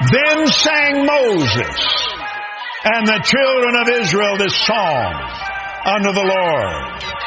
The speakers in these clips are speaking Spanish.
Then sang Moses and the children of Israel this song unto the Lord.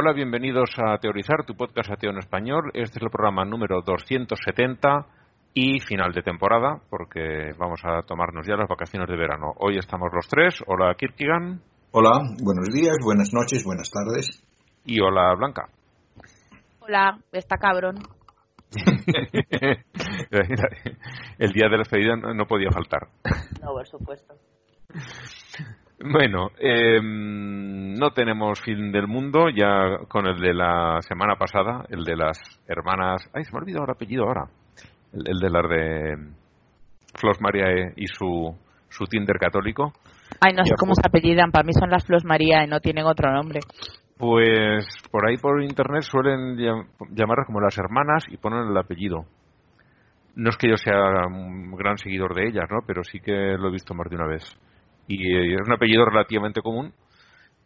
Hola, bienvenidos a Teorizar, tu podcast ateo en español. Este es el programa número 270 y final de temporada, porque vamos a tomarnos ya las vacaciones de verano. Hoy estamos los tres. Hola, Kirkigan. Hola, buenos días, buenas noches, buenas tardes. Y hola, Blanca. Hola, está cabrón. el día de la despedida no no podía faltar. No, por supuesto. Bueno, eh, no tenemos fin del mundo ya con el de la semana pasada, el de las hermanas. Ay, se me ha olvidado el apellido ahora. El, el de las de Flos María y su, su Tinder católico. Ay, no sé cómo pues. se apellidan. Para mí son las Flos María y no tienen otro nombre. Pues por ahí por internet suelen llam- llamarlas como las hermanas y ponen el apellido. No es que yo sea un gran seguidor de ellas, ¿no? Pero sí que lo he visto más de una vez. Y eh, es un apellido relativamente común,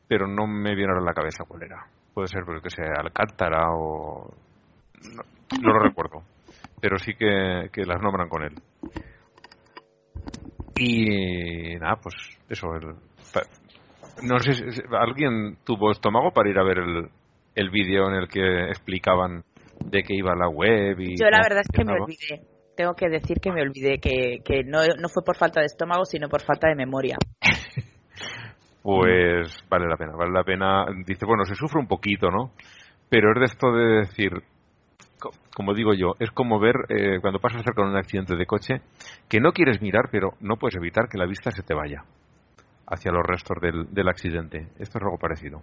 pero no me viene ahora a la cabeza cuál era. Puede ser porque sea Alcántara o... No, no lo recuerdo. Pero sí que, que las nombran con él. Y nada, pues eso. El, no sé si alguien tuvo estómago para ir a ver el, el vídeo en el que explicaban de qué iba la web y Yo la verdad es que me olvidé. Tengo que decir que me olvidé, que, que no, no fue por falta de estómago, sino por falta de memoria. Pues vale la pena, vale la pena. Dice, bueno, se sufre un poquito, ¿no? Pero es de esto de decir, co- como digo yo, es como ver eh, cuando pasas cerca de un accidente de coche que no quieres mirar, pero no puedes evitar que la vista se te vaya hacia los restos del, del accidente. Esto es algo parecido.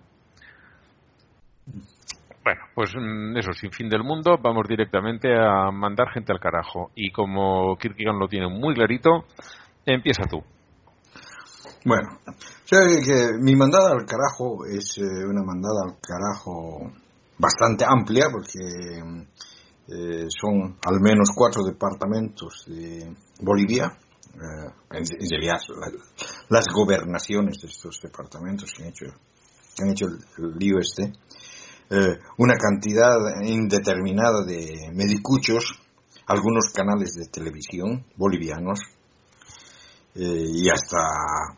Bueno, pues mm, eso, sin fin del mundo, vamos directamente a mandar gente al carajo. Y como Kierkegaard lo tiene muy clarito, empieza tú. Bueno, mi mandada al carajo es eh, una mandada al carajo bastante amplia porque eh, son al menos cuatro departamentos de Bolivia, eh, en, realidad la- las gobernaciones de estos departamentos que han hecho, que han hecho el, el lío este, eh, una cantidad indeterminada de medicuchos, algunos canales de televisión bolivianos, eh, y hasta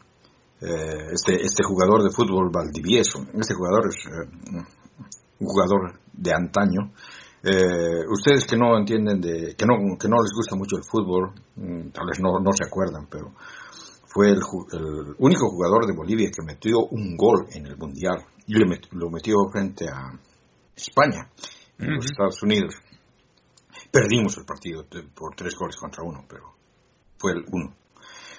eh, este, este jugador de fútbol Valdivieso. Este jugador es un jugador de antaño. Ustedes que no entienden de, que no, que no les gusta mucho el fútbol, mm, tal vez no, no se acuerdan, pero fue el, el único jugador de Bolivia que metió un gol en el Mundial y le met- lo metió frente a España, en los. Estados Unidos. Perdimos el partido por tres goles contra uno, pero fue el uno.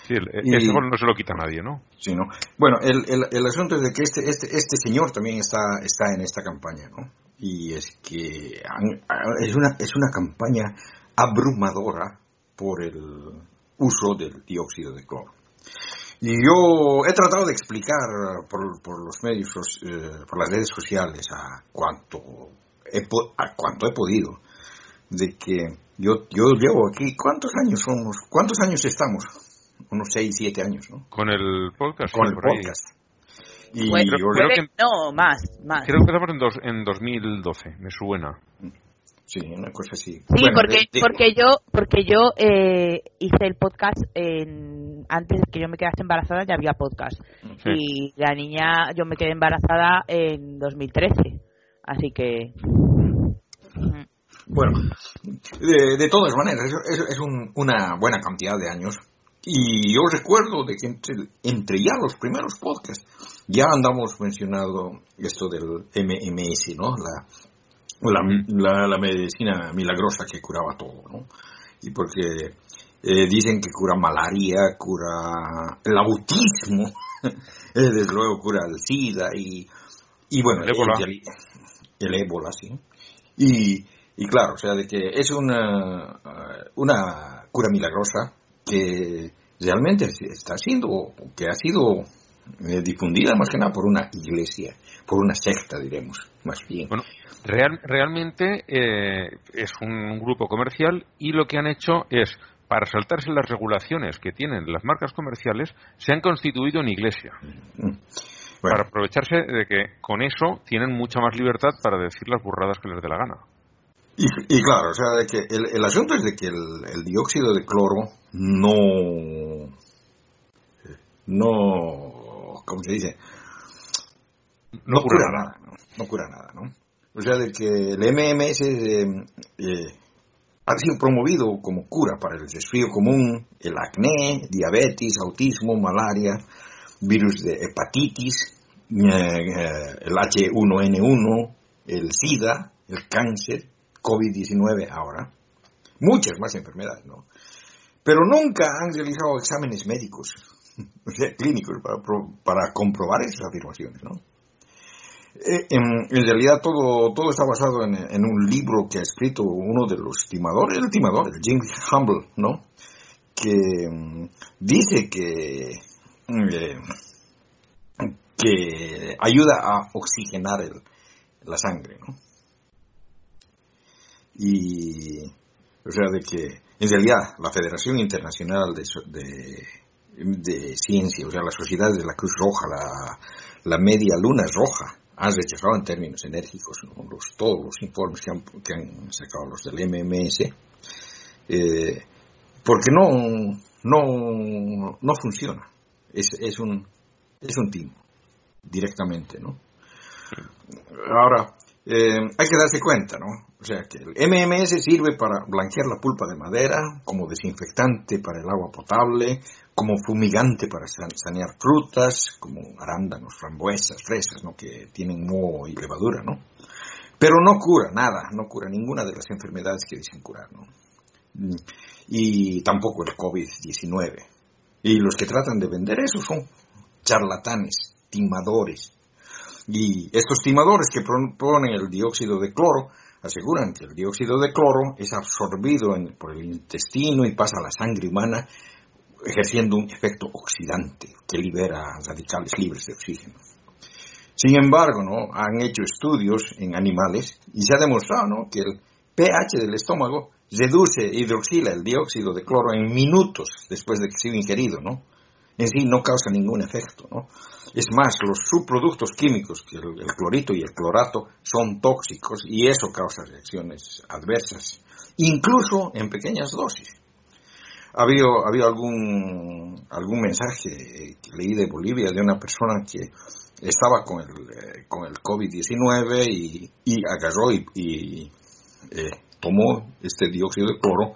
Sí, el- Y- ese gol no se lo quita nadie, ¿no? Sí, ¿no? Bueno, el, el, el asunto es de que este, este, este señor también está, está en esta campaña, ¿no? Y es que es, una, es una campaña abrumadora por el uso del dióxido de cloro. Y yo he tratado de explicar por, por los medios, eh, por las redes sociales, a cuanto he, po- a cuanto he podido, de que yo, yo llevo aquí, ¿cuántos años somos? ¿Cuántos años estamos? unos 6, 7 años, ¿no? Con el podcast. Con el podcast. Y Bueno, yo- creo que- No, más, más. Creo que empezamos en, dos, en 2012, me suena. Sí, una cosa así. Sí, Bueno, porque, de- de- porque yo, porque yo eh, hice el podcast en, antes de que yo me quedase embarazada ya había podcast Sí. y la niña yo me quedé embarazada en 2013, así que Bueno, de, de todas maneras, es, es- es un- una buena cantidad de años. Y yo recuerdo de que entre, entre ya los primeros podcasts ya andamos mencionando esto del MMS, ¿no? La, la, la- la medicina milagrosa que curaba todo, ¿no? Y porque eh, dicen que cura malaria, cura el autismo, eh, desde luego cura el SIDA y, y bueno, El ébola. el, el ébola, sí. Y, y claro, o sea, de que es una, una cura milagrosa que realmente está siendo, que ha sido eh, difundida más que nada por una iglesia, por una secta, diremos, más bien. Bueno, real- realmente eh, es un grupo comercial y lo que han hecho es, para saltarse las regulaciones que tienen las marcas comerciales, se han constituido en iglesia. Mm. Para Bueno, aprovecharse de que con eso tienen mucha más libertad para decir las burradas que les dé la gana. y, y claro, o sea, de que el, el asunto es de que el, el dióxido de cloro no, no, ¿cómo se dice? No no cura nada, ¿no? No cura nada, ¿no? O sea, de que el MMS eh, eh, ha sido promovido como cura para el resfrío común, el acné, diabetes, autismo, malaria, virus de hepatitis, eh, el H1N1, el SIDA, el cáncer, COVID-19 ahora, muchas más enfermedades, ¿no? Pero nunca han realizado exámenes médicos, o sea, clínicos, para, para comprobar esas afirmaciones, ¿no? Eh, en, realidad todo, todo está basado en, un libro que ha escrito uno de los timadores, el timador, el James Humble, ¿no? Que mm, dice que, mm, eh, que ayuda a oxigenar el- la sangre, ¿no? Y, o sea, de que en realidad la Federación Internacional de, de, de Ciencia, o sea, la Sociedad de la Cruz Roja, la, la Media Luna Roja, han rechazado en términos enérgicos ¿no? los, todos los informes que han, que han sacado los del MMS, eh, porque no, no, no funciona. Es, es, un, es un timo, directamente, ¿no? Ahora, eh, hay que darse cuenta, ¿no? O sea, que el MMS sirve para blanquear la pulpa de madera, como desinfectante para el agua potable, como fumigante para san- sanear frutas, como arándanos, frambuesas, fresas, ¿no? Que tienen moho y levadura, ¿no? Pero no cura nada, no cura ninguna de las enfermedades que dicen curar, ¿no? Y tampoco el COVID-19. Y los que tratan de vender eso son charlatanes, timadores, y estos timadores que proponen el dióxido de cloro aseguran que el dióxido de cloro es absorbido en- por el intestino y pasa a la sangre humana ejerciendo un efecto oxidante que libera radicales libres de oxígeno. Sin embargo, ¿no? han hecho estudios en animales y se ha demostrado ¿no? que el pH del estómago reduce e hidroxila el dióxido de cloro en minutos después de que sea ingerido, ¿no? En sí no causa ningún efecto, ¿no? Es más, los subproductos químicos, el clorito y el clorato, son tóxicos y eso causa reacciones adversas, incluso en pequeñas dosis. Ha habido, ha algún, algún mensaje que leí de Bolivia de una persona que estaba con el, eh, con el COVID-19 y, y agarró y, y, eh, tomó este dióxido de cloro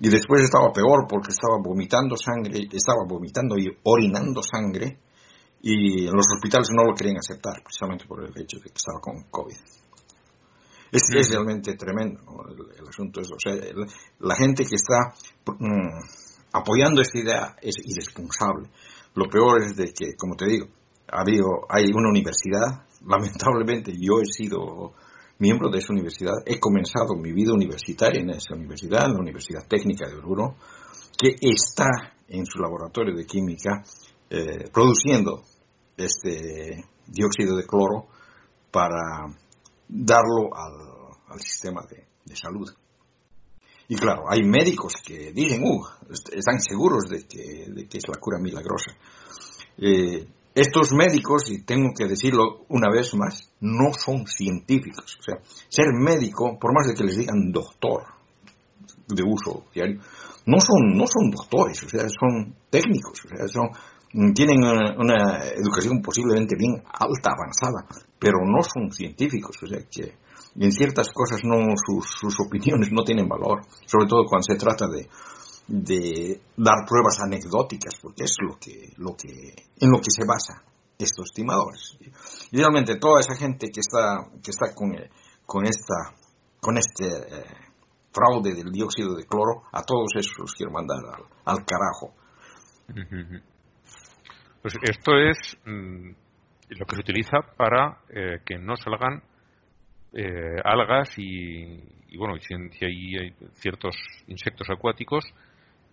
y después estaba peor porque estaba vomitando sangre, estaba vomitando y orinando sangre y en los hospitales no lo querían aceptar precisamente por el hecho de que estaba con COVID. Es, es realmente tremendo ¿no? el, el asunto es, o sea, el- la gente que está mm, apoyando esta idea es irresponsable. Lo peor es de que, como te digo, ha habido, hay una universidad, lamentablemente yo he sido miembro de esa universidad, he comenzado mi vida universitaria en esa universidad, en la Universidad Técnica de Oruro, que está en su laboratorio de química eh, produciendo este dióxido de cloro para darlo al, sistema de, salud. Y claro, hay médicos que dicen, uh, están seguros de que, de que es la cura milagrosa. Eh, estos médicos, y tengo que decirlo una vez más, no son científicos. O sea, ser médico, por más de que les digan doctor de uso diario, no son, no son doctores, o sea, son técnicos, o sea, son, tienen una, una educación posiblemente bien alta, avanzada, pero no son científicos, o sea, que en ciertas cosas no, sus, sus opiniones no tienen valor, sobre todo cuando se trata de, de dar pruebas anecdóticas, porque es lo que, lo que, en lo que se basa estos estimadores. Y realmente toda esa gente que está, que está con, con esta, con este eh, fraude del dióxido de cloro, a todos esos los quiero mandar al, al carajo. Pues esto es mm, lo que se utiliza para eh, que no salgan eh, algas y, y bueno, si, si hay ciertos insectos acuáticos,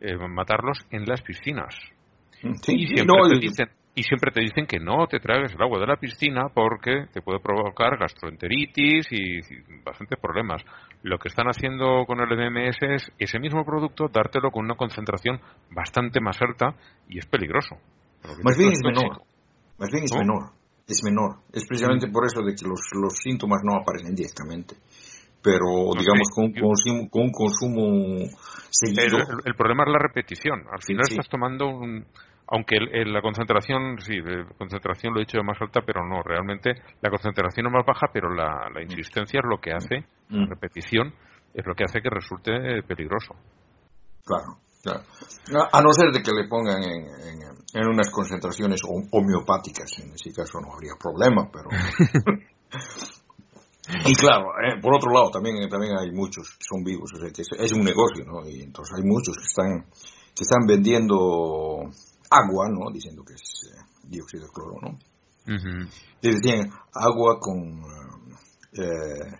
eh, matarlos en las piscinas. Sí, y, siempre no, te dicen, y siempre te dicen que no te tragues el agua de la piscina porque te puede provocar gastroenteritis y, y bastantes problemas. Lo que están haciendo con el MMS es ese mismo producto dártelo con una concentración bastante más alta y es peligroso. Más bien es menor. Más bien es ¿No? menor. Es menor. Es precisamente por eso de que los, los síntomas no aparecen directamente. Pero, digamos, con, un consumo, con un consumo seguido. el- el problema es la repetición. Al final sí. estás tomando un. Aunque el- el- la concentración, sí, la concentración lo he hecho más alta, pero no, realmente la concentración es más baja, pero la, la insistencia es lo que hace, la Mm. repetición es lo que hace que resulte peligroso. Claro, claro. A, no ser de que le pongan en, en- en unas concentraciones hom- homeopáticas, en ese caso no habría problema, pero... y claro, eh, por otro lado, también, también hay muchos que son vivos, o sea, que es, es un negocio, ¿no? Y entonces hay muchos que están, que están vendiendo agua, ¿no? Diciendo que es eh, dióxido de cloro, ¿no? Y decían agua con eh,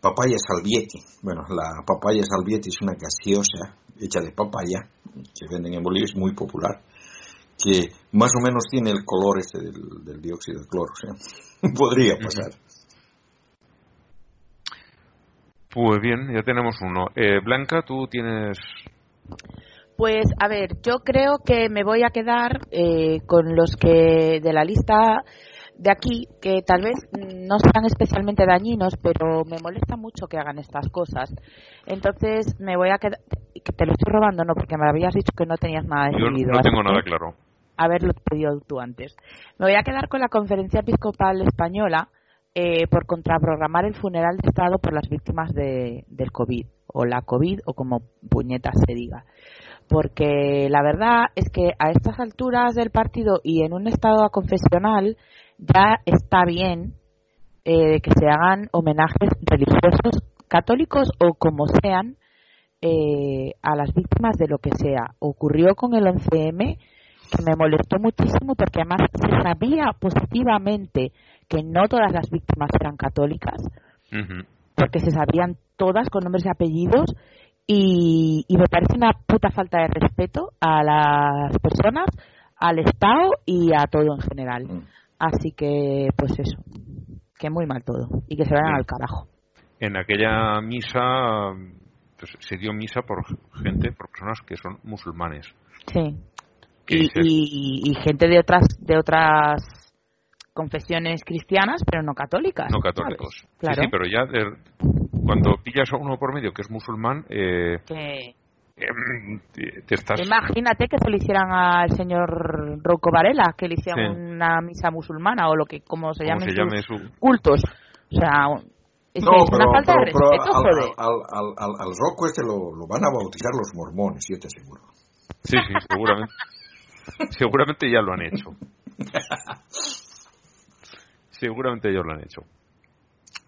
papaya salvieti. Bueno, la papaya salvieti es una gaseosa hecha de papaya que venden en Bolivia, es muy popular, que más o menos tiene el color este del, del dióxido de cloro. O sea, podría pasar. Pues bien, ya tenemos uno. Eh, Blanca, tú tienes. Pues a ver, yo creo que me voy a quedar eh, con los que de la lista de aquí, que tal vez no sean especialmente dañinos, pero me molesta mucho que hagan estas cosas. Entonces me voy a quedar. que Te lo estoy robando, no, porque me habías dicho que no tenías nada Yo decidido. no así tengo nada claro. Haberlo pedido tú antes. Me voy a quedar con la Conferencia Episcopal Española eh, por contraprogramar el funeral de Estado por las víctimas de, del COVID, o la COVID, o como puñetas se diga porque la verdad es que a estas alturas del partido y en un estado confesional ya está bien eh, que se hagan homenajes religiosos católicos o como sean eh, a las víctimas de lo que sea. Ocurrió con el 11M que me molestó muchísimo porque además se sabía positivamente que no todas las víctimas eran católicas porque se sabían todas con nombres y apellidos y, y me parece una puta falta de respeto a las personas, al Estado y a todo en general. Así que, pues eso, que muy mal todo y que se vayan al carajo. En aquella misa pues, se dio misa por gente, por personas que son musulmanes. Sí. Y, se- y, y gente de otras de otras confesiones cristianas, pero no católicas. no católicos. Claro. Sí, sí, pero ya cuando pillas a uno por medio que es musulmán, eh, Que- te estás... Imagínate que se lo hicieran al señor Rocco Varela, que le hicieran Sí. una misa musulmana o lo que como se como llame, se llame su... cultos. O sea, es, No, pero, una falta pero- de respeto, al, joder. al, al, al, al Rocco este lo, lo van a bautizar los mormones, yo te aseguro. Sí, sí, seguramente. seguramente ya lo han hecho. Seguramente ya lo han hecho.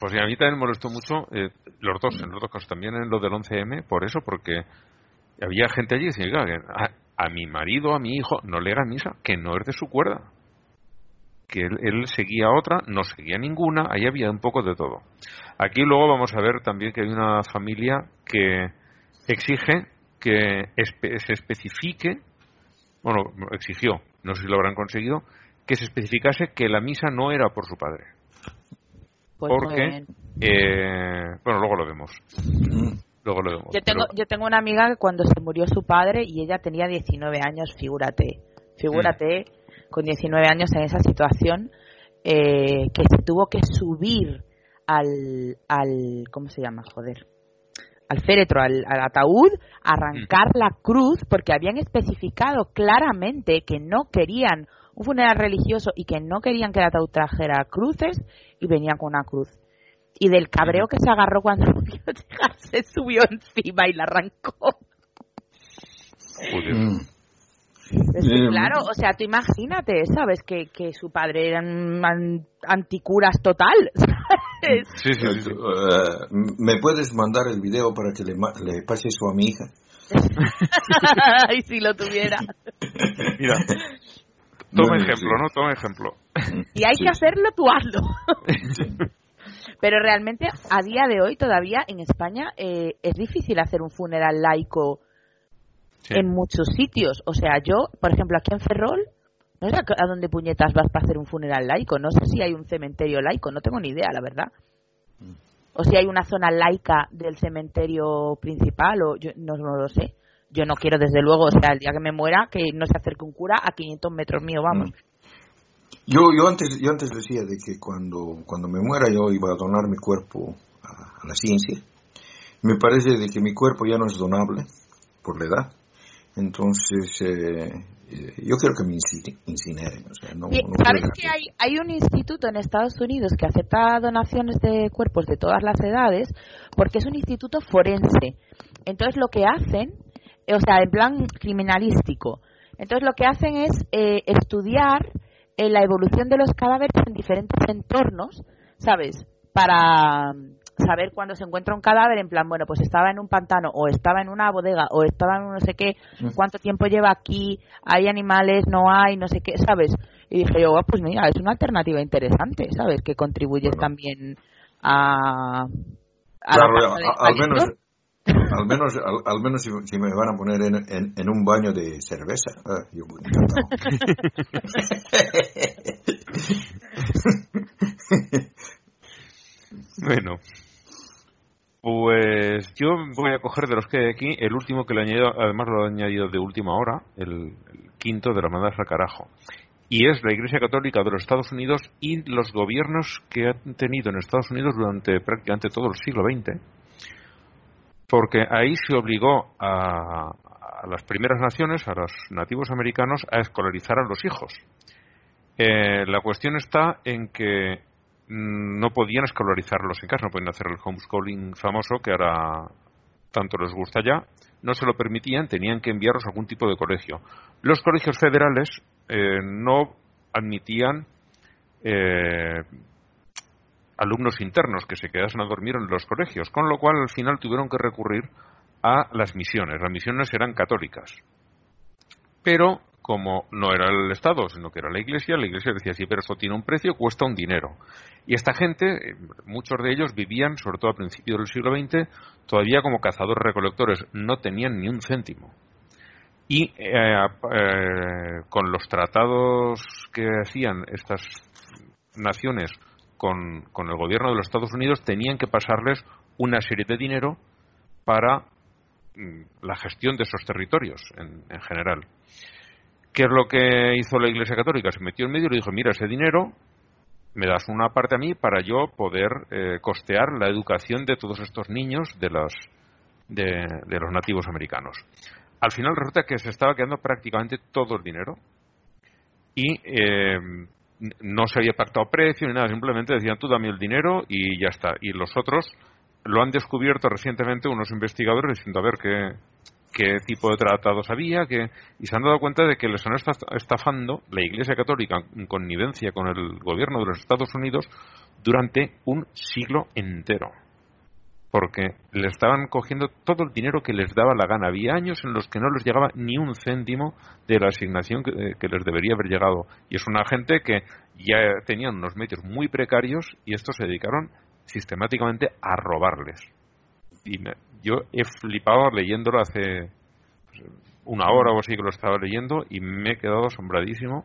Pues a mí también me molestó mucho, eh, los dos, en los dos casos, también en lo del 11M, por eso, porque había gente allí que decía, "Oiga, que a, a mi marido, a mi hijo, no le hagan misa, que no es de su cuerda. Que él, él seguía otra, no seguía ninguna, ahí había un poco de todo. Aquí luego vamos a ver también que hay una familia que exige que espe- se especifique, bueno, exigió, no sé si lo habrán conseguido, que se especificase que la misa no era por su padre. Pues porque, eh, bueno, luego lo vemos. Mm. luego lo vemos. Yo tengo, pero- yo tengo una amiga que cuando se murió su padre y ella tenía 19 años, figúrate, figúrate con 19 años en esa situación eh, que se tuvo que subir al, al, ¿cómo se llama? Joder. Al féretro, al, al ataúd, arrancar la cruz, porque habían especificado claramente que no querían un funeral religioso y que no querían que el ataúd trajera cruces y venía con una cruz. Y del cabreo que se agarró cuando se subió encima y la arrancó. Joder. Mm. Es que, Eh, claro, o sea, tú imagínate, ¿sabes? Que, que su padre era anticuras total, ¿sabes? Sí, sí. Eh, ¿Me puedes mandar el video para que le, le pase eso a mi hija? y si lo tuviera. Mira, toma ejemplo. ¿no? Toma ejemplo. Y hay Sí, que hacerlo, tú hazlo. Pero realmente, a día de hoy, todavía en España eh, es difícil hacer un funeral laico Sí. en muchos sitios. O sea, yo, por ejemplo, aquí en Ferrol, no sé a dónde puñetas vas para hacer un funeral laico. No sé si hay un cementerio laico, no tengo ni idea, la verdad. O si hay una zona laica del cementerio principal, o yo no, no lo sé. Yo no quiero, desde luego, o sea, el día que me muera, que no se acerque un cura a 500 metros mío, vamos. Yo, yo, antes, yo antes decía de que cuando, cuando me muera yo iba a donar mi cuerpo a, a la ciencia. Me parece de que mi cuerpo ya no es donable por la edad. Entonces, eh, eh, yo quiero que me incine- incineren. O sea, no, ¿Sabes que hay, hay un instituto en Estados Unidos que acepta donaciones de cuerpos de todas las edades porque es un instituto forense? Entonces lo que hacen, o sea, en plan criminalístico, entonces lo que hacen es eh, estudiar eh, la evolución de los cadáveres en diferentes entornos, ¿sabes? Para mm, saber cuándo se encuentra un cadáver, en plan, bueno, pues estaba en un pantano, o estaba en una bodega, o estaba en un no sé qué, cuánto tiempo lleva aquí, hay animales, no hay, no sé qué, ¿sabes? Y dije yo, "Ah, pues mira, es una alternativa interesante, ¿sabes? Que contribuye Bueno. también a... a la Claro, al menos. Al menos, al, menos si, me van a poner en, en, un baño de cerveza, ah, yo. Bueno, pues yo voy a coger de los que hay aquí el último que le he además lo he añadido de última hora, el, el quinto de la mandas al carajo. Y es la Iglesia Católica de los Estados Unidos y los gobiernos que han tenido en Estados Unidos durante prácticamente todo el siglo XX. Porque ahí se obligó a, a las primeras naciones, a los nativos americanos, a escolarizar a los hijos. Eh, la cuestión está en que mm, no podían escolarizarlos en casa, no podían hacer el homeschooling famoso que ahora tanto les gusta ya, no se lo permitían, tenían que enviarlos a algún tipo de colegio. Los colegios federales eh, no admitían eh, alumnos internos que se quedasen a dormir en los colegios, con lo cual al final tuvieron que recurrir a las misiones. Las misiones eran católicas. Pero como no era el Estado, sino que era la Iglesia, la Iglesia decía, sí, pero esto tiene un precio, cuesta un dinero. Y esta gente, eh, muchos de ellos vivían, sobre todo a principios del siglo XX, todavía como cazadores-recolectores, no tenían ni un céntimo. Y eh, eh, con los tratados que hacían estas naciones con, el gobierno de los Estados Unidos, tenían que pasarles una serie de dinero para mm, la gestión de esos territorios en, en general. ¿Qué es lo que hizo la Iglesia Católica? Se metió en medio y le dijo, mira, ese dinero me das una parte a mí para yo poder eh, costear la educación de todos estos niños de los, de, de los nativos americanos. Al final resulta que se estaba quedando prácticamente todo el dinero y eh, no se había pactado precio ni nada, simplemente decían tú dame el dinero y ya está. Y los otros lo han descubierto recientemente unos investigadores diciendo a ver qué, qué tipo de tratados había que, y se han dado cuenta de que les han estafando la Iglesia Católica en connivencia con el gobierno de los Estados Unidos durante un siglo entero. Porque le estaban cogiendo todo el dinero que les daba la gana. Había años en los que no les llegaba ni un céntimo de la asignación que, que les debería haber llegado. Y es una gente que ya tenían unos medios muy precarios y estos se dedicaron sistemáticamente a robarles. Y me, yo he flipado leyéndolo hace pues, una hora o así que lo estaba leyendo y me he quedado asombradísimo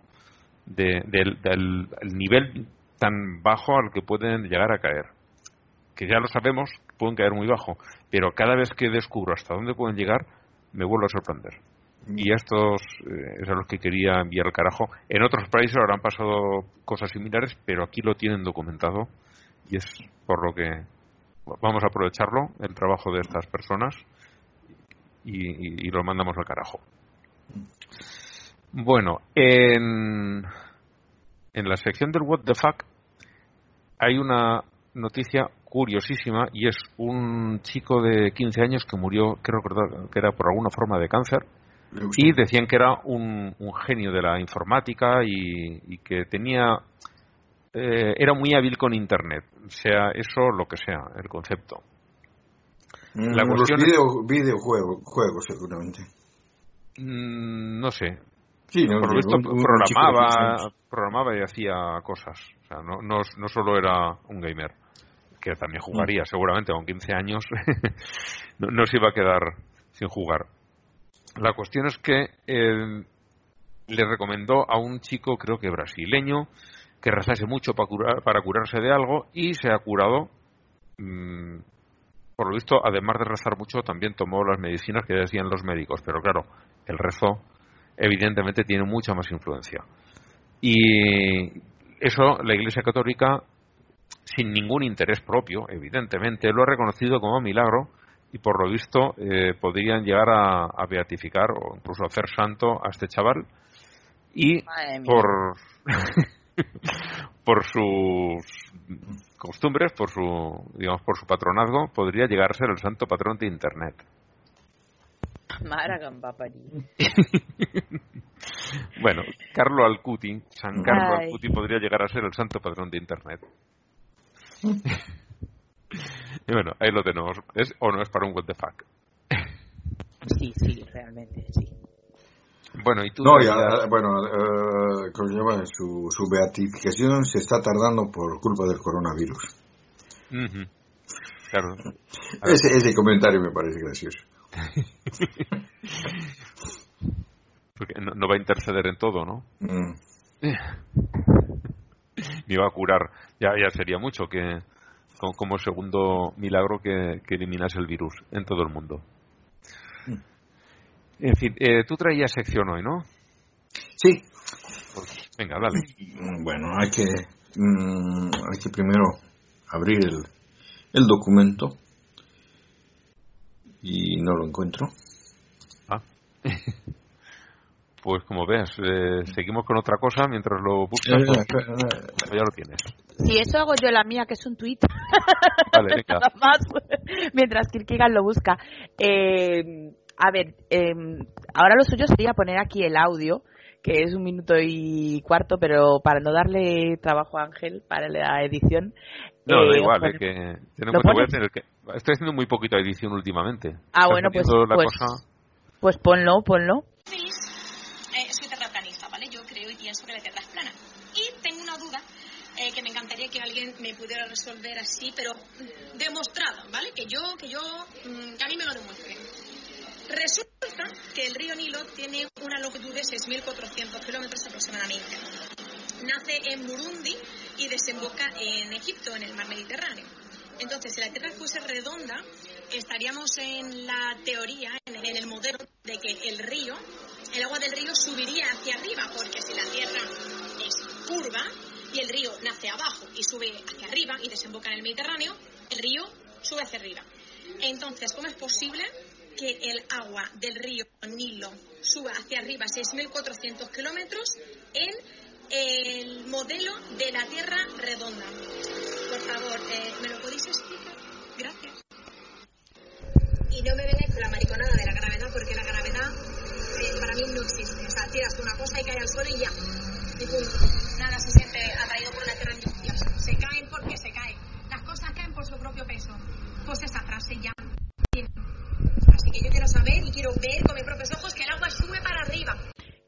de, del, del el nivel tan bajo al que pueden llegar a caer. Que ya lo sabemos pueden caer muy bajo, pero cada vez que descubro hasta dónde pueden llegar, me vuelvo a sorprender. Y estos eh, es a los que quería enviar el carajo. En otros países habrán pasado cosas similares, pero aquí lo tienen documentado y es por lo que vamos a aprovecharlo, el trabajo de estas personas, y, y lo mandamos al carajo. Bueno, en, en la sección del What the Fuck hay una noticia curiosísima y es un chico de 15 años que murió, creo que era por alguna forma de cáncer. Y decían que era un, un genio de la informática y, que tenía eh, era muy hábil con internet sea eso lo que sea el concepto. Mm, la cuestión los videojuegos juegos seguramente. Mm, no sé sí, no, por lo visto programaba programaba y hacía cosas o sea no, no, no solo era un gamer que también jugaría, mm. seguramente con 15 años no, se iba a quedar sin jugar. La cuestión es que eh, le recomendó a un chico, creo que brasileño, que rezase mucho para, curar, para curarse de algo y se ha curado. Mm, por lo visto, además de rezar mucho, también tomó las medicinas que decían los médicos. Pero claro, el rezo evidentemente tiene mucha más influencia. Y eso la Iglesia Católica sin ningún interés propio, evidentemente, lo ha reconocido como milagro y por lo visto eh, podrían llegar a, beatificar o incluso hacer santo a este chaval y por por sus costumbres, por su digamos por su patronazgo, podría llegar a ser el santo patrón de internet. bueno, Carlo Alcuti, San Carlo Alcuti podría llegar a ser el santo patrón de internet. y bueno, ahí lo tenemos. ¿Es o no es para un what the fuck? sí, sí, realmente, sí. Bueno, y tú. No, ya, bueno, eh, su, su beatificación se está tardando por culpa del coronavirus. Claro. Ese, ese comentario me parece gracioso. Porque no, va a interceder en todo, ¿no? Mm. Ni va a curar ya, ya sería mucho que como, segundo milagro que, eliminase el virus en todo el mundo. Mm. En fin, eh, tú traías sección hoy, ¿no? Sí. Pues, venga, dale. Mm, bueno, hay que, hay que primero abrir el, el documento y no lo encuentro. Ah. Pues como veas, eh, seguimos con otra cosa mientras lo buscas. Eh, pues, ya lo tienes. Si eso hago yo la mía, que es un tweet. Vale, Nada más, mientras Kirkigan lo busca. Eh, a ver, em, ahora lo suyo sería poner aquí el audio, que es un minuto y cuarto, pero para no darle trabajo a Ángel para la edición. No, da igual, es que, voy a tener que. Estoy haciendo muy poquita edición últimamente. Ah, bueno, pues, pues, pues ponlo, ponlo. Eh, que me encantaría que alguien me pudiera resolver así, pero demostrada, ¿vale? Que yo, que yo, mm, que a mí me lo demuestre. Resulta que el río Nilo tiene una longitud de 6.400 kilómetros aproximadamente. Nace en Burundi y desemboca en Egipto, en el mar Mediterráneo. Entonces, si la Tierra fuese redonda, estaríamos en la teoría, en el modelo de que el río, el agua del río subiría hacia arriba, porque si la Tierra es curva, y el río nace abajo y sube hacia arriba y desemboca en el Mediterráneo, el río sube hacia arriba. Entonces, ¿cómo es posible que el agua del río Nilo suba hacia arriba 6.400 kilómetros en el modelo de la Tierra redonda? Por favor, eh, ¿me lo podéis explicar? Gracias. Y no me vengáis con la mariconada de la gravedad, porque la gravedad eh, para mí no existe. O sea, tiras una cosa y cae al suelo y ya. Y punto nada se siente atraído por la tierra Se caen porque se caen. Las cosas caen por su propio peso. Pues esa frase ya. Así que yo quiero saber y quiero ver con mis propios ojos que el agua sube para arriba.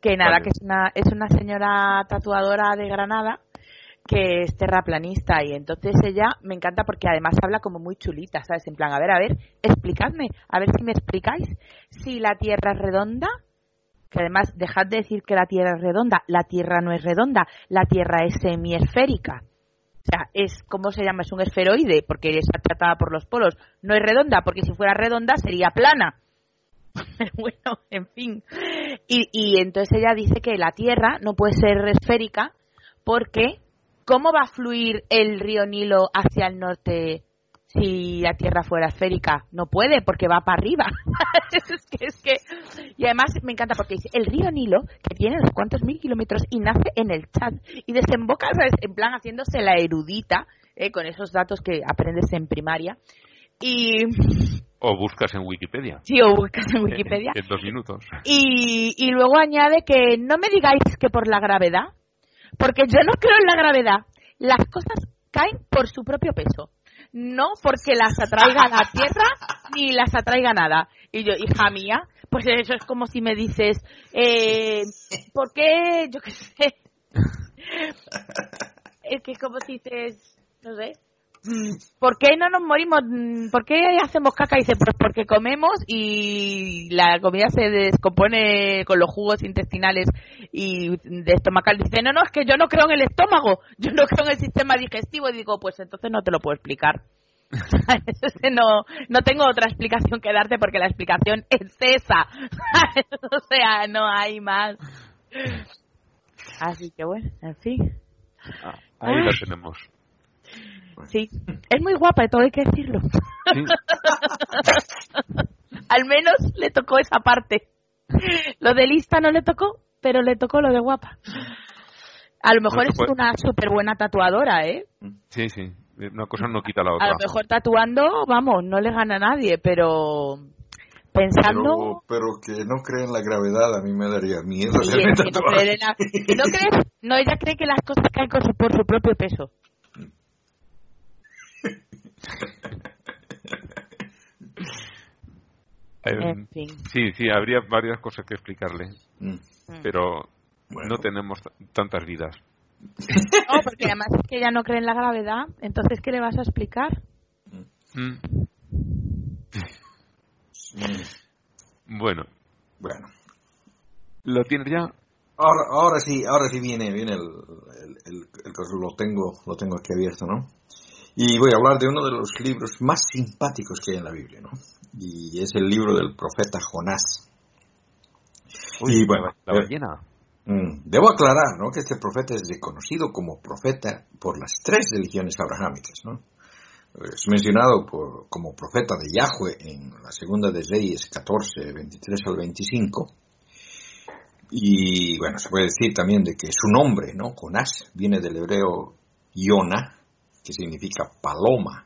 Que nada, que es una, es una señora tatuadora de Granada que es terraplanista y entonces ella me encanta porque además habla como muy chulita, ¿sabes? En plan, a ver, a ver, explicadme, a ver si me explicáis si la Tierra es redonda que además dejad de decir que la Tierra es redonda, la Tierra no es redonda, la Tierra es semiesférica. O sea, es, ¿cómo se llama? Es un esferoide, porque está tratada por los polos. No es redonda, porque si fuera redonda sería plana. Bueno, en fin. Y, y entonces ella dice que la Tierra no puede ser esférica porque ¿cómo va a fluir el río Nilo hacia el norte si la Tierra fuera esférica? No puede porque va para arriba. es que. Y además me encanta porque dice, el río Nilo, que tiene unos cuantos mil kilómetros y nace en el Chad y desemboca en plan haciéndose la erudita eh, con esos datos que aprendes en primaria. Y O buscas en Wikipedia. sí, o buscas en Wikipedia. En dos minutos. Y, y luego añade que no me digáis que por la gravedad, porque yo no creo en la gravedad. Las cosas caen por su propio peso, no porque las atraiga la Tierra ni las atraiga nada. Y yo, hija mía, pues eso es como si me dices, eh, ¿por qué, yo qué sé? Es que es como si dices, no sé, ¿por qué no nos morimos? ¿Por qué hacemos caca? Y dice, pues porque comemos y la comida se descompone con los jugos intestinales y de estomacal. Dice, no, no, es que yo no creo en el estómago, yo no creo en el sistema digestivo. Y digo, pues entonces no te lo puedo explicar. no, no tengo otra explicación que darte porque la explicación es esa. o sea, no hay más. Así que bueno, en fin. Ah, ahí la tenemos. Sí, es muy guapa, todo hay que decirlo. Sí. Al menos le tocó esa parte. Lo de lista no le tocó, pero le tocó lo de guapa. A lo mejor No es puede- una súper buena tatuadora, ¿eh? Sí, sí. Una cosa no quita la A otra. lo mejor tatuando, vamos, no le gana a nadie, pero pensando... Pero, pero que no cree en la gravedad a mí me daría miedo. Sí, hacerme es que no, en la- que no crees- no, ella cree que las cosas caen por su propio peso. En fin. Sí, sí, habría varias cosas que explicarle, Mm. pero Bueno. no tenemos tantas vidas. No, porque además es que ella no cree en la gravedad, entonces ¿qué le vas a explicar? Mm. Mm. Bueno, Bueno. ¿lo tienes ya? Ahora, ahora sí, ahora sí viene, viene el, el, el- lo tengo, lo tengo aquí abierto, ¿no? Y voy a hablar de uno de los libros más simpáticos que hay en la Biblia, ¿no? Y es el libro del profeta Jonás. y bueno, la, ballena. mm, debo aclarar, ¿no? Que este profeta es reconocido como profeta por las tres religiones abrahámicas, ¿no? Es mencionado por, como profeta de Yahweh en la segunda de Reyes 14, 23 al 25. Y bueno, se puede decir también de que su nombre, ¿no? Jonás, viene del hebreo Iona, que significa paloma.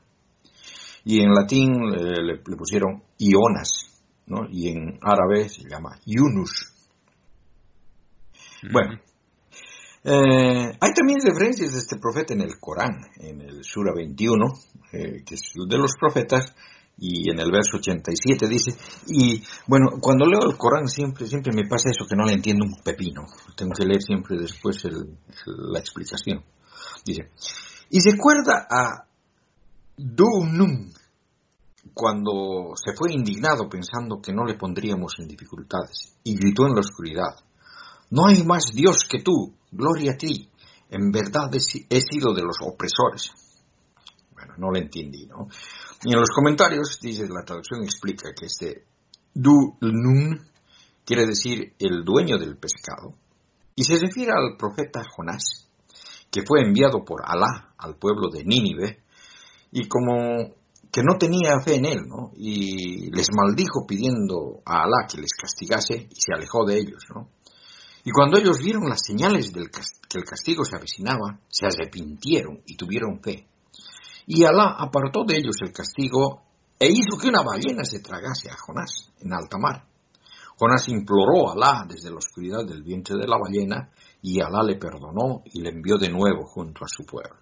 Y en latín eh, le, le pusieron Ionas, ¿no? Y en árabe se llama Yunus. Bueno, eh, hay también referencias de este profeta en el Corán, en el Sura 21, eh, que es de los profetas, y en el verso 87 dice, y bueno, cuando leo el Corán siempre, siempre me pasa eso que no le entiendo un pepino, tengo que leer siempre después el- el- la explicación. Dice, y recuerda a Dunum, cuando se fue indignado pensando que no le pondríamos en dificultades, y gritó en la oscuridad, no hay más Dios que tú, gloria a ti. En verdad he, si- he sido de los opresores. Bueno, no lo entendí, ¿no? Y en los comentarios, dice, la traducción explica que este Du Nun quiere decir el dueño del pescado. Y se refiere al profeta Jonás, que fue enviado por Alá al pueblo de Nínive, y como que no tenía fe en él, ¿no? Y les maldijo pidiendo a Alá que les castigase y se alejó de ellos, ¿no? Y cuando ellos vieron las señales del que el castigo se avecinaba, se arrepintieron y tuvieron fe. Y Alá apartó de ellos el castigo e hizo que una ballena se tragase a Jonás en alta mar. Jonás imploró a Alá desde la oscuridad del vientre de la ballena y Alá le perdonó y le envió de nuevo junto a su pueblo.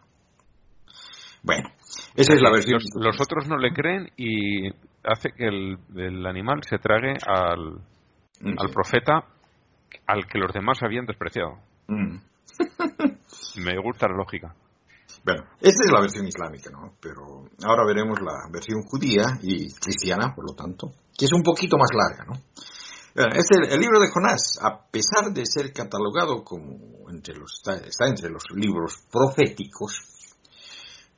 Bueno, esa es la versión. Los, otros no le creen y hace que el, el animal se trague al, Mm, al profeta al que los demás habían despreciado. Mm. Me gusta la lógica. Bueno, esta es la versión islámica, ¿no? Pero ahora veremos la versión judía y cristiana, por lo tanto, que es un poquito más larga, ¿no? Bueno, es el, libro de Jonás, a pesar de ser catalogado como entre los, está, entre los libros proféticos,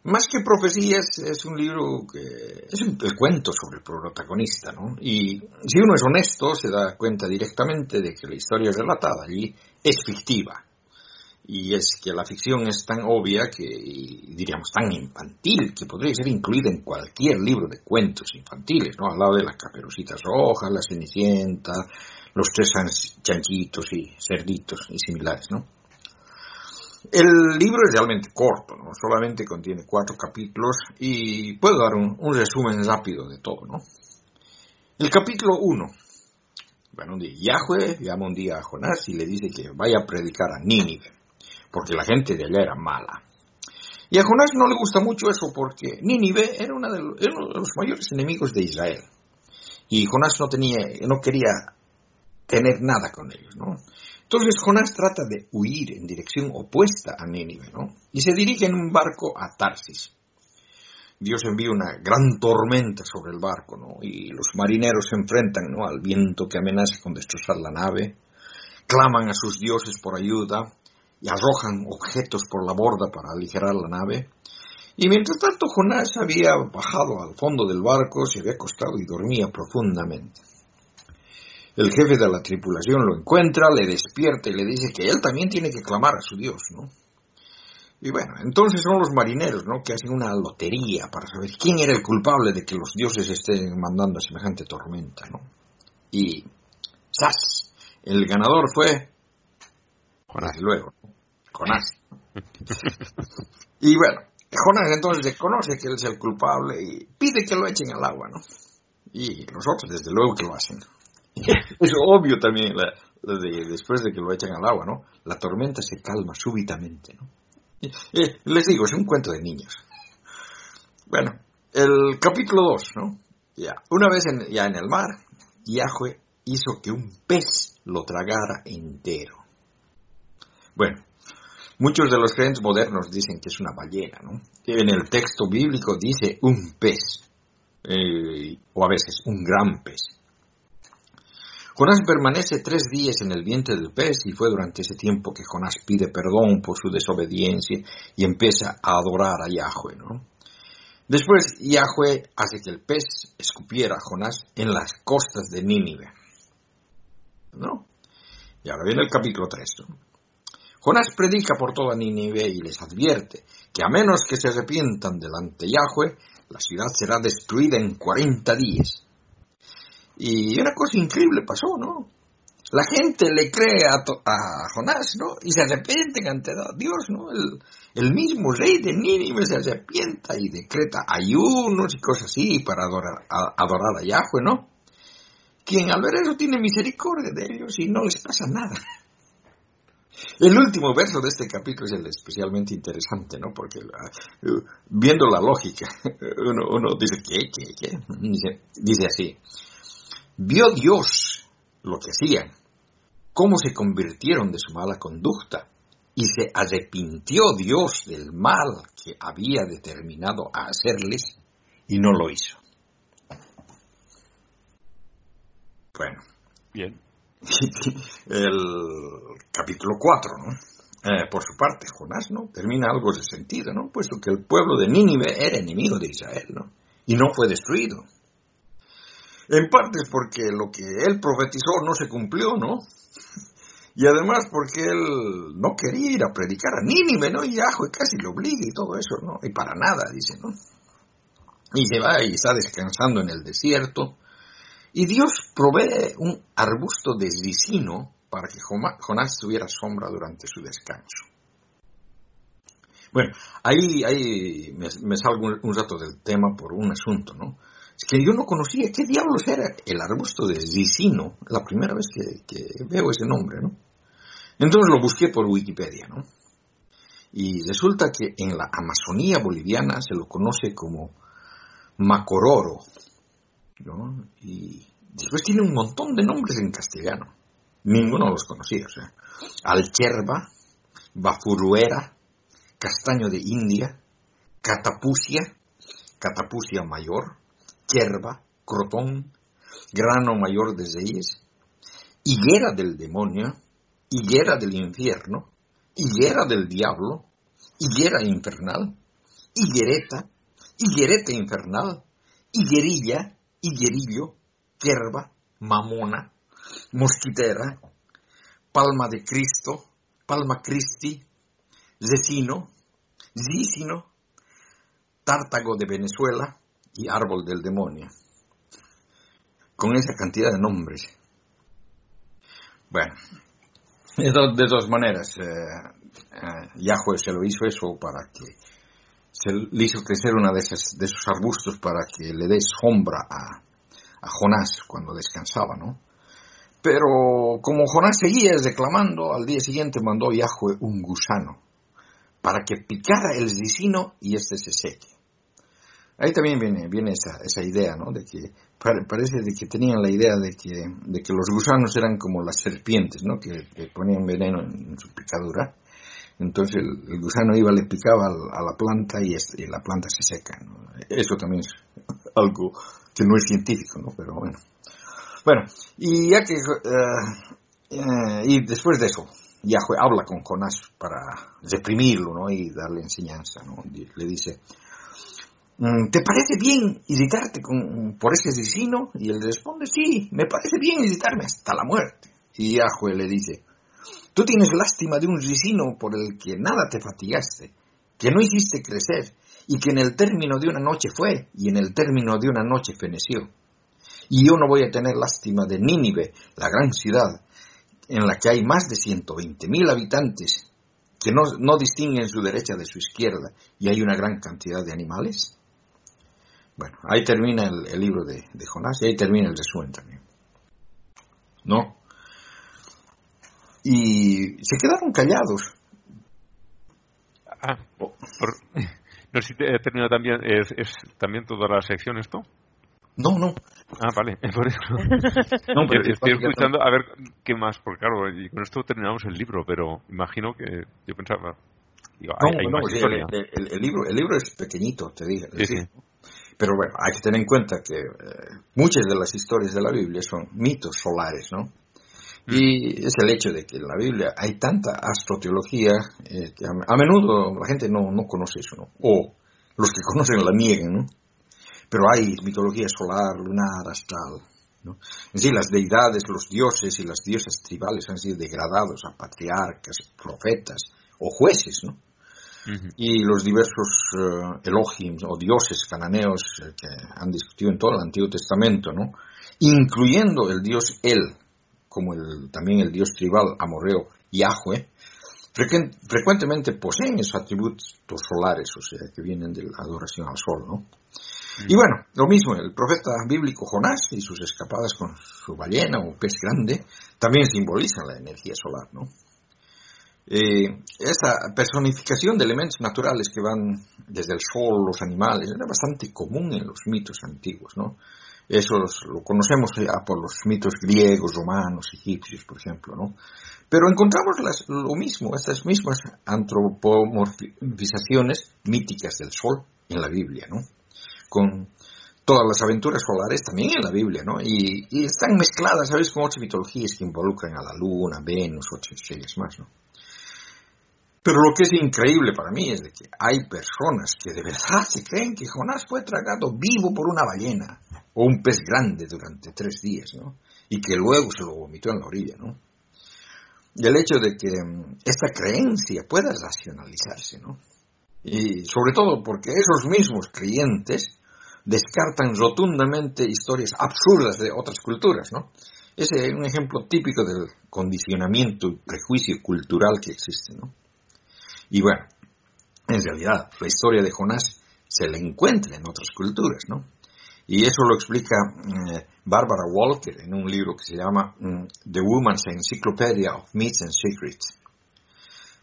más que profecías, es un libro que es un, cuento sobre el protagonista, ¿no? Y si uno es honesto, se da cuenta directamente de que la historia relatada allí es fictiva. Y es que la ficción es tan obvia que, diríamos, tan infantil, que podría ser incluida en cualquier libro de cuentos infantiles, ¿no? Al lado de las caperucitas rojas, la cenicienta, los tres chanchitos y cerditos y similares, ¿no? El libro es realmente corto, ¿no? solamente contiene cuatro capítulos y puedo dar un, resumen rápido de todo. ¿no? El capítulo 1. Bueno, un día Yahweh llama un día a Jonás y le dice que vaya a predicar a Nínive, porque la gente de allá era mala. Y a Jonás no le gusta mucho eso porque Nínive era, uno de los mayores enemigos de Israel. Y Jonás no, tenía, no quería tener nada con ellos, ¿no? Entonces Jonás trata de huir en dirección opuesta a Nínive, ¿no? Y se dirige en un barco a Tarsis. Dios envía una gran tormenta sobre el barco, ¿no? Y los marineros se enfrentan, ¿no? Al viento que amenaza con destrozar la nave, claman a sus dioses por ayuda y arrojan objetos por la borda para aligerar la nave. Y mientras tanto Jonás había bajado al fondo del barco, se había acostado y dormía profundamente. El jefe de la tripulación lo encuentra, le despierta y le dice que él también tiene que clamar a su Dios, ¿no? Y bueno, entonces son los marineros, ¿no? Que hacen una lotería para saber quién era el culpable de que los dioses estén mandando semejante tormenta, ¿no? Y ¡zas! El ganador fue Jonás, luego, Jonás. y bueno, Jonás entonces reconoce que él es el culpable y pide que lo echen al agua, ¿no? Y los otros, desde luego que lo hacen. es obvio también, después de que lo echan al agua, ¿no? La tormenta se calma súbitamente, ¿no? les digo, es un cuento de niños. Bueno, el capítulo 2, ¿no? Ya, una vez ya en el mar, Yahweh hizo que un pez lo tragara entero. Bueno, muchos de los creyentes modernos dicen que es una ballena, ¿no? En el texto bíblico dice un pez, eh, o a veces un gran pez. Jonás permanece tres días en el vientre del pez y fue durante ese tiempo que Jonás pide perdón por su desobediencia y empieza a adorar a Yahweh. ¿no? Después Yahweh hace que el pez escupiera a Jonás en las costas de Nínive. ¿no? Y ahora viene el capítulo 3. Jonás predica por toda Nínive y les advierte que a menos que se arrepientan delante de Yahweh, la ciudad será destruida en 40 días. Y una cosa increíble pasó, ¿no? La gente le cree a, a Jonás, ¿no? Y se arrepienten ante Dios, ¿no? El, mismo rey de Nínive se arrepienta y decreta ayunos y cosas así para adorar a, adorar a Yahweh, ¿no? Quien al ver eso tiene misericordia de ellos y no les pasa nada. El último verso de este capítulo es el especialmente interesante, ¿no? Porque uh, viendo la lógica, uno, uno dice, ¿qué, qué, qué? Dice, dice así, Vio Dios lo que hacían, cómo se convirtieron de su mala conducta, y se arrepintió Dios del mal que había determinado a hacerles, y no lo hizo. Bueno. Bien. El capítulo 4, ¿no? Eh, por su parte, Jonás, ¿no? Termina algo de sentido, ¿no? Puesto que el pueblo de Nínive era enemigo de Israel, ¿no? Y no fue destruido. En parte porque lo que él profetizó no se cumplió, ¿no? Y además porque él no quería ir a predicar a Nínive, ¿no? Y Yahweh casi lo obliga y todo eso, ¿no? Y para nada, dice, ¿no? Y se va y está descansando en el desierto. Y Dios provee un arbusto de ricino para que Jonás tuviera sombra durante su descanso. Bueno, ahí, me, salgo un rato del tema por un asunto, ¿no? Es que yo no conocía qué diablos era el arbusto de Zicino, la primera vez que, veo ese nombre, ¿no? Entonces lo busqué por Wikipedia, ¿no? Y resulta que en la Amazonía boliviana se lo conoce como macororo, Y después tiene un montón de nombres en castellano. Ninguno los conocía, o alcherba, bafuruera, castaño de India, catapucia, catapucia mayor, hierba, crotón, grano mayor de seis, higuera del demonio, higuera del infierno, higuera del diablo, higuera infernal, higuereta, higuereta infernal, higuerilla, higuerillo, hierba, mamona, mosquitera, palma de Cristo, palma Christi, zecino, zícino, tártago de Venezuela y árbol del demonio. Con esa cantidad de nombres. Bueno, de, do- de dos maneras, eh, eh, se lo hizo eso para que se le hizo crecer una de, esas, de esos arbustos para que le dé sombra a, a Jonás cuando descansaba, ¿no? Pero como Jonás seguía reclamando, al día siguiente mandó Yahweh un gusano para que picara el ricino y este se seque. Ahí también viene, viene esa, esa idea, ¿no? De que pare- parece de que tenían la idea de que, de que los gusanos eran como las serpientes, ¿no? Que, que ponían veneno en, en su picadura. Entonces el, gusano iba, le picaba a la planta y, la planta se seca. Eso también es algo que no es científico, ¿no? Pero bueno. Bueno, y ya que... eh, eh, y después de eso, Yahweh habla con Jonás para reprimirlo, ¿no? Y darle enseñanza, ¿no? Le dice, "Mm, ¿te parece bien irritarte con, por ese asesino? Y él responde, sí, me parece bien irritarme hasta la muerte. Y Yahweh le dice, tú tienes lástima de un ricino por el que nada te fatigaste, que no hiciste crecer, y que en el término de una noche fue, y en el término de una noche feneció. Y yo no voy a tener lástima de Nínive, la gran ciudad, en la que hay más de 120 mil habitantes que no, no distinguen su derecha de su izquierda y hay una gran cantidad de animales. Bueno, ahí termina el, libro de, de Jonás y ahí termina el resumen también. ¿No? Y se quedaron callados. Ah, por- no sé si te- he terminado también, es, es también toda la sección esto. No, no. Ah, vale, por eso. no pero Estoy es- escuchando a ver qué más, porque claro, y con esto terminamos el libro, pero imagino que yo pensaba, digo, No, hay, hay no, el, el- el libro, el libro es pequeñito, te dije. Sí, sí. sí. Pero bueno, hay que tener en cuenta que eh, muchas de las historias de la Biblia son mitos solares, ¿no? Y es el hecho de que en la Biblia hay tanta astroteología eh, que a, a menudo la gente no, no conoce eso, ¿no? O los que conocen la niegan, ¿no? Pero hay mitología solar, lunar, astral, ¿no? En sí, las deidades, los dioses y las diosas tribales han sido degradados a patriarcas, profetas o jueces, ¿no? Y los diversos eh, Elohim o dioses cananeos eh, que han discutido en todo el Antiguo Testamento, ¿no? incluyendo el dios El, como el, también el dios tribal amorreo Yahweh, frecuentemente poseen esos atributos solares, o sea, que vienen de la adoración al sol, ¿no? Y bueno, lo mismo, el profeta bíblico Jonás y sus escapadas con su ballena o pez grande también simbolizan la energía solar, ¿no? Eh, esta personificación de elementos naturales que van desde el sol, los animales, era bastante común en los mitos antiguos, ¿no? Eso lo conocemos ya por los mitos griegos, romanos, egipcios, por ejemplo, ¿no? Pero encontramos lo mismo, estas mismas antropomorfizaciones míticas del sol en la Biblia, ¿no? Con todas las aventuras solares también en la Biblia, ¿no? Y, y están mezcladas, ¿sabes?, con otras mitologías que involucran a la luna, Venus, otras estrellas más, ¿no? Pero lo que es increíble para mí es de que hay personas que de verdad se creen que Jonás fue tragado vivo por una ballena o un pez grande durante tres días, ¿no? Y que luego se lo vomitó en la orilla, ¿no? Y el hecho de que mm, esta creencia pueda racionalizarse, ¿no? Y sobre todo porque esos mismos creyentes descartan rotundamente historias absurdas de otras culturas, ¿no? Ese es un ejemplo típico del condicionamiento y prejuicio cultural que existe, ¿no? Y bueno, en realidad la historia de Jonás se la encuentra en otras culturas, ¿no? Y eso lo explica eh, Barbara Walker en un libro que se llama mm, The Woman's Encyclopedia of Myths and Secrets.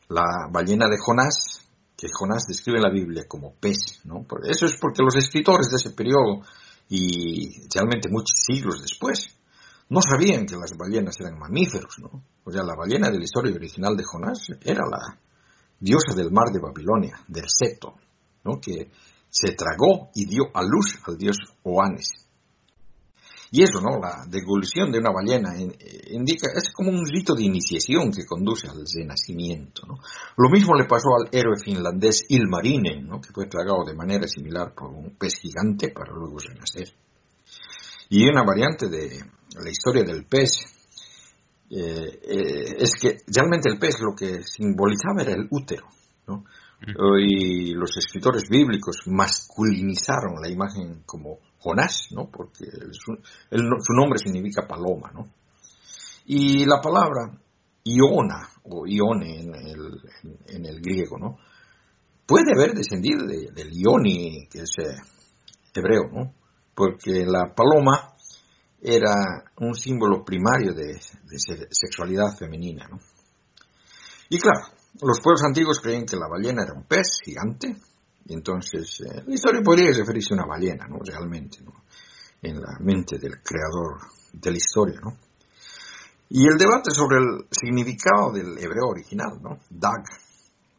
La ballena de Jonás, que Jonás describe en la Biblia como pez, ¿no? Eso es porque los escritores de ese periodo y realmente muchos siglos después no sabían que las ballenas eran mamíferos, ¿no? O sea, la ballena de la historia original de Jonás era la diosa del mar de Babilonia, del Seto, ¿no? que se tragó y dio a luz al dios Oanes. Y eso, ¿no? La devolución de una ballena eh, indica, es como un rito de iniciación que conduce al renacimiento. Lo mismo le pasó al héroe finlandés Ilmarinen, ¿no? Que fue tragado de manera similar por un pez gigante para luego renacer. Y una variante de la historia del pez eh, eh, es que realmente el pez lo que simbolizaba era el útero, ¿no? Y los escritores bíblicos masculinizaron la imagen como Jonás, ¿no? Porque su, su nombre significa paloma, ¿no? Y la palabra Iona, o Ione en el, en el griego, ¿no? Puede haber descendido del Ioni, que es eh, hebreo, ¿no? Porque la paloma era un símbolo primario de, sexualidad femenina, ¿no? Y claro, los pueblos antiguos creían que la ballena era un pez gigante, y entonces eh, la historia podría referirse a una ballena, ¿no? Realmente, ¿no? En la mente del creador de la historia, ¿no? Y el debate sobre el significado del hebreo original, ¿no? Dag,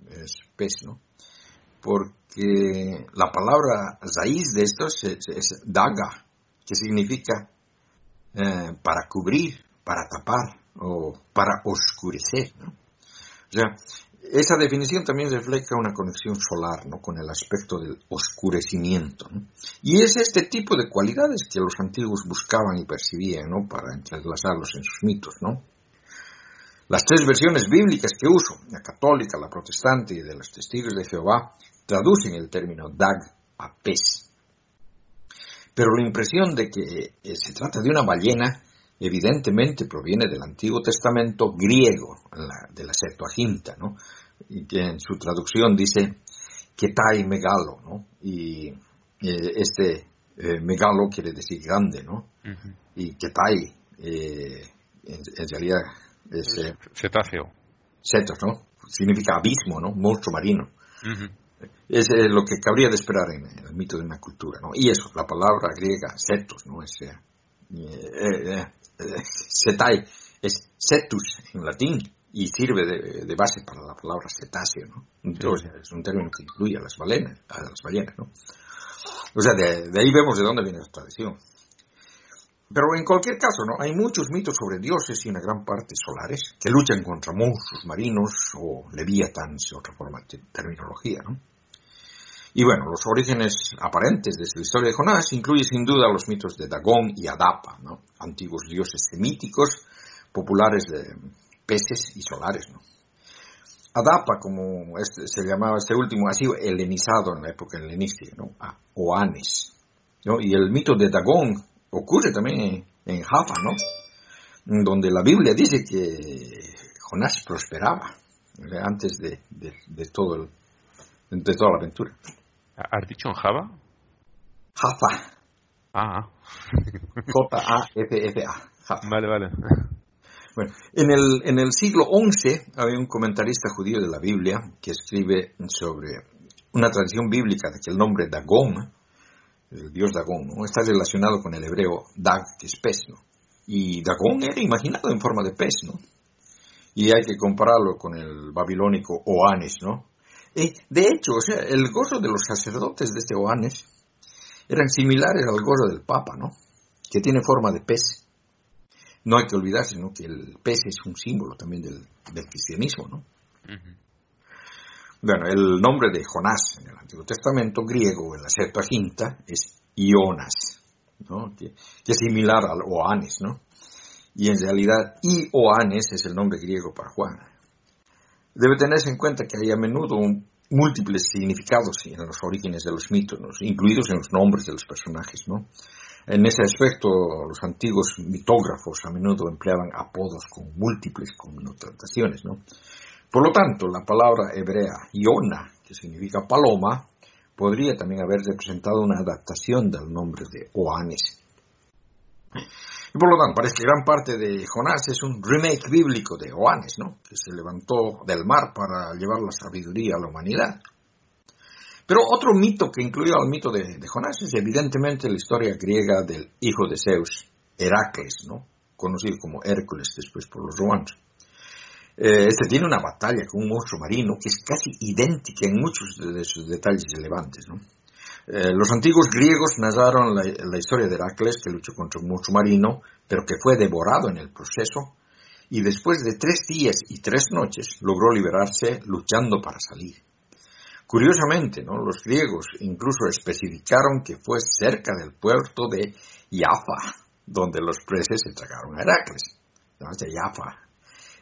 es pez, ¿no? Porque la palabra raíz de esto es, daga, que significa eh, para cubrir, para tapar o para oscurecer. O sea, esa definición también refleja una conexión solar ¿no? con el aspecto del oscurecimiento. Y es este tipo de cualidades que los antiguos buscaban y percibían ¿no? para entrelazarlos en sus mitos. Las tres versiones bíblicas que uso, la católica, la protestante y de los testigos de Jehová, traducen el término dag a pez. Pero la impresión de que eh, se trata de una ballena evidentemente proviene del Antiguo Testamento griego, de la Septuaginta, ¿no? y que en su traducción dice Ketai megalo, ¿no? Y eh, este eh, megalo quiere decir grande, ¿no? Y Ketai eh, en, realidad es... cetáceo. Cetos, ¿no? Significa abismo, ¿no? Monstruo marino. Es lo que cabría de esperar en, el mito de una cultura, ¿no? Y eso, la palabra griega cetos, ¿no? Es, cetai es cetus en latín, y sirve de, base para la palabra cetáceo, ¿no? Entonces, es un término que incluye a las ballenas, a las ballenas, ¿no? O sea, de, ahí vemos de dónde viene la tradición. Pero en cualquier caso, ¿no? Hay muchos mitos sobre dioses y una gran parte solares que luchan contra monstruos marinos o leviatans, otra forma de terminología, ¿no? Y bueno, los orígenes aparentes de la historia de Jonás incluye sin duda los mitos de Dagón y Adapa. Antiguos dioses semíticos populares de, peces y solares, ¿no? Adapa, como este, se llamaba este último, ha sido helenizado en la época helenística, ¿no? A. Y el mito de Dagón ocurre también en, Jaffa, ¿no? Donde la Biblia dice que Jonás prosperaba antes de toda la aventura. ¿Has dicho en Java? Jaffa. Ah. J-A-F-F-A. Vale, vale. Bueno, en el, en el siglo XI había un comentarista judío de la Biblia que escribe sobre una tradición bíblica de que el nombre Dagón, el dios Dagón, ¿no? está relacionado con el hebreo Dag, que es pez, ¿no? Y Dagón era imaginado en forma de pez, ¿no? Y hay que compararlo con el babilónico Oanes, ¿no? De hecho, o sea, el gozo de los sacerdotes de este Oanes eran similares al gozo del Papa, ¿no? Que tiene forma de pez no hay que olvidarse ¿no? que el pez es un símbolo también del, cristianismo. ¿no? Bueno, el nombre de Jonás en el Antiguo Testamento griego, en la Septuaginta, es Ionas, ¿no? que, es similar al Oanes, ¿no? y en realidad Ioanes es el nombre griego para Juan. Debe tenerse en cuenta que hay a menudo múltiples significados en los orígenes de los mitos, incluidos en los nombres de los personajes, ¿no? En ese aspecto, los antiguos mitógrafos a menudo empleaban apodos con múltiples connotaciones, ¿no? Por lo tanto, la palabra hebrea Iona, que significa paloma, podría también haber representado una adaptación del nombre de Oanes. Y por lo tanto, parece que gran parte de Jonás es un remake bíblico de Oanes, ¿no? que se levantó del mar para llevar la sabiduría a la humanidad. Pero otro mito que incluye al mito de, Jonás es evidentemente la historia griega del hijo de Zeus, Heracles, ¿no? conocido como Hércules después por los romanos. Eh, este tiene una batalla con un monstruo marino que es casi idéntica en muchos de, sus detalles relevantes. ¿no? Eh, los antiguos griegos narraron la, historia de Heracles, que luchó contra un monstruo marino, pero que fue devorado en el proceso, y después de tres días y tres noches logró liberarse luchando para salir. Curiosamente, ¿no? los griegos incluso especificaron que fue cerca del puerto de Jaffa, donde los presos se tragaron a Heracles. De Jaffa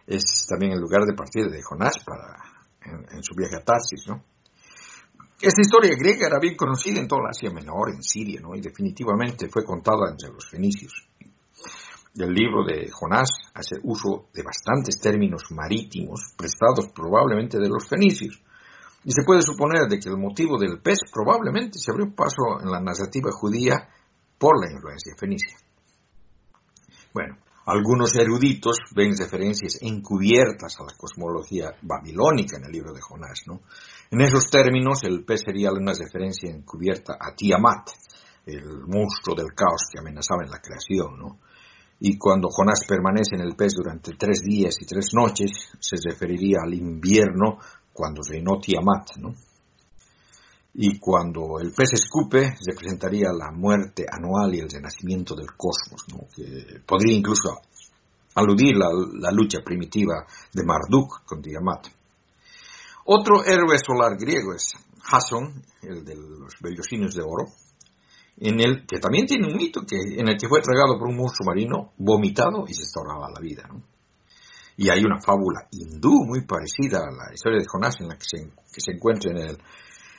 es también el lugar de partida de Jonás para, en, en su viaje a Tarsis. ¿no? Esta historia griega era bien conocida en toda la Asia Menor, en Siria, ¿no? y definitivamente fue contada entre los fenicios. El libro de Jonás hace uso de bastantes términos marítimos prestados probablemente de los fenicios, y se puede suponer de que el motivo del pez probablemente se abrió paso en la narrativa judía por la influencia fenicia. Bueno, algunos eruditos ven referencias encubiertas a la cosmología babilónica en el libro de Jonás, ¿no? En esos términos, el pez sería una referencia encubierta a Tiamat, el monstruo del caos que amenazaba en la creación, ¿no? Y cuando Jonás permanece en el pez durante tres días y tres noches, se referiría al invierno cuando reinó Tiamat, ¿no? Y cuando el pez escupe, representaría la muerte anual y el renacimiento del cosmos, ¿no? Que podría incluso aludir la, la lucha primitiva de Marduk con Tiamat. Otro héroe solar griego es Jason, el de los vellocinos de oro, en el que también tiene un mito que, en el que fue tragado por un monstruo marino, vomitado y se restauraba la vida. ¿no? Y hay una fábula hindú muy parecida a la historia de Jonás en la que se, que se encuentra en el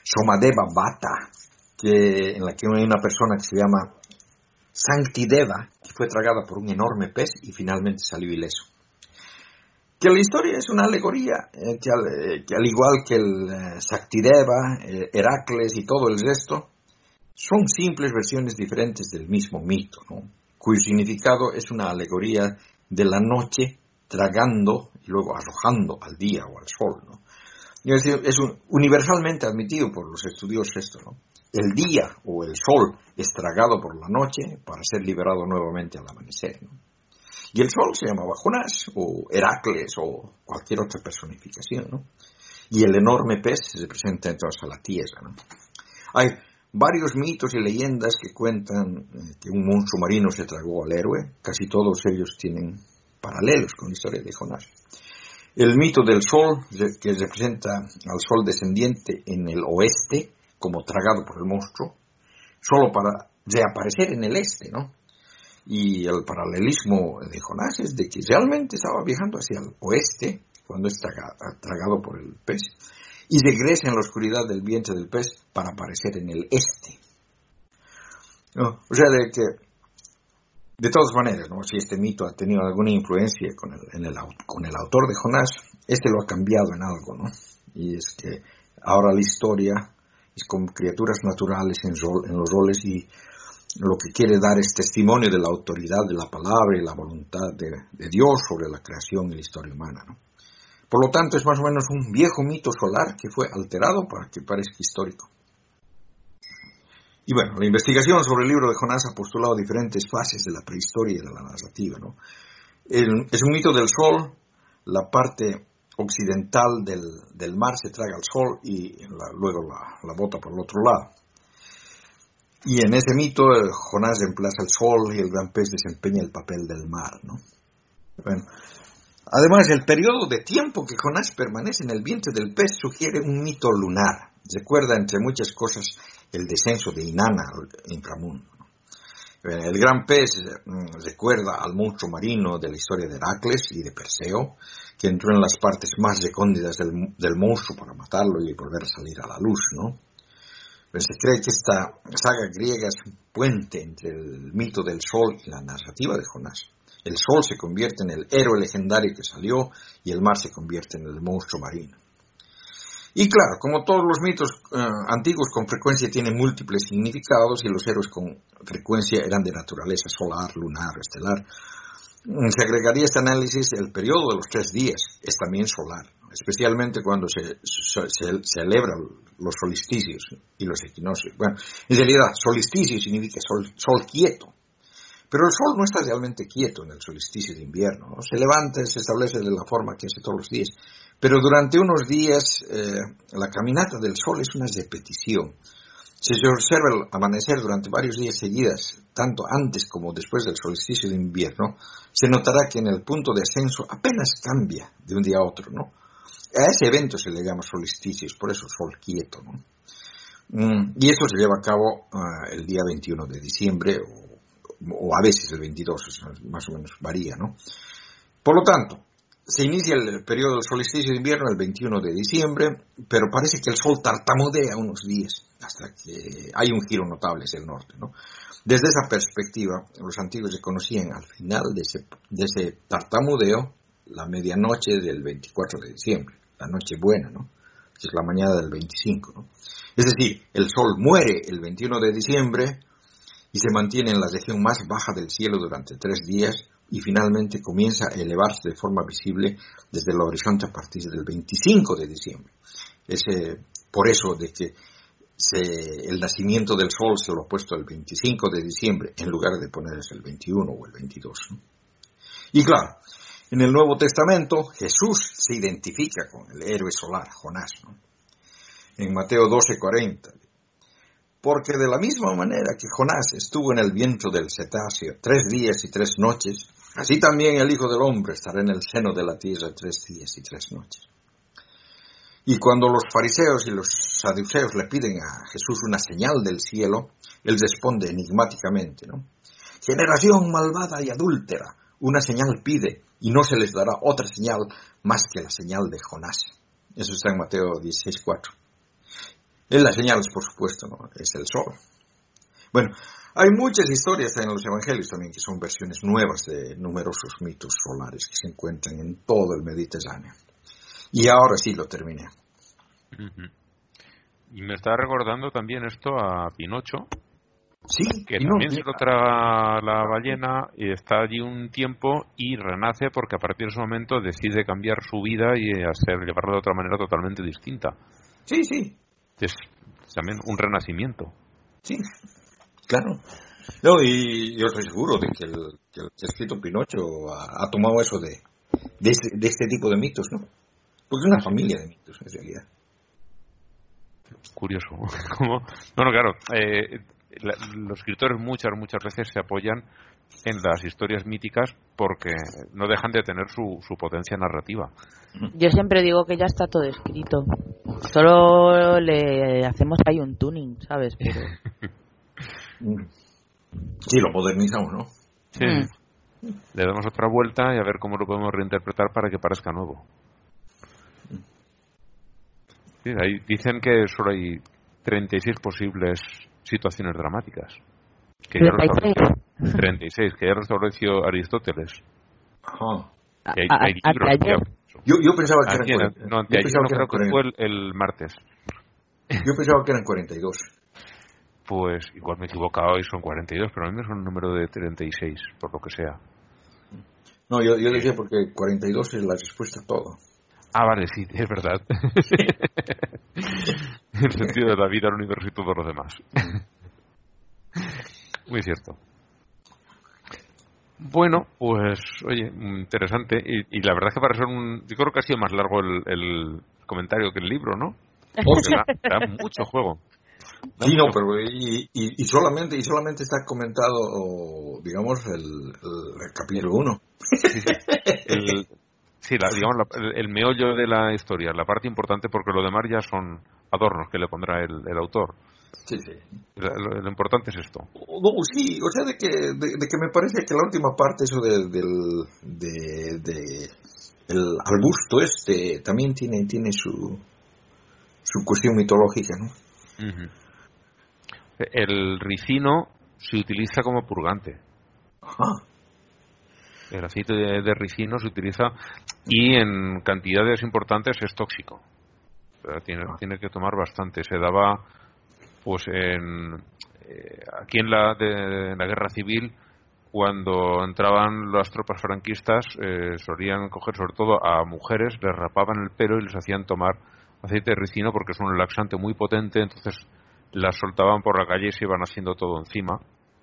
Somadeva Bhatta, que, en la que hay una persona que se llama Sanctideva, que fue tragada por un enorme pez y finalmente salió ileso que la historia es una alegoría, eh, que, al, eh, que, al, igual que el eh, Saktideva, eh, Heracles y todo el resto, son simples versiones diferentes del mismo mito, cuyo significado es una alegoría de la noche tragando y luego arrojando al día o al sol. ¿no? Es, universalmente admitido por los estudiosos esto. ¿no? El día o el sol es tragado por la noche para ser liberado nuevamente al amanecer. ¿no? Y el sol se llamaba Jonás, o Heracles, o cualquier otra personificación, ¿no? Y el enorme pez se presenta entonces a la tierra, ¿no? Hay varios mitos y leyendas que cuentan eh, que un monstruo marino se tragó al héroe, casi todos ellos tienen paralelos con la historia de Jonás. El mito del sol, que representa al sol descendiente en el oeste, como tragado por el monstruo, solo para reaparecer en el este, ¿no? Y el paralelismo de Jonás es de que realmente estaba viajando hacia el oeste cuando es tragado por el pez y regresa en la oscuridad del vientre del pez para aparecer en el este. No, o sea, de que, de todas maneras, ¿no? si este mito ha tenido alguna influencia con el, en el, con el autor de Jonás, este lo ha cambiado en algo, ¿no? Y es que ahora la historia es con criaturas naturales en, rol, en los roles y lo que quiere dar es testimonio de la autoridad de la palabra y la voluntad de, Dios sobre la creación y la historia humana. Por lo tanto, es más o menos un viejo mito solar que fue alterado para que parezca histórico. Y bueno, la investigación sobre el libro de Jonás ha postulado diferentes fases de la prehistoria y de la narrativa. ¿no? Es un mito del sol, la parte occidental del, mar se traga al sol y luego la, bota por el otro lado. Y en ese mito Jonás reemplaza el sol y el gran pez desempeña el papel del mar, ¿no? Bueno, además el periodo de tiempo que Jonás permanece en el vientre del pez sugiere un mito lunar. Recuerda entre muchas cosas el descenso de Inanna al inframundo. El gran pez mm, recuerda al monstruo marino de la historia de Heracles y de Perseo, que entró en las partes más recónditas del, monstruo para matarlo y volver a salir a la luz, ¿no? Pero se cree que esta saga griega es un puente entre el mito del sol y la narrativa de Jonás. El sol se convierte en el héroe legendario que salió y el mar se convierte en el monstruo marino. Y claro, como todos los mitos eh, antiguos con frecuencia tienen múltiples significados y los héroes con frecuencia eran de naturaleza solar, lunar, estelar, se agregaría este análisis el periodo de los tres días, es también solar, especialmente cuando se, se, celebran los solsticios y los equinoccios. Bueno, en realidad, solsticio significa sol, quieto, pero el sol no está realmente quieto en el solsticio de invierno, ¿no? se levanta se establece de la forma que hace todos los días, pero durante unos días eh, la caminata del sol es una repetición. Si se observa el amanecer durante varios días seguidas, tanto antes como después del solsticio de invierno, se notará que en el punto de ascenso apenas cambia de un día a otro, ¿no? A ese evento se le llama solsticios, por eso sol quieto, ¿no? Mm, y eso se lleva a cabo ah, el día 21 de diciembre o, a veces el 22, más o menos varía, ¿no? Por lo tanto, se inicia el periodo del solsticio de invierno el 21 de diciembre, pero parece que el sol tartamudea unos días hasta que hay un giro notable hacia el norte, ¿no? Desde esa perspectiva, los antiguos se conocían al final de ese, de ese tartamudeo la medianoche del 24 de diciembre, la noche buena, ¿no? Que es la mañana del 25, ¿no? Es decir, el sol muere el 21 de diciembre y se mantiene en la región más baja del cielo durante tres días y finalmente comienza a elevarse de forma visible desde el horizonte a partir del 25 de diciembre. Es por eso de que el nacimiento del sol se lo ha puesto el 25 de diciembre en lugar de ponerse el 21 o el 22. Y claro, en el Nuevo Testamento Jesús se identifica con el héroe solar, Jonás. ¿no? En Mateo 12:40. Porque de la misma manera que Jonás estuvo en el vientre del cetáceo tres días y tres noches, así también el Hijo del Hombre estará en el seno de la tierra tres días y tres noches. Y cuando los fariseos y los saduceos le piden a Jesús una señal del cielo, él responde enigmáticamente, ¿no? Generación malvada y adúltera, una señal pide, y no se les dará otra señal más que la señal de Jonás. Eso está en Mateo 16.4. Es la señal, por supuesto, ¿no? es el sol. Bueno, hay muchas historias en los evangelios también que son versiones nuevas de numerosos mitos solares que se encuentran en todo el Mediterráneo. Y ahora sí lo terminé. Y me está recordando también esto a Pinocho. Sí, que también se lo traga la ballena y está allí un tiempo y renace porque a partir de ese momento decide cambiar su vida y hacer llevarlo de otra manera totalmente distinta. Sí, sí. Es también un renacimiento. Sí, claro. No, y yo estoy seguro de que el, que escrito Pinocho ha, tomado eso de, de, este, de este tipo de mitos, ¿no? Porque es una familia de mitos, en realidad. Curioso. ¿Cómo? Bueno, claro, eh, los escritores muchas, muchas veces se apoyan en las historias míticas porque no dejan de tener su, su potencia narrativa. Yo siempre digo que ya está todo escrito. Solo le hacemos ahí un tuning, ¿sabes? Pero... sí, lo modernizamos, ¿no? Sí. Mm. Le damos otra vuelta y a ver cómo lo podemos reinterpretar para que parezca nuevo dicen que solo hay 36 posibles situaciones dramáticas. Que ya 36, que ya lo estableció Aristóteles. yo, yo, pensaba que eran, no, creo que fue el, martes. Yo pensaba que eran 42. Pues igual me he equivocado y son 42, pero a mí me son un número de 36, por lo que sea. No, yo, yo decía porque 42 es la respuesta a todo. Ah, vale, sí, es verdad. el sentido de la vida, el universo y todo lo demás. Muy cierto. Bueno, pues, oye, interesante. Y, la verdad es que para ser un. Yo creo que ha sido más largo el, comentario que el libro, ¿no? Porque da, mucho juego. Sí, no, pero y, y, solamente y solamente está comentado, digamos, el, capítulo 1. Sí, sí. El, Sí, digamos, el, meollo de la historia, la parte importante, porque lo demás ya son adornos que le pondrá el, autor. Sí, sí. Lo, importante es esto. sí, o sea, de que, de, que me parece que la última parte, eso del, de, el arbusto este, también tiene, tiene su, su cuestión mitológica, ¿no? El ricino se utiliza como purgante. Ajá. El aceite de, ricino se utiliza y en cantidades importantes es tóxico. tiene, tiene que tomar bastante. Se daba, pues, en, eh, aquí en la, de, la guerra civil, cuando entraban las tropas franquistas, eh, solían coger sobre todo a mujeres, les rapaban el pelo y les hacían tomar aceite de ricino porque es un laxante muy potente, entonces las soltaban por la calle y se iban haciendo todo encima,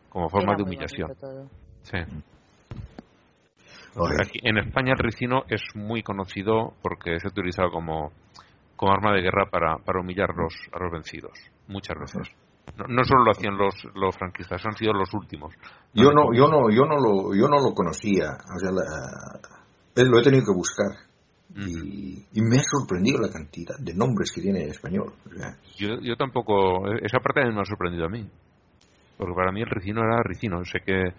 como forma de humillación. Sí en España el ricino es muy conocido porque es utilizado como, como arma de guerra para, para humillar los, a los vencidos, muchas veces. No, no solo lo hacían los, los franquistas, han sido los últimos. Yo no, yo no, yo no lo, yo no lo conocía. O sea, la- eh, lo he tenido que buscar. Y, y me ha sorprendido la cantidad de nombres que tiene en español. O sea, Yo, yo tampoco, esa parte me ha sorprendido a mí. Porque para mí el ricino era ricino. Sé que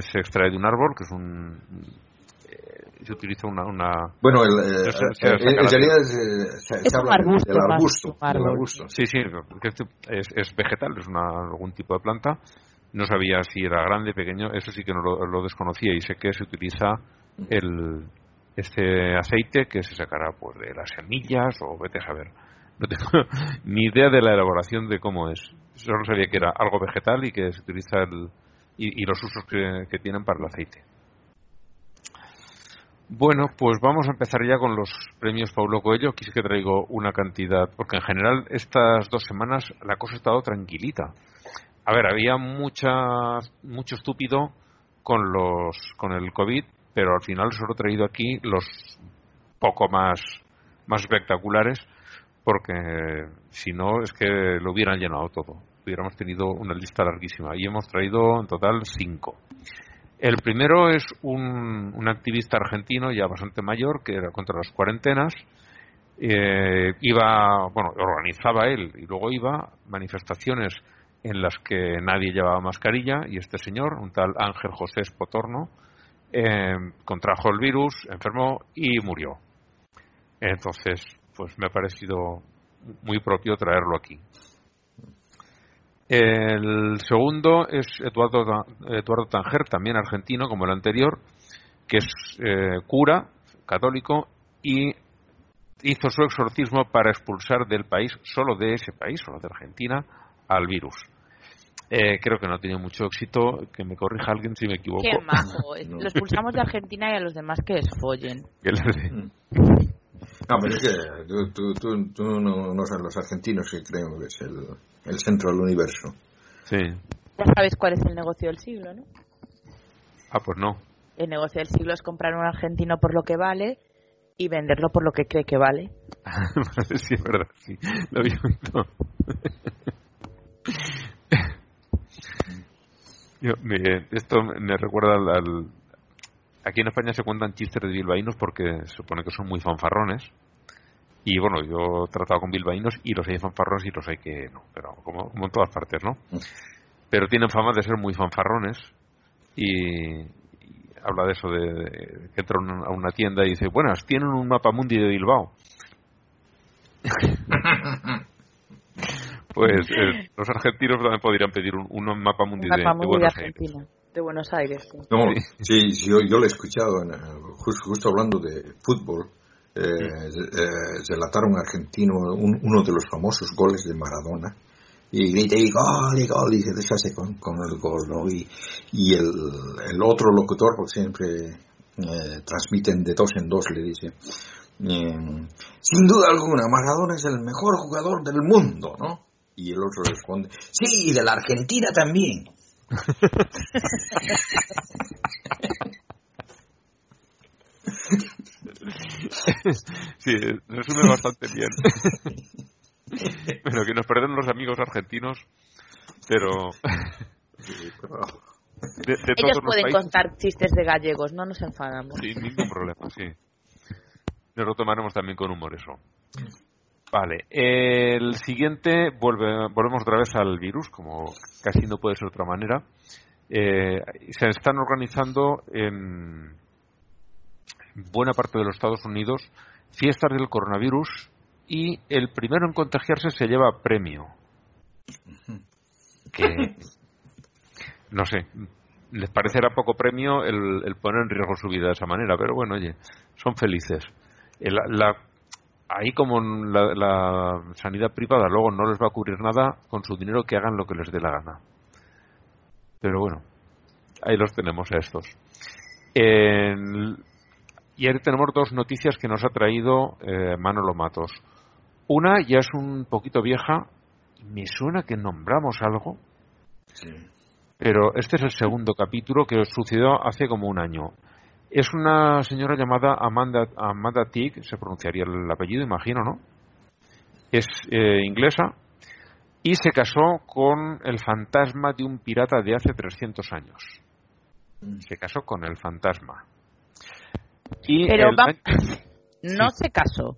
se extrae de un árbol, que es un. eh, se utiliza una. una bueno, el, eh, sé- en realidad se, se habla del- arbusto del arbusto. del arbusto. Sí, sí, porque este es, es vegetal, es una, algún tipo de planta. No sabía si era grande, pequeño, eso sí que no lo, lo desconocía y sé que se utiliza el, este aceite que se sacará pues de las semillas o vete a saber. No tengo ni idea de la elaboración de cómo es. Solo sabía que era algo vegetal y que se utiliza el, y, los usos que, que tienen para el aceite. Bueno, pues vamos a empezar ya con los premios Paulo Coelho. Aquí sí que traigo una cantidad, porque en general estas dos semanas la cosa ha estado tranquilita. A ver, había mucha, mucho estúpido con los, con el COVID, pero al final solo he traído aquí los poco más, más espectaculares, porque si no es que lo hubieran llenado todo. Hubiéramos tenido una lista larguísima y hemos traído en total cinco. El primero es un, un activista argentino ya bastante mayor que era contra las cuarentenas. Eh, iba, bueno, organizaba él y luego iba manifestaciones en las que nadie llevaba mascarilla y este señor, un tal Ángel José Espotorno, eh, contrajo el virus, enfermó y murió. Entonces, pues me ha parecido muy propio traerlo aquí. El segundo es Eduardo, Eduardo Tanger, también argentino como el anterior, que es eh, cura católico y hizo su exorcismo para expulsar del país, solo de ese país, solo de Argentina, al virus. Eh, creo que no ha tenido mucho éxito, que me corrija alguien si me equivoco. Qué majo. Lo expulsamos de Argentina y a los demás que desfollen. Que les- No, pero es que tú, tú, tú, tú no, no sabes los argentinos que creo que es el, el centro del universo. Sí. Ya sabes cuál es el negocio del siglo, ¿no? Ah, pues no. El negocio del siglo es comprar un argentino por lo que vale y venderlo por lo que cree que vale. sí, es verdad, sí. Lo había oído. Yo, me- esto me recuerda al, al- Aquí en España se cuentan chistes de bilbaínos porque se supone que son muy fanfarrones. Y bueno, yo he tratado con bilbaínos y los hay fanfarrones y los hay que no, pero como, como en todas partes, ¿no? Pero tienen fama de ser muy fanfarrones y, habla de eso, de, de que entra a una tienda y dice, buenas, tienen un mapa mundi de Bilbao. Pues eh, los argentinos también podrían pedir un, un mapa mundi Una de, de Buenos Aires. Argentina. De Buenos Aires, sí. No, sí, sí, yo, yo lo he escuchado, en, justo, justo hablando de fútbol, eh, eh, relataron argentino un- uno de los famosos goles de Maradona y grita y gol y gol y se deshace con, con el gol, ¿no? Y, y el, el otro locutor, porque siempre eh, transmiten de dos en dos, le dice, eh, sin duda alguna, Maradona es el mejor jugador del mundo, ¿no? Y el otro responde, sí, y de la Argentina también. Sí, resume bastante bien. bueno, que nos perden los amigos argentinos, pero de, de Ellos los pueden países, contar chistes de gallegos, no nos enfadamos. sin ningún problema, sí. Nos lo tomaremos también con humor eso. Vale, el siguiente, vuelve, volvemos otra vez al virus, como casi no puede ser de otra manera. Eh, se están organizando en buena parte de los Estados Unidos fiestas del coronavirus y el primero en contagiarse se lleva premio. Que, no sé, les parecerá poco premio el, el poner en riesgo su vida de esa manera, pero bueno, oye, son felices. El- la- ahí como la, la sanidad privada luego no les va a cubrir nada, con su dinero que hagan lo que les dé la gana. Pero bueno, ahí los tenemos a estos. En- y ahí tenemos dos noticias que nos ha traído eh, Manolo Matos. Una ya es un poquito vieja, me suena que nombramos algo, pero este es el segundo capítulo que sucedió hace como un año. Es una señora llamada Amanda, Amanda Teague, se pronunciaría el apellido, imagino, ¿no? Es eh, inglesa y se casó con el fantasma de un pirata de hace 300 años. Se casó con el fantasma. Y Pero el va- no se casó.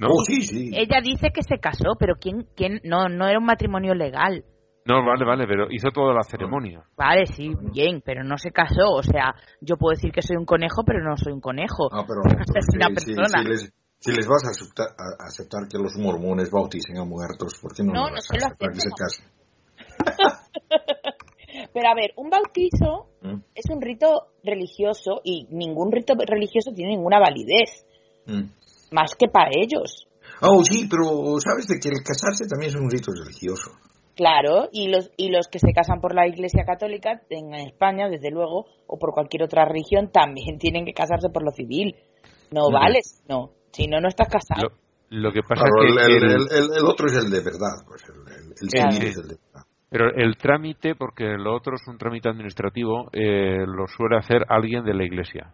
¿no? Oh, sí, sí. Ella dice que se casó, pero ¿quién, quién? No, no era un matrimonio legal. No, vale, vale, pero hizo toda la ceremonia. Vale, sí, bien, pero no se casó. O sea, yo puedo decir que soy un conejo, pero no soy un conejo. Ah, pero Es una si- persona. Si, les, si les vas a aceptar, a aceptar que los mormones bauticen a muertos, ¿por qué no, No, no vas se lo a aceptar que se casen? Pero a ver, un bautizo ¿Mm? es un rito religioso y ningún rito religioso tiene ninguna validez, Mm. más que para ellos. Oh, sí, pero sabes de que el casarse también es un rito religioso. Claro, y los, y los que se casan por la Iglesia Católica en España, desde luego, o por cualquier otra religión, también tienen que casarse por lo civil. No Ujú. vales, no. Si no, no estás casado. Lo, lo que pasa Claro, es el, que el- el- el- el- el otro es el de verdad, pues el, el- el Sí, civil es el de verdad. pero el trámite, porque lo otro es un trámite administrativo, eh, lo suele hacer alguien de la iglesia.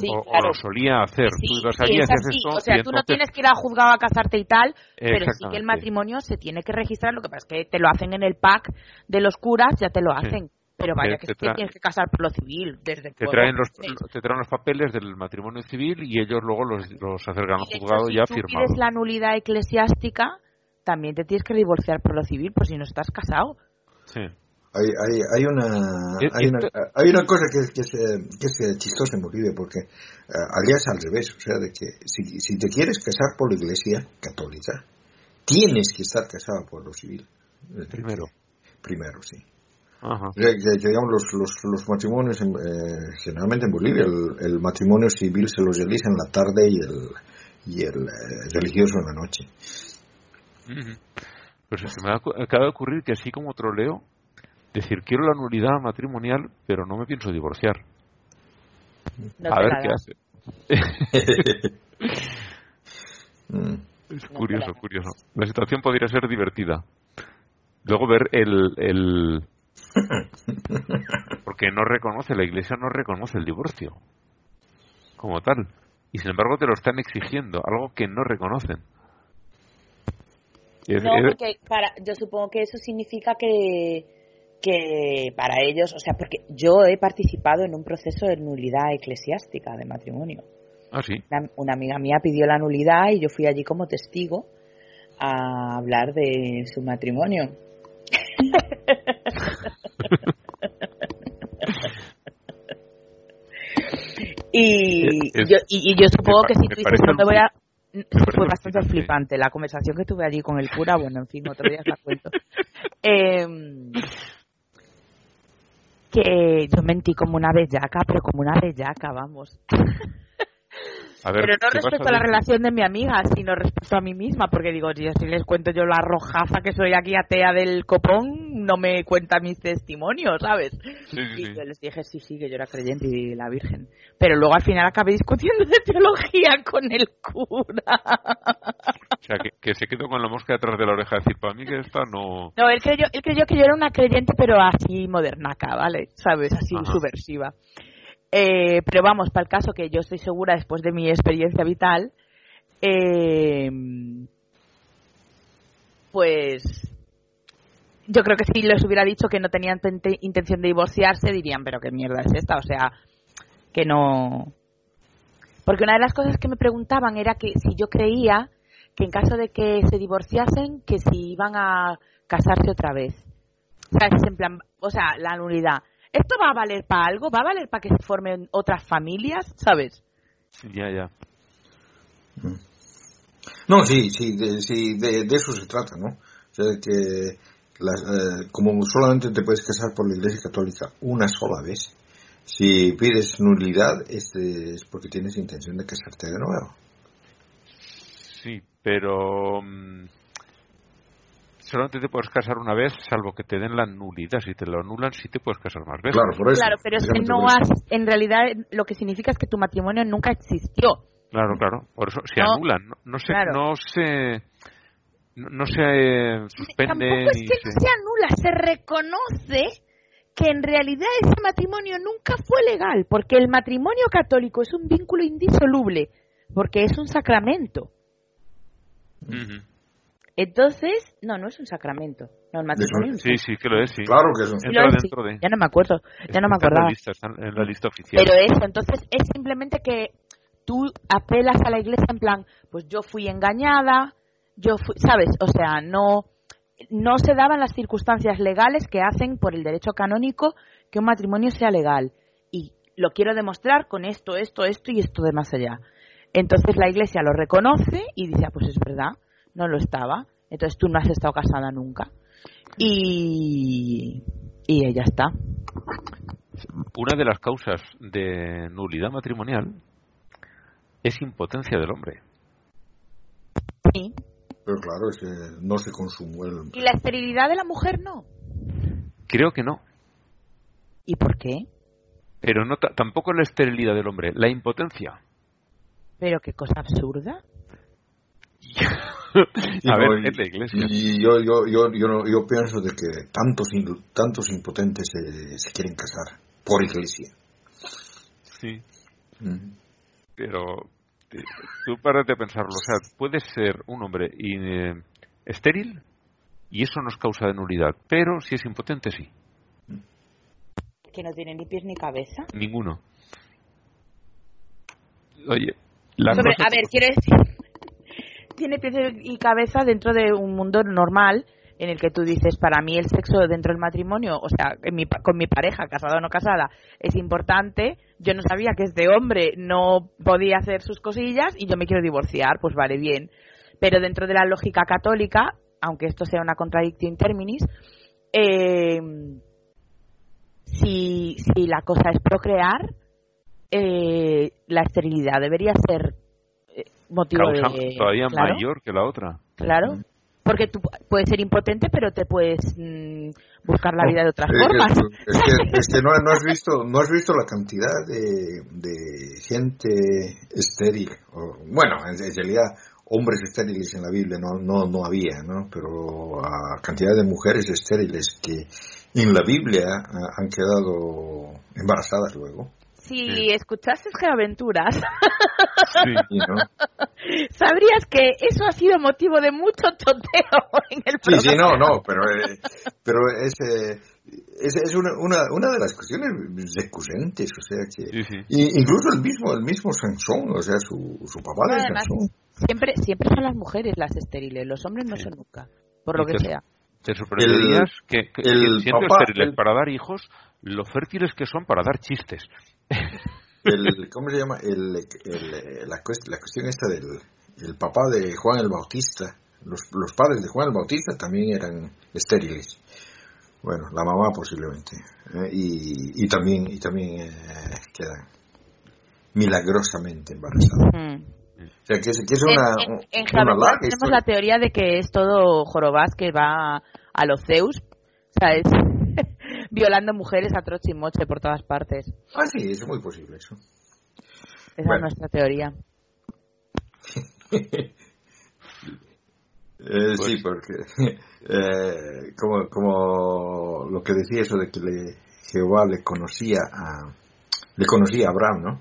Sí, o, lo solía hacer. Sí, tú ibas sí, allí, es así. esto. O sea, tú no tienes que ir al juzgado a casarte y tal, pero sí que el matrimonio se tiene que registrar. Lo que pasa es que te lo hacen en el pack de los curas, ya te lo Sí. hacen. Pero vaya que te que tienes que casar por lo civil, desde Te traen, los, te traen los papeles del matrimonio civil y ellos luego los, los acercan al juzgado si ya tú firmados. pides la nulidad eclesiástica, también te tienes que divorciar por lo civil, por si no estás casado. Sí. Hay, hay, hay, una, Eh, hay, una, hay una cosa que, es- que, es, eh, que es eh, chistosa en Bolivia, porque eh, es al revés, o sea, de que si, si te quieres casar por la iglesia católica, tienes que estar casado por lo civil. Primero. Primero, sí. Ajá. Digamos, los, los, los matrimonios, en, eh, generalmente en Bolivia, el, el matrimonio civil se los realiza en la tarde y el, y el eh, religioso en la noche. Ujú. Pero se me acaba de ocurrir que así como troleo, decir quiero la nulidad matrimonial, pero no me pienso divorciar. No a ver qué hace. Es curioso, curioso. La situación podría ser divertida. Luego ver el, el... Porque no reconoce, la iglesia no reconoce el divorcio como tal. Y sin embargo te lo están exigiendo, algo que no reconocen. Es- No, porque para, yo supongo que eso significa que, que para ellos, o sea, porque yo he participado en un proceso de nulidad eclesiástica de matrimonio. Ah, sí. Una, una amiga mía pidió la nulidad y yo fui allí como testigo a hablar de su matrimonio. y, Es- yo, y, y yo supongo que si tú dices no te voy a fue bastante flipante la conversación que tuve allí con el cura bueno en fin otro día os la cuento Em, que yo mentí como una bellaca pero como una bellaca vamos A ver, pero no ¿qué respecto a la relación de mi amiga, sino respecto a mí misma, porque digo, yo si les cuento yo la rojaza que soy aquí atea del copón, no me cuenta mis testimonios, ¿sabes? Sí, sí, Y sí. yo les dije, sí, sí, que yo era creyente y la Virgen. Pero luego al final acabé discutiendo de teología con el cura. O sea, que, que se quedó con la mosca detrás de la oreja. decir, para mí que esta no... No, él creyó, él creyó que yo era una creyente, pero así modernaca, ¿vale? ¿Sabes? Así Ajá. subversiva. Eh, pero vamos, para el caso que yo estoy segura, después de mi experiencia vital, eh, pues yo creo que si les hubiera dicho que no tenían intención de divorciarse, dirían, pero qué mierda es esta, o sea, que no... Porque una de las cosas que me preguntaban era que si yo creía que en caso de que se divorciasen, que si iban a casarse otra vez. En plan, o sea, la nulidad. ¿Esto va a valer para algo? ¿Va a valer para que se formen otras familias? ¿Sabes? Ya, ya. No, sí, sí, de, sí, de, de eso se trata, ¿no? O sea, que las, eh, como solamente te puedes casar por la Iglesia Católica una sola vez, si pides nulidad este, es porque tienes intención de casarte de nuevo. Sí, pero... mm, solamente te puedes casar una vez, salvo que te den la nulidad. Si te lo anulan, sí te puedes casar más veces. Claro, por eso. Claro, pero es que no has, en realidad lo que significa es que tu matrimonio nunca existió. Claro, claro. Por eso se No, anulan. No, no se, claro. no se, no, no se eh, suspende Tampoco es ni que no se- se anula, se reconoce que en realidad ese matrimonio nunca fue legal, porque el matrimonio católico es un vínculo indisoluble, porque es un sacramento. Ujú. Entonces, no, no es un sacramento. No, el matrimonio. Sí, sí, que lo es, sí. Claro que es un... Entra dentro sí. de... Ya no me acuerdo, ya no me Está en la acordaba. lista, está en la lista oficial. Pero eso, entonces es simplemente que tú apelas a la iglesia en plan, pues yo fui engañada, yo fui, ¿sabes? O sea, no, no se daban las circunstancias legales que hacen por el derecho canónico que un matrimonio sea legal. Y lo quiero demostrar con esto, esto, esto y esto de más allá. Entonces la iglesia lo reconoce y dice, ah, pues es verdad, no lo estaba. Entonces tú no has estado casada nunca. Y, y ya está. Una de las causas de nulidad matrimonial es impotencia del hombre. Sí. Pero claro, es que no se consumó el... Y la esterilidad de la mujer no. Creo que no. ¿Y por qué? Pero no ta- tampoco la esterilidad del hombre, la impotencia. Pero qué cosa absurda. Y A no, ver, y- es la iglesia. Y yo, yo, yo, yo, no- yo pienso de que tantos, tantos impotentes se, se quieren casar por iglesia. Sí, Mm. pero eh, tú párate a pensarlo. O sea, puede ser un hombre eh, estéril y eso nos causa de nulidad. Pero si es impotente, sí. Que no tiene ni pies ni cabeza. Ninguno. Oye, la cosa- a ver, quiero decir, tiene pies y cabeza dentro de un mundo normal en el que tú dices, para mí el sexo dentro del matrimonio, o sea, en mi con mi pareja, casada o no casada, es importante. Yo no sabía que este hombre no podía hacer sus cosillas y yo me quiero divorciar, pues vale, bien. Pero dentro de la lógica católica, aunque esto sea una contradicción in terminis, eh, si, si la cosa es procrear, eh, la esterilidad debería ser motivo causa de todavía claro, mayor que la otra. claro porque tú puedes ser impotente pero te puedes mm, buscar la vida de otras formas Es que, es que no, no has visto, no has visto la cantidad de, de gente estéril. o- bueno, en, en realidad hombres estériles en la Biblia no, no, no había, ¿no? Pero la cantidad de mujeres estériles que en la Biblia ah, han quedado embarazadas luego. Si escuchases Geoaventuras Sí. no. sabrías que eso ha sido motivo de mucho choteo en el Sí, sí, programa. no, no, pero, eh, pero es, eh, es, es una, una, una de las cuestiones recurrentes, o sea que... Sí, sí. y- incluso el mismo, el mismo Sansón, o sea, su, su papá de Además, Sansón. siempre siempre son las mujeres las estériles los hombres no son nunca por lo que sea Te sorprenderías que, que- el siendo papá- estériles el- para dar hijos, lo fértiles que son para dar chistes. El, ¿cómo se llama? El, el- la, cuest- la cuestión esta del el papá de Juan el Bautista. Los, los padres de Juan el Bautista también eran estériles. Bueno, la mamá posiblemente. eh, y, y también, y también eh, quedan milagrosamente embarazadas. Mm. O sea, que es, que es una, en, en, en una Geoaventuras larga tenemos historia. la teoría de que es todo jorobás que va a los Zeus, ¿sabes? Violando mujeres a troche y moche por todas partes. Ah, sí, es muy posible eso. Esa es nuestra teoría. Eh, Sí, porque eh, como, como lo que decía eso de que le- Jehová le conocía a le conocía a Abraham, ¿no?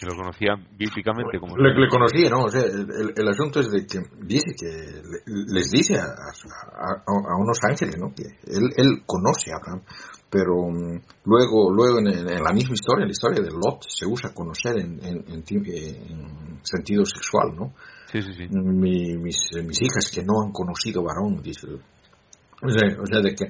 Que lo conocía bíblicamente como... Le, le conocía, ¿no? O sea, el, el- asunto es de que dice que le- les dice a, a- a- unos ángeles, ¿no? Que él, él conoce a Abraham, pero mm, luego luego en, en la misma historia, en la historia de Lot, se usa conocer en, en- en sentido sexual, ¿no? Sí, sí, sí. mi- mis, mis hijas que no han conocido varón, dice. O sea, o sea, de, que,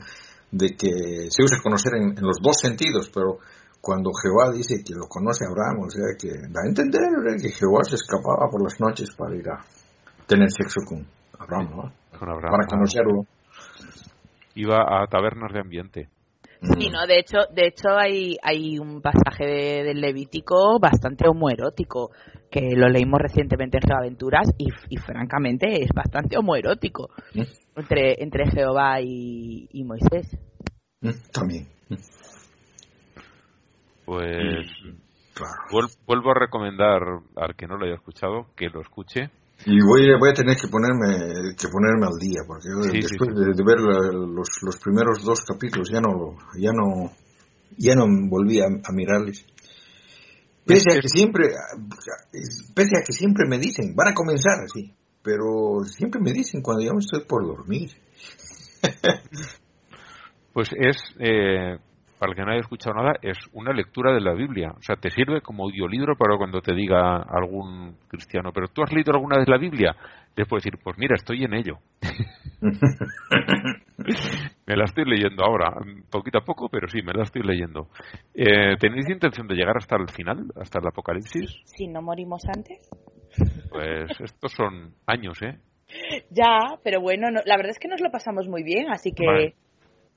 de que se usa conocer en, en los dos sentidos, pero cuando Jehová dice que lo conoce a Abraham, o sea, que da a entender ¿verdad? que Jehová se escapaba por las noches para ir a tener sexo con Abraham, ¿no? Con Abraham. Para conocerlo. Iba a tabernas de ambiente. Sí, no, de hecho, de hecho hay, hay un pasaje de- del Levítico bastante homoerótico, que lo leímos recientemente en Geoaventuras y, y francamente es bastante homoerótico ¿Mm? entre, entre Jehová y, y Moisés. Mm, También, mm, Pues claro. vuel- vuelvo a recomendar al que no lo haya escuchado que lo escuche. Y voy, a- voy a tener que ponerme que ponerme al día, porque Sí, sí, después sí. De, de ver los, los primeros dos capítulos ya no ya no ya no volví a, a mirarles. Pese a que siempre pese a que siempre me dicen, van a comenzar así. pero siempre me dicen cuando ya me estoy por dormir. Pues es, eh, para el que no haya escuchado nada, es una lectura de la Biblia. O sea, te sirve como audiolibro para cuando te diga algún cristiano, pero ¿tú has leído alguna vez la Biblia? Les puedo decir, pues mira, estoy en ello. me la estoy leyendo ahora, poquito a poco, pero sí, me la estoy leyendo. Eh, ¿Tenéis intención de llegar hasta el final, hasta el apocalipsis? Si no morimos antes. Pues estos son años, ¿eh? Ya, pero bueno, no- la verdad es que nos lo pasamos muy bien, así que... Vale.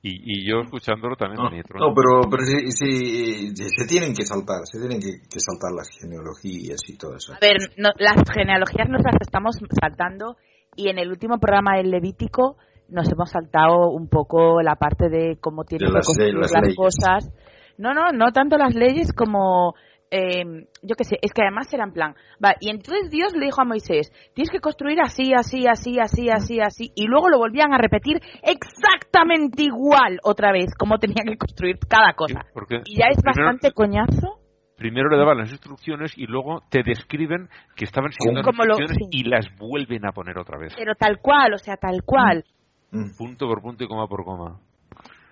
Y, y yo escuchándolo también No, tenía no, pero, pero sí, sí, se tienen que saltar, se tienen que, que saltar las genealogías y todo eso. A ver, no- las genealogías nos las estamos saltando y en el último programa del Levítico nos hemos saltado un poco la parte de cómo tienen De las que construir las las, cosas. No, no, no tanto las leyes como... eh, yo qué sé, es que además era en plan, va, y entonces Dios le dijo a Moisés, tienes que construir así, así, así, así, así, así, y luego lo volvían a repetir exactamente igual otra vez, como tenían que construir cada cosa. Porque Y ya es primero- bastante coñazo. primero le daban las instrucciones y luego te describen que estaban siguiendo las Como lo- instrucciones sí. y las vuelven a poner otra vez, Pero tal cual, o sea, tal cual. Mm. punto por punto y coma por coma.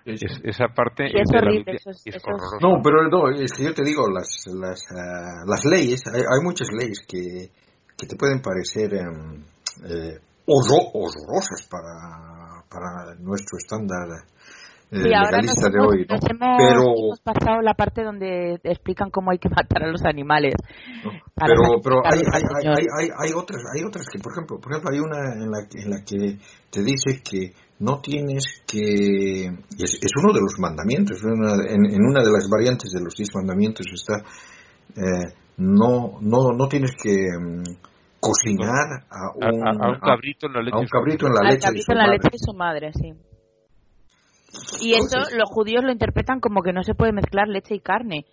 Es, esa parte Sí, es de la horrible, Biblia eso es- es eso es- horrorosa. No, pero no, es que yo te digo, las, las, ah, las leyes, hay, hay muchas leyes que, que te pueden parecer em, eh, horro- horrorosas para, para nuestro estándar eh, Sí, ahora nos legalista de hemos, hoy, ¿no? nos hemos- Pero, hemos pasado la parte donde explican cómo hay que matar a los animales. No, pero pero hay, hay, hay, hay, hay- hay otras hay otras que por ejemplo por ejemplo hay una en la en la que te dice que no tienes que es, es uno de los mandamientos una- en, en una de las variantes de los diez mandamientos está eh, no no no tienes que mm, cocinar a un, a- a un cabrito en la leche. a un cabrito en la Al leche de cabrito su en la madre. leche de su madre, sí. Y eso Entonces- los judíos lo interpretan como que no se puede mezclar leche y carne.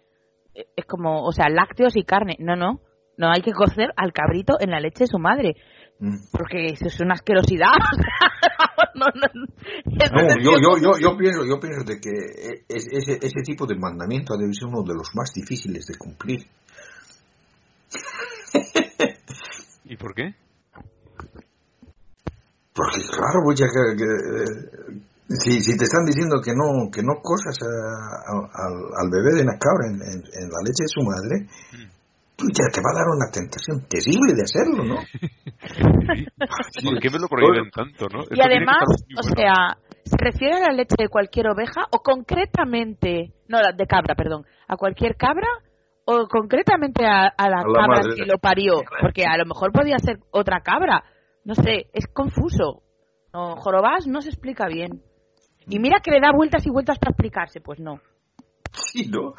Eh, Es como, o sea, lácteos y carne. No, no. No hay que cocer al cabrito en la leche de su madre. Mm. Porque eso es una asquerosidad. no, no, no. Eso No, es yo, yo, yo, yo pienso, yo pienso de que es- ese, ese tipo de mandamiento debe ser uno de los más difíciles de cumplir. ¿Y por qué? Porque claro, pues ya que, que, eh, si, si te están diciendo que no que no cosas a- a- al, al bebé de una cabra en, en- en la leche de su madre, pues ya te va a dar una tentación terrible de hacerlo, ¿no? ¿Por qué me lo prohíben tanto, no? Y además, o bueno. sea, ¿se refiere a la leche de cualquier oveja o concretamente, no, la de cabra, perdón, a cualquier cabra o concretamente a, a la A la cabra que lo parió? Porque a lo mejor podía ser otra cabra. No sé, es confuso. No, Jorobás no se explica bien. Y mira que le da vueltas y vueltas para explicarse, pues no. Sí, ¿no?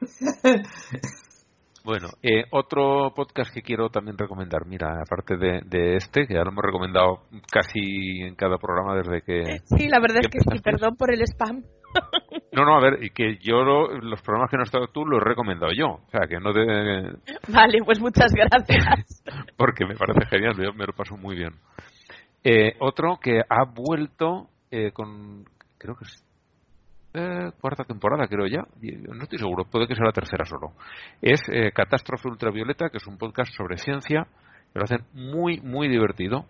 Bueno, eh, otro podcast que quiero también recomendar, mira, aparte de, de este, que ya lo hemos recomendado casi en cada programa desde que... Sí, la verdad es ¿Qué que sí, perdón por el spam. No, no, a ver, y que yo lo- los programas que no has estado tú los he recomendado yo, o sea, que no te... Vale, pues muchas gracias. porque me parece genial, yo me lo paso muy bien. Eh, otro que ha vuelto eh, con, creo que es eh, cuarta temporada, creo ya, y- no estoy seguro, puede que sea la tercera solo. Es eh, Catástrofe Ultravioleta, que es un podcast sobre ciencia, que lo hacen muy, muy divertido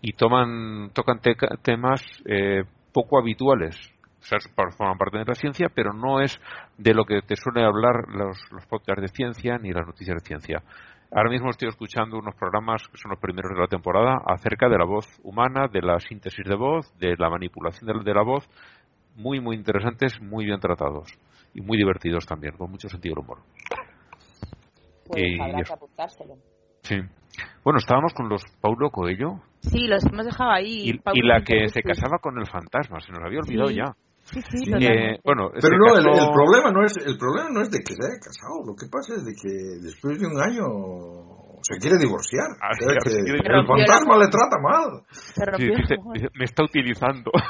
y toman, tocan temas eh, poco habituales. O sea, forman parte de la ciencia, pero no es de lo que te suele hablar los, los podcasts de ciencia ni las noticias de ciencia. Ahora mismo estoy escuchando unos programas que son los primeros de la temporada acerca de la voz humana, de la síntesis de voz, de la manipulación de la voz, muy, muy interesantes, muy bien tratados y muy divertidos también, con mucho sentido del humor. Pues Y habrá que apuntárselo. Sí. Bueno, estábamos con los Paulo Coelho Sí, los hemos dejado ahí. y, la que se sí. casaba con el fantasma, se nos había olvidado Sí. ya. Sí, sí, Eh, bueno, Pero no, el, el problema no es el problema no es de que se haya casado, lo que pasa es de que después de un año se quiere divorciar. Ah, que se quiere el fantasma le trata mal. Se Sí, dice- me está utilizando.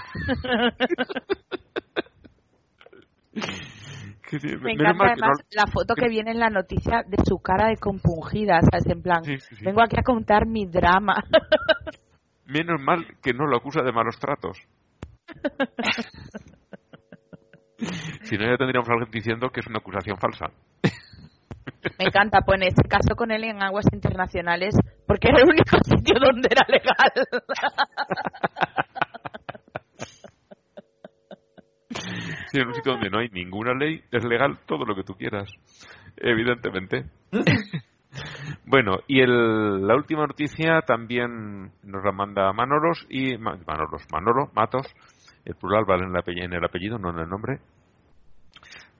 Sí, Me encanta que no- además la foto que viene en la noticia de su cara de compungida, ¿sabes? En plan, Sí, sí, sí. vengo aquí a contar mi drama. Menos mal que no lo acusa de malos tratos. si no, ya tendríamos a alguien diciendo que es una acusación falsa. Me encanta, pone, se casó con él en aguas internacionales Porque era el único sitio donde era legal. Si en un sitio donde no hay ninguna ley, es legal todo lo que tú quieras. Evidentemente. bueno, y el, la última noticia también nos la manda Manolos y. Ma- Manolos, Manolo, Matos. El plural vale en el apellido, en el apellido no en el nombre.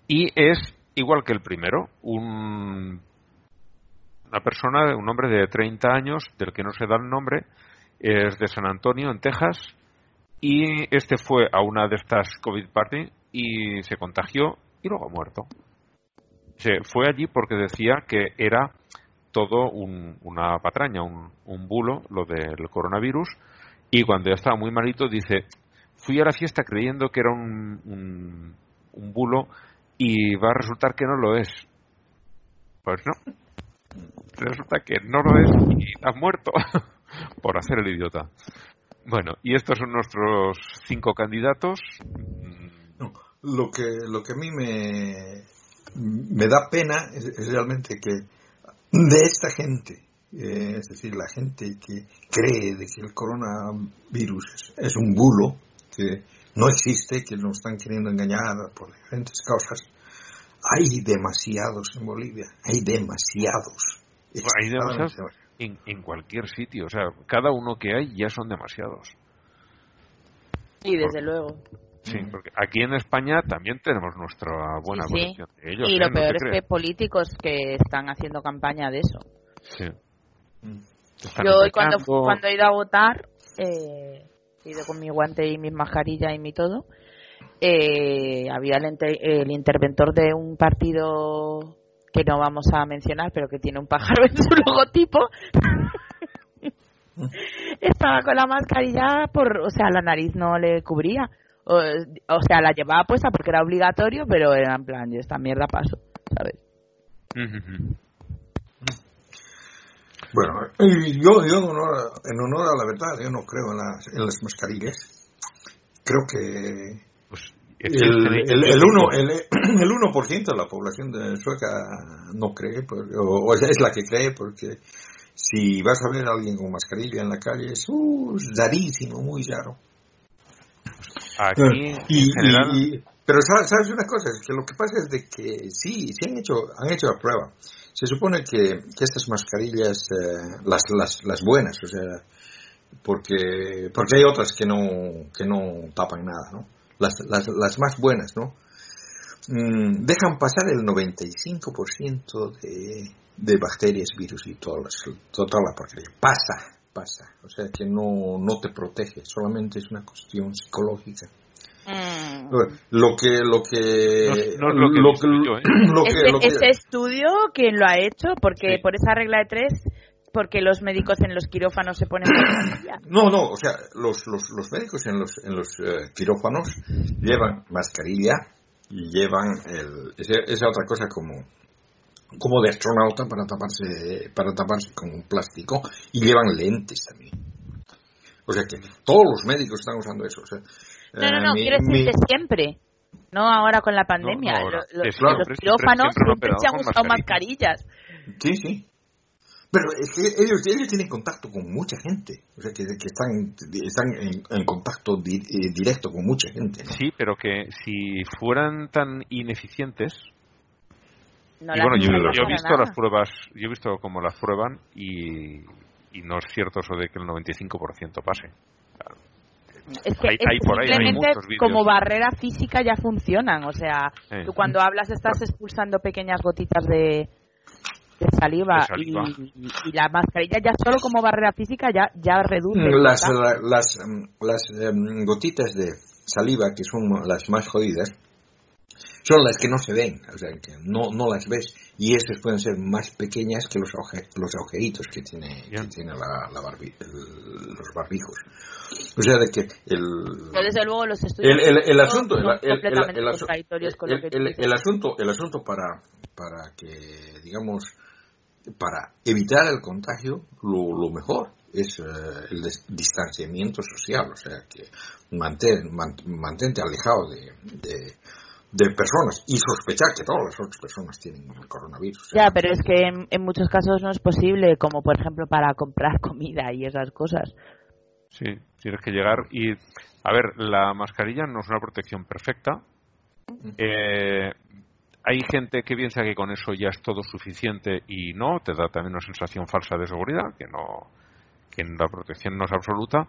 Y es igual que el primero, un, una persona, un hombre de 30 años, del que no se da el nombre, es de San Antonio, en Texas, y este fue a una de estas COVID party y se contagió y luego ha muerto. Se fue allí porque decía que era todo un- una patraña, un, un bulo, lo del coronavirus, y cuando ya estaba muy malito dice, fui a la fiesta creyendo que era un, un, un bulo y va a resultar que no lo es. Pues no. Resulta que no lo es y has muerto por hacer el idiota. Bueno, y estos son nuestros cinco candidatos. No, lo que lo que a mí me me da pena es, es realmente que de esta gente eh, es decir la gente que cree de que el coronavirus es, es un bulo que no existe que nos están queriendo engañar por diferentes causas hay demasiados en Bolivia hay demasiados Hay demasiados en, en cualquier sitio. O sea, cada uno que hay ya son demasiados. Y desde luego. Sí, porque aquí en España también tenemos nuestra buena Sí, sí. colección de ellos. y ¿eh? lo ¿No peor es crees? que políticos que están haciendo campaña de eso. Sí. Yo hoy cuando, he ido a votar, eh, he ido con mi guante y mi mascarilla y mi todo, eh, había el, el interventor de un partido que no vamos a mencionar, pero que tiene un pájaro en su logotipo. Estaba con la mascarilla por, o sea, la nariz no le cubría. O, o sea, la llevaba puesta porque era obligatorio, pero era en plan, yo esta mierda paso, ¿sabes? Bueno, y yo, yo en, honor a, en honor a la verdad, yo no creo en las, en las mascarillas. Creo que el, el, el, uno, el, el 1% de la población de Sueca no cree, por- o, o es la que cree, porque si vas a ver a alguien con mascarilla en la calle, es, uh, rarísimo, muy raro. Aquí, Y- en general, y- y- pero sabes, sabes una cosa, es que lo que pasa es de que sí, sí han hecho, han hecho la prueba. Se supone que, que estas mascarillas, eh, las, las, las buenas, o sea, porque, porque hay otras que no, que no tapan nada, ¿no? Las, las, las más buenas, ¿no? Mm, dejan pasar el 95% de, de bacterias, virus y todas las, toda la porquería. Pasa, pasa. O sea que no, no te protege, solamente es una cuestión psicológica. Mm. Lo que, lo que, No no lo estudio, ¿quién lo ha hecho? Porque Sí. por esa regla de tres, porque los médicos en los quirófanos se ponen mascarilla. No, no, o sea, los, los, los médicos en los, en los eh, quirófanos llevan mascarilla y llevan el, esa, esa otra cosa como, como de astronauta para taparse, para taparse con un plástico y llevan lentes también. O sea que todos los médicos están usando eso. O sea, No, no, eh, no, mi- quiero decir mi- que siempre. No ahora con la pandemia. No, no ahora. Lo- lo- Es claro, los quirófanos siempre- siempre, se han usado mascarillas. Sí, sí. Pero es que ellos, ellos tienen contacto con mucha gente. O sea, que, que están, están en, en contacto di- eh, directo con mucha gente. ¿no? sí, pero que si fueran tan ineficientes, No y bueno, yo, yo he visto nada. las pruebas, yo he visto cómo las prueban y, y no es cierto eso de que el 95% pase. Es que Hay- es hay por ahí, hay simplemente muchos vídeos. como barrera física ya funcionan. O sea, Eh. tú cuando hablas estás expulsando pequeñas gotitas de, de saliva, De saliva. Y, y la mascarilla ya solo como barrera física ya, ya reduce. Las, ¿verdad? la- las, mm, las em, gotitas de saliva, que son las más jodidas, son las que no se ven, o sea, que no, no las ves. Y esas pueden ser más pequeñas que los, ague- los agujeritos que tiene, que tiene la, la barbi- el- los barbijos. O sea, de que el, Pero desde luego los estudios el, el, el asunto el asunto para para que digamos para evitar el contagio lo, lo mejor es eh, el distanciamiento social o sea que mantén, man- mantente alejado de, de, de personas y sospechar que todas las otras personas tienen el coronavirus. Ya, pero es que en, en muchos casos no es posible, como por ejemplo para comprar comida y esas cosas. Sí, tienes que llegar y... A ver, la mascarilla no es una protección perfecta. Eh, hay gente que piensa que con eso ya es todo suficiente y no, te da también una sensación falsa de seguridad, que no, que la protección no es absoluta,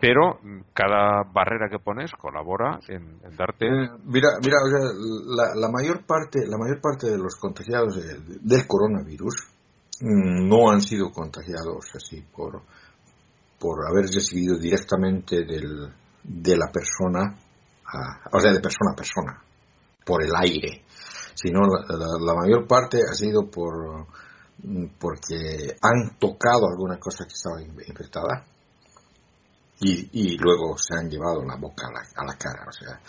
pero cada barrera que pones colabora en, darte. Eh, mira, mira, o sea, la, la mayor parte, la mayor parte de los contagiados del, del coronavirus mm, no han sido contagiados así por por haber recibido directamente del, de la persona, a- o sea, de persona a persona, por el aire, sino la, la- la mayor parte ha sido por porque han tocado alguna cosa que estaba in- infectada y, luego se han llevado la boca a la, cara, o sea,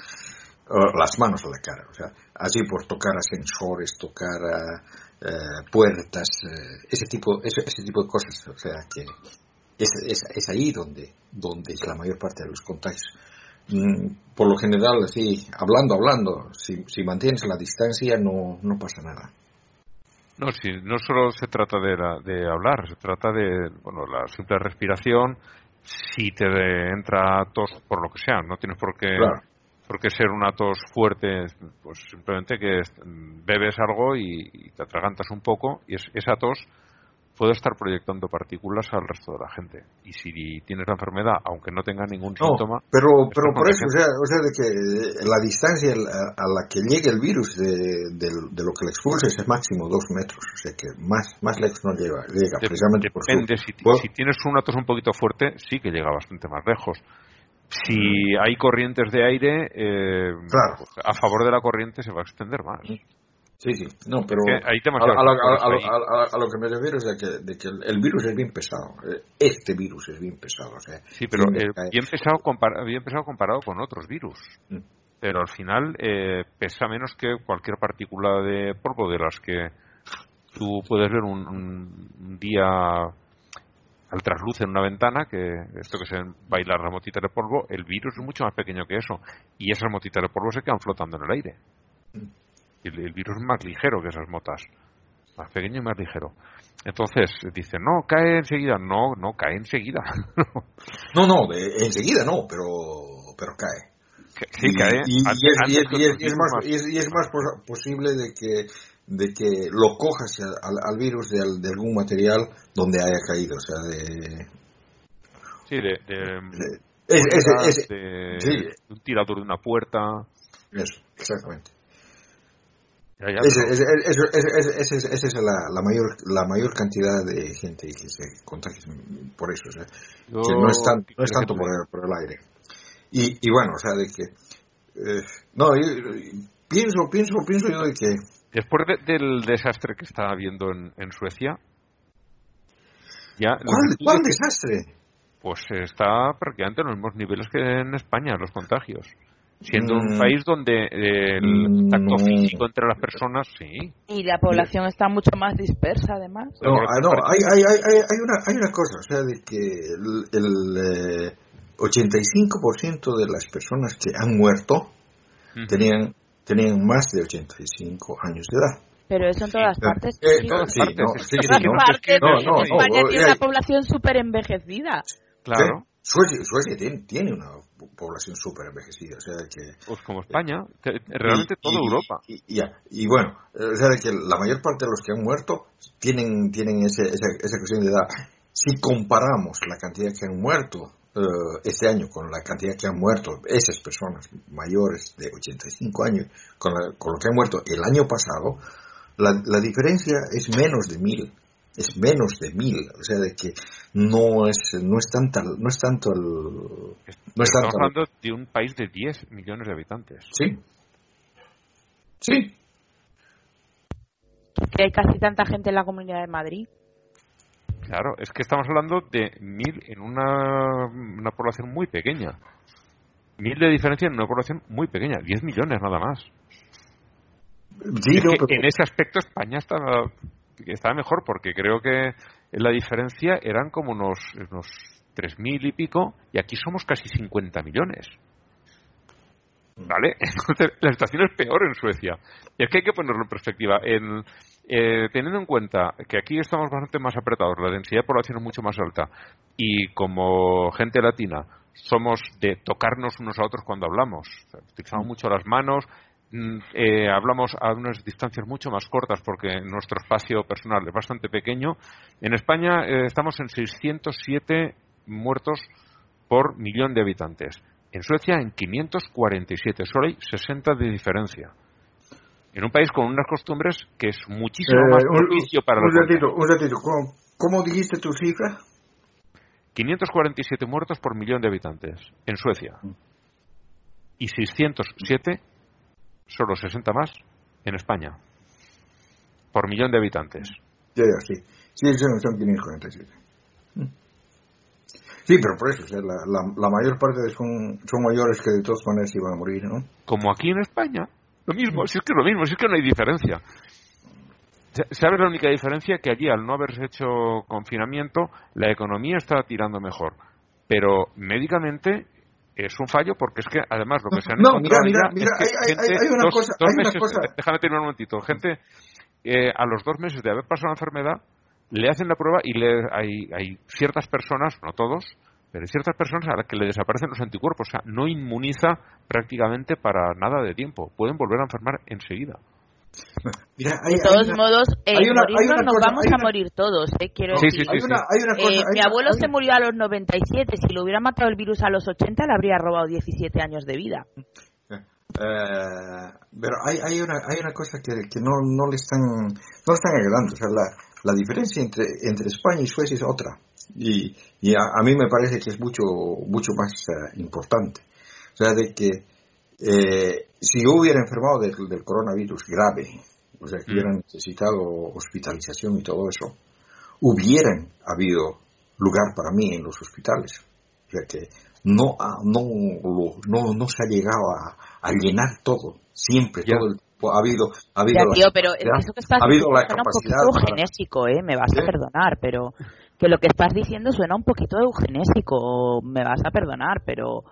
las manos a la cara, o sea, así por tocar ascensores, tocar ah, eh, puertas, eh, ese tipo, ese, ese tipo de cosas, o sea, que es, es, es ahí donde, donde es la mayor parte de los contagios. Mm, Por lo general, así, hablando, hablando, si, si mantienes la distancia no, no pasa nada. No, sí, no solo se trata de, la- de hablar, se trata de bueno, la simple respiración. Si te entra tos por lo que sea, no tienes por qué, Claro. por qué ser una tos fuerte, pues simplemente que es- bebes algo y, y te atragantas un poco y es- esa tos puede estar proyectando partículas al resto de la gente. Y si tienes la enfermedad, aunque no tenga ningún No, síntoma, pero, pero por eso, o sea, o sea, de que eh, la distancia a, la que llegue el virus de, de- de lo que le expulsa es máximo dos metros, o sea que más, más lejos no llega, llega Dep- precisamente por su- si, tienes una tos un poquito fuerte, sí que llega bastante más lejos. Si hay corrientes de aire, eh, Claro. a favor de la corriente se va a extender más. Sí, sí, no, pero a, a lo- a- a que me refiero es de que, de que el, virus es bien pesado, eh, este virus es bien pesado, o sea, Sí, pero eh, bien, pesado compara- bien pesado comparado con otros virus. Mm. Pero al final eh, pesa menos que cualquier partícula de polvo de las que tú puedes ver un, un- día al trasluz en una ventana, que esto que se bailar las motitas de polvo, el virus es mucho más pequeño que eso. Y esas motitas de polvo se quedan flotando en el aire. El, el virus es más ligero que esas motas. Más pequeño y más ligero. Entonces, dicen, no, cae enseguida. No, no, cae enseguida. No, no, de- enseguida no, pero, pero cae. Sí, y, cae. y- antes- es, y y más, es- posible de que de que lo cojas al, al virus de, de algún material donde haya caído, o sea, de, Sí, de, de, de- es- es- es- de- sí. de un tirador de una puerta. eso, exactamente. Ya, ya, Ese- pero- ese- ese- ese- ese- ese es- Esa es la, la mayor la mayor cantidad de gente que se contagia por eso, o sea, yo- que no es, tan- ¿qué no es tanto por el, por el aire. Y, y bueno, o sea, de que eh, no, yo- pienso pienso pienso yo de que Después de- del desastre que está habiendo en, en Suecia, ya ¿cuál, cuál desastre? pues está prácticamente en los mismos niveles que en España los contagios. Siendo un Mm. país donde eh, el Mm, contacto no. físico entre las personas, sí. Y la población está mucho más dispersa, además. No, ah, no hay, hay, hay, hay, una, hay una cosa, o sea, de que el, el, eh, 85% de las personas que han muerto tenían, tenían más de 85 años de edad. Pero eso en todas partes. Eh, En no. todas partes. No, no, no, España tiene eh, una población súper envejecida. Claro, Suecia, Suecia tiene, tiene una población súper envejecida, o sea que... pues como España, que- realmente y- toda y- Europa. Y, y- ya, y bueno, eh, o sea que la mayor parte de los que han muerto tienen, tienen ese, esa, esa cuestión de edad. Si comparamos la cantidad que han muerto eh, este año con la cantidad que han muerto esas personas mayores de 85 años con, la- con lo que han muerto el año pasado, la, la diferencia es menos de mil. Es menos de mil, o sea, de que no es no es tanta no es tanto el no es Estamos tanto el- hablando de un país de 10 millones de habitantes. sí sí Que hay casi tanta gente en la Comunidad de Madrid. Claro, es que estamos hablando de mil en una, una población muy pequeña. Mil de diferencia en una población muy pequeña, 10 millones nada más. Sí, Es no, que pero- en ese aspecto España estaba, estaba mejor porque creo que la diferencia eran como unos, unos 3.000 y pico y aquí somos casi 50 millones. ¿Vale? Entonces, la situación es peor en Suecia. Es que hay que ponerlo en perspectiva. En, eh, teniendo en cuenta que aquí estamos bastante más apretados, la densidad de población es mucho más alta y como gente latina somos de tocarnos unos a otros cuando hablamos, utilizamos mucho las manos, eh, hablamos a unas distancias mucho más cortas porque nuestro espacio personal es bastante pequeño. En España eh, estamos en 607 muertos por millón de habitantes. En Suecia en 547, solo hay 60 de diferencia en un país con unas costumbres que es muchísimo Eh, más propicio para un los ratito, un ratito. ¿Cómo, cómo dijiste tu cifra? 547 muertos por millón de habitantes en Suecia y 607, solo 60 más, en España por millón de habitantes. Ya, ya, sí. Sí, son, son 547. Mm. Sí, pero por eso, o sea, la, la, la mayor parte de son, son mayores que de todas maneras iban a morir, ¿no? Como aquí en España, lo mismo, si es que es lo mismo, si es que no hay diferencia. Sa- ¿Sabes la única diferencia? Que allí, al no haberse hecho confinamiento, la economía está tirando mejor. Pero médicamente es un fallo porque es que, además, lo que se han No, encontrado mira, mira, es que hay- hay- gente, hay una dos, cosa- dos hay una meses, cosa- déjame terminar un momentito, gente eh, a los dos meses de haber pasado la enfermedad le hacen la prueba y le, hay, hay ciertas personas, no todos, pero hay ciertas personas a las que le desaparecen los anticuerpos, o sea, no inmuniza prácticamente para nada de tiempo, pueden volver a enfermar enseguida. Mira, hay, De todos hay una- modos, eh, hay una- hay morirnos una nos cosa- vamos hay a morir todos, eh, quiero Sí, decir. sí, hay sí, una, hay una cosa. Eh, hay mi una- abuelo hay se murió a los 97. Si lo hubiera matado el virus a los 80, le habría robado 17 años de vida. Eh, pero hay, hay, una, hay una cosa que, que no, no le están no le están agregando. O sea, la, la diferencia entre, entre España y Suecia es otra. Y, y a, a mí me parece que es mucho, mucho más eh, importante. O sea, de que eh, si yo hubiera enfermado del, del coronavirus grave, o sea, que Mm. hubiera necesitado hospitalización y todo eso, hubieran habido lugar para mí en los hospitales. O sea que no, ha- no, no, no se ha llegado a, a llenar todo, siempre, Ya. todo el tiempo. Ha habido, ha habido Ya, la tío, pero eso que estás ha habido diciendo la suena un poquito para- eugenésico, ¿eh? Me vas a perdonar, pero que lo que estás diciendo suena un poquito eugenésico. Me vas a perdonar, pero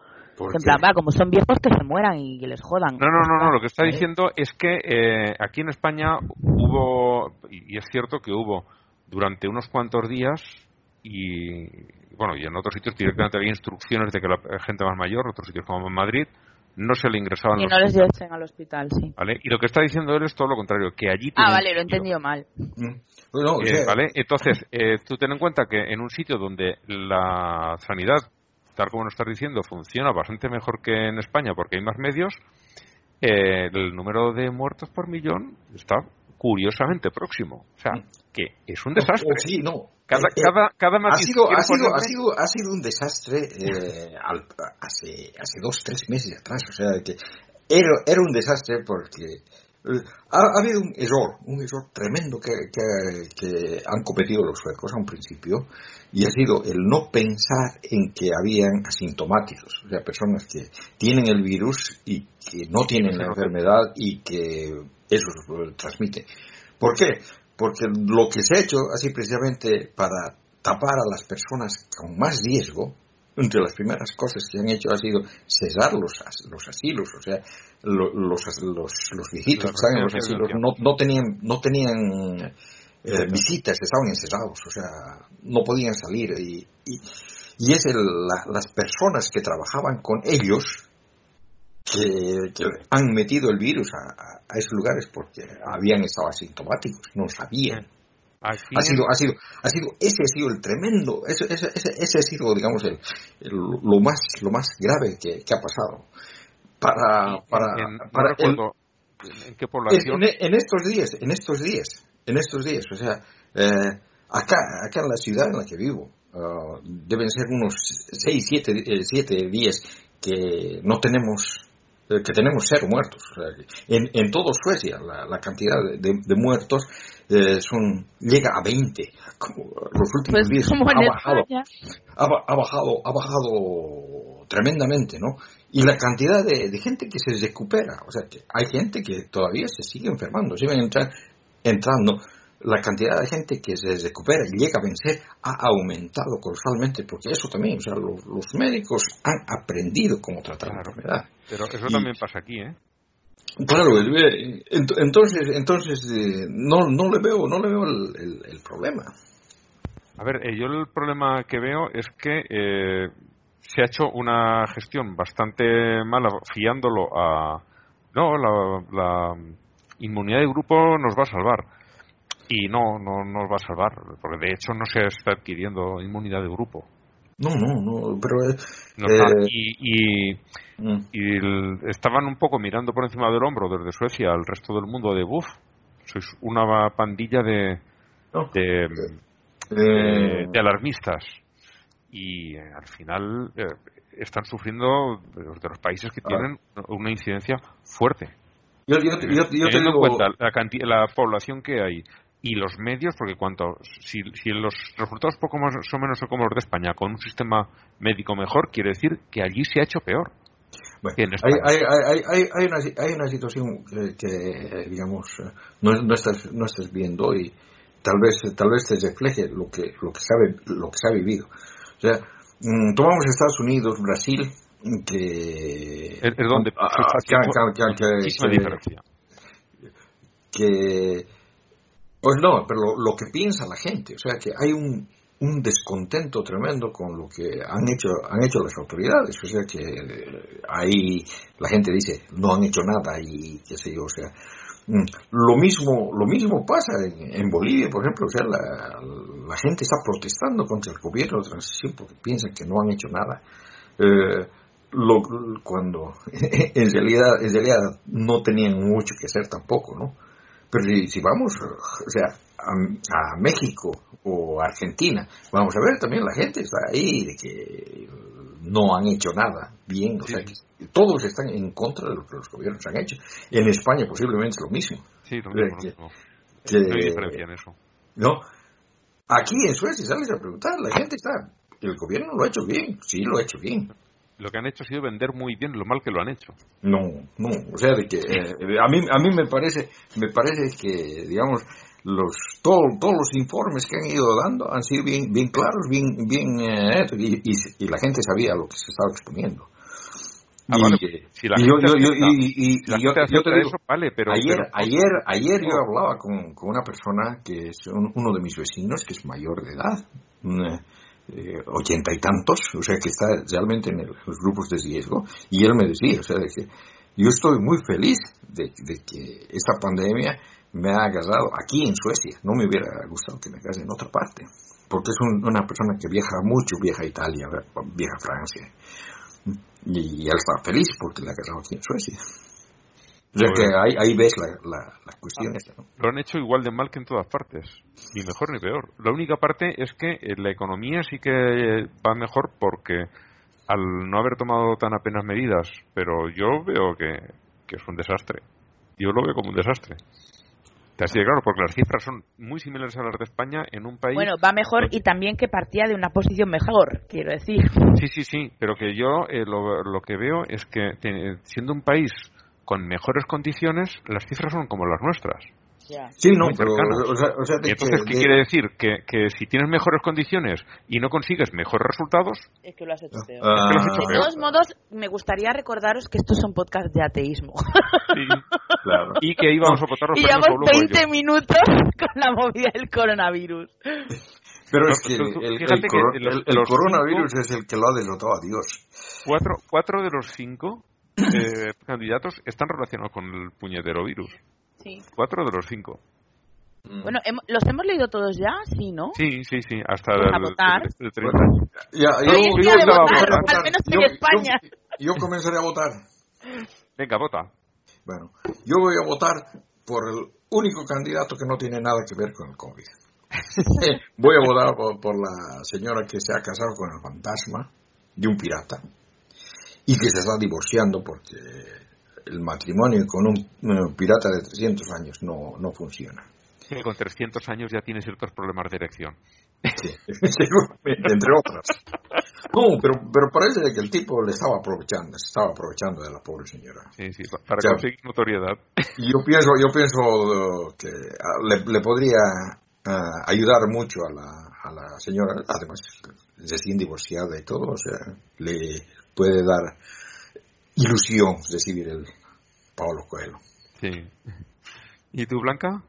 en plan, va, como son viejos que se mueran y que les jodan. No, no, no, no, lo que está ¿Vale? diciendo es que eh, aquí en España hubo, y es cierto que hubo durante unos cuantos días, y bueno, y en otros sitios directamente había instrucciones de que la gente más mayor, otros sitios como en Madrid, no se le ingresaban Y los no les lleven al hospital, sí. ¿vale? Y lo que está diciendo él es todo lo contrario, que allí Ah, vale, lo he entendido mal. Mm. Bueno, o Eh, sea, ¿Vale? Entonces, eh, tú ten en cuenta que en un sitio donde la sanidad, tal como nos estás diciendo, funciona bastante mejor que en España porque hay más medios, eh, el número de muertos por millón está curiosamente próximo. O sea, que es un desastre. oh, sí, no. Cada, Eh, eh, cada, cada ha sido, ha, sido, ha, sido, ha sido un desastre eh, al- hace, hace dos, tres meses atrás. O sea, que era, era un desastre porque eh, ha, ha habido un error, un error tremendo que, que, que han cometido los suecos a un principio y ha sido el no pensar en que habían asintomáticos, o sea, personas que tienen el virus y que no tienen la enfermedad y que eso lo transmite. ¿Por qué? Porque lo que se ha hecho así precisamente para tapar a las personas con más riesgo, entre las primeras cosas que han hecho ha sido cerrar los, as- los asilos, o sea, lo- los, los, los viejitos que están en los asilos no, no tenían, no tenían eh, visitas, estaban encerrados, o sea, no podían salir. Y, y, y es el- la- las personas que trabajaban con ellos que, que han metido el virus a, a- a esos lugares porque habían estado asintomáticos, no sabían. Ha sido, ha sido, ha sido, ese ha sido el tremendo, ese, ese, ese, ese ha sido, digamos, el, el- lo más, lo más grave que, que ha pasado. Para, en- para, en- no para el- recuerdo en qué población. en, en estos días, en estos días, en estos días, o sea, eh, acá, acá en la ciudad en la que vivo, ah, deben ser unos 6, 7, siete días que no tenemos, eh, que tenemos cero muertos. En, en todo Suecia la, la cantidad de, de- muertos eh, son, llega a 20. Como los últimos Pues días en ha bajado. Ha, ha bajado ha bajado tremendamente no y la cantidad de, de gente que se recupera. O sea que hay gente que todavía se sigue enfermando siguen entra- entrando la cantidad de gente que se recupera y llega a vencer ha aumentado colosalmente, porque eso también, o sea, los, los médicos han aprendido cómo tratar la enfermedad. Pero eso Y- también pasa aquí, ¿eh? Claro, eh, ent- entonces, entonces eh, no, no le veo, no le veo el, el- el problema. A ver, eh, yo el problema que veo es que eh, se ha hecho una gestión bastante mala fiándolo a... No, la, la inmunidad de grupo nos va a salvar. Y no, no nos va a salvar, porque de hecho no se está adquiriendo inmunidad de grupo. No, no, no, pero... eh, No eh, y, y, mm, y el- estaban un poco mirando por encima del hombro desde Suecia al resto del mundo de buf, sois una pandilla de, no, de, eh, de- alarmistas y eh, al final eh, están sufriendo de los, de los países que Ah. tienen una incidencia fuerte. yo, yo, yo, yo te en cuenta la, la población que hay y los medios, porque cuanto si, si los resultados poco más o menos son como los de España, con un sistema médico mejor, quiere decir que allí se ha hecho peor. Bueno, hay, España. hay, hay, hay, hay, una, hay una situación que, digamos, no, no, estás, no estás viendo y tal vez, tal vez te refleje lo que, lo que, sabe, lo que se ha vivido. O sea, mm, tomamos Estados Unidos, Brasil, que... Es, donde ah, está que- que- que- que- muchísima que- diferencia. que pues no, pero lo, que piensa la gente, o sea que hay un, descontento tremendo con lo que han hecho han hecho las autoridades, o sea que eh, ahí la gente dice no han hecho nada y qué sé yo, o sea mm, lo mismo lo mismo pasa en, Bolivia, por ejemplo, o sea la, la gente está protestando contra el gobierno de transición porque piensan que no han hecho nada. Eh, lo, cuando en realidad en realidad no tenían mucho que hacer tampoco, ¿no? Pero si, vamos, o sea, a, a México o Argentina, vamos a ver también la gente está ahí de que no han hecho nada bien, o sea, que todos están en contra de lo que los gobiernos han hecho. En España posiblemente es lo mismo. Sí, lo mismo, lo que- No hay diferencia en eso. ¿no? Aquí en Suecia sales a preguntar, la gente está, el gobierno lo ha hecho bien, sí lo ha hecho bien. Lo que han hecho ha sido vender muy bien lo mal que lo han hecho. No, no, o sea, de que eh, a mí a mí me parece me parece que digamos los todo- todos los informes que han ido dando han sido bien bien claros, bien bien eh, y, y- y la gente sabía lo que se estaba exponiendo. Ah, Y, eh, la y yo, te digo, eso, vale, pero... ayer, pero- ayer, ayer yo hablaba con, con una persona que es un- uno de mis vecinos, que es mayor de edad, eh, eh, ochenta y tantos, o sea que está realmente en, los grupos de riesgo, y él me decía, o sea, de que yo estoy muy feliz de, de que esta pandemia me ha agarrado aquí en Suecia, no me hubiera gustado que me agarre en otra parte, porque es un- una persona que viaja mucho, viaja a Italia, viaja a Francia, y él está feliz porque le ha agarrado aquí en Suecia. O sea que ahí, ahí ves la, la, la cuestión esta, ¿no? Lo han hecho igual de mal que en todas partes. Ni mejor ni peor. La única parte es que eh, la economía sí que va mejor porque al no haber tomado tan apenas medidas, pero yo veo que, que es un desastre. Yo lo veo como un desastre. Así de claro, porque las cifras son muy similares a las de España en un país... Bueno, va mejor y también que partía de una posición mejor, quiero decir. Sí, sí, sí, pero que yo eh, lo, lo que veo es que te- siendo un país con mejores condiciones, las cifras son como las nuestras. Sí, no, pero, o sea, o sea, entonces, que- ¿qué de- quiere decir? Que, que si tienes mejores condiciones y no consigues mejores resultados, Es que lo has hecho peor. Ah, Es que has hecho De peor. todos modos, me gustaría recordaros que estos son podcasts de ateísmo. sí, claro. y que íbamos a votar los y llevamos Pablo 20 Coelho. minutos con la movida del coronavirus. Pero No, es que tú- el, el que los- el- coronavirus es el que lo ha derrotado a Dios. Cuatro, cuatro de los cinco eh, candidatos están relacionados con el puñetero virus. Sí. Cuatro de los cinco. Bueno, hemo- ¿los hemos leído todos ya? Sí, ¿no? Sí, sí, sí, hasta Pues a el, votar. el- el 30. Ya, Hoy es día de estaba votar, votando. al menos en Yo- España. Yo, yo comenzaré a votar. Venga, vota. Bueno, yo voy a votar por el único candidato que no tiene nada que ver con el COVID. voy a votar por, por la señora que se ha casado con el fantasma de un pirata y que se está divorciando porque el matrimonio con un, un pirata de 300 años no, no funciona. Que con 300 años ya tiene ciertos problemas de erección. Sí, entre otras. No, pero, pero parece que el tipo le estaba aprovechando, se estaba aprovechando de la pobre señora. Sí, sí, pa- para O sea, conseguir notoriedad. Yo pienso, yo pienso uh, que ah, le, le podría ah, ayudar mucho a la, a la señora, además recién divorciada y todo, o sea, le puede dar ilusión recibir el Pablo Coelho. Sí. ¿Y tú, Blanca?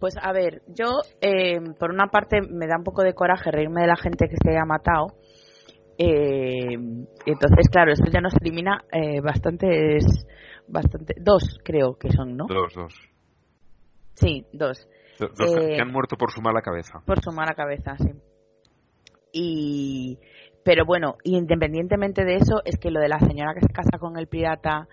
Pues a ver, yo eh, por una parte me da un poco de coraje reírme de la gente que se haya matado. Eh, entonces, claro, esto ya nos elimina eh, bastantes, bastante, dos creo que son, ¿no? Dos, dos. Sí, dos. Do- Dos Eh, que han muerto por su mala cabeza. Por su mala cabeza, sí. Y, pero bueno, independientemente de eso, es que lo de la señora que se casa con el pirata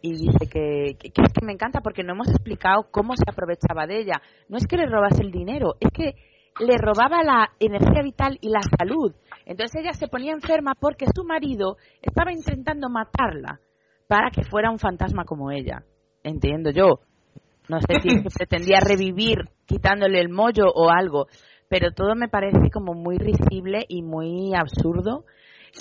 y dice que, que, que es que me encanta porque no hemos explicado cómo se aprovechaba de ella. No es que le robase el dinero, es que le robaba la energía vital y la salud. Entonces ella se ponía enferma porque su marido estaba intentando matarla para que fuera un fantasma como ella. Entiendo yo. No sé si pretendía revivir quitándole el mollo o algo, pero todo me parece como muy risible y muy absurdo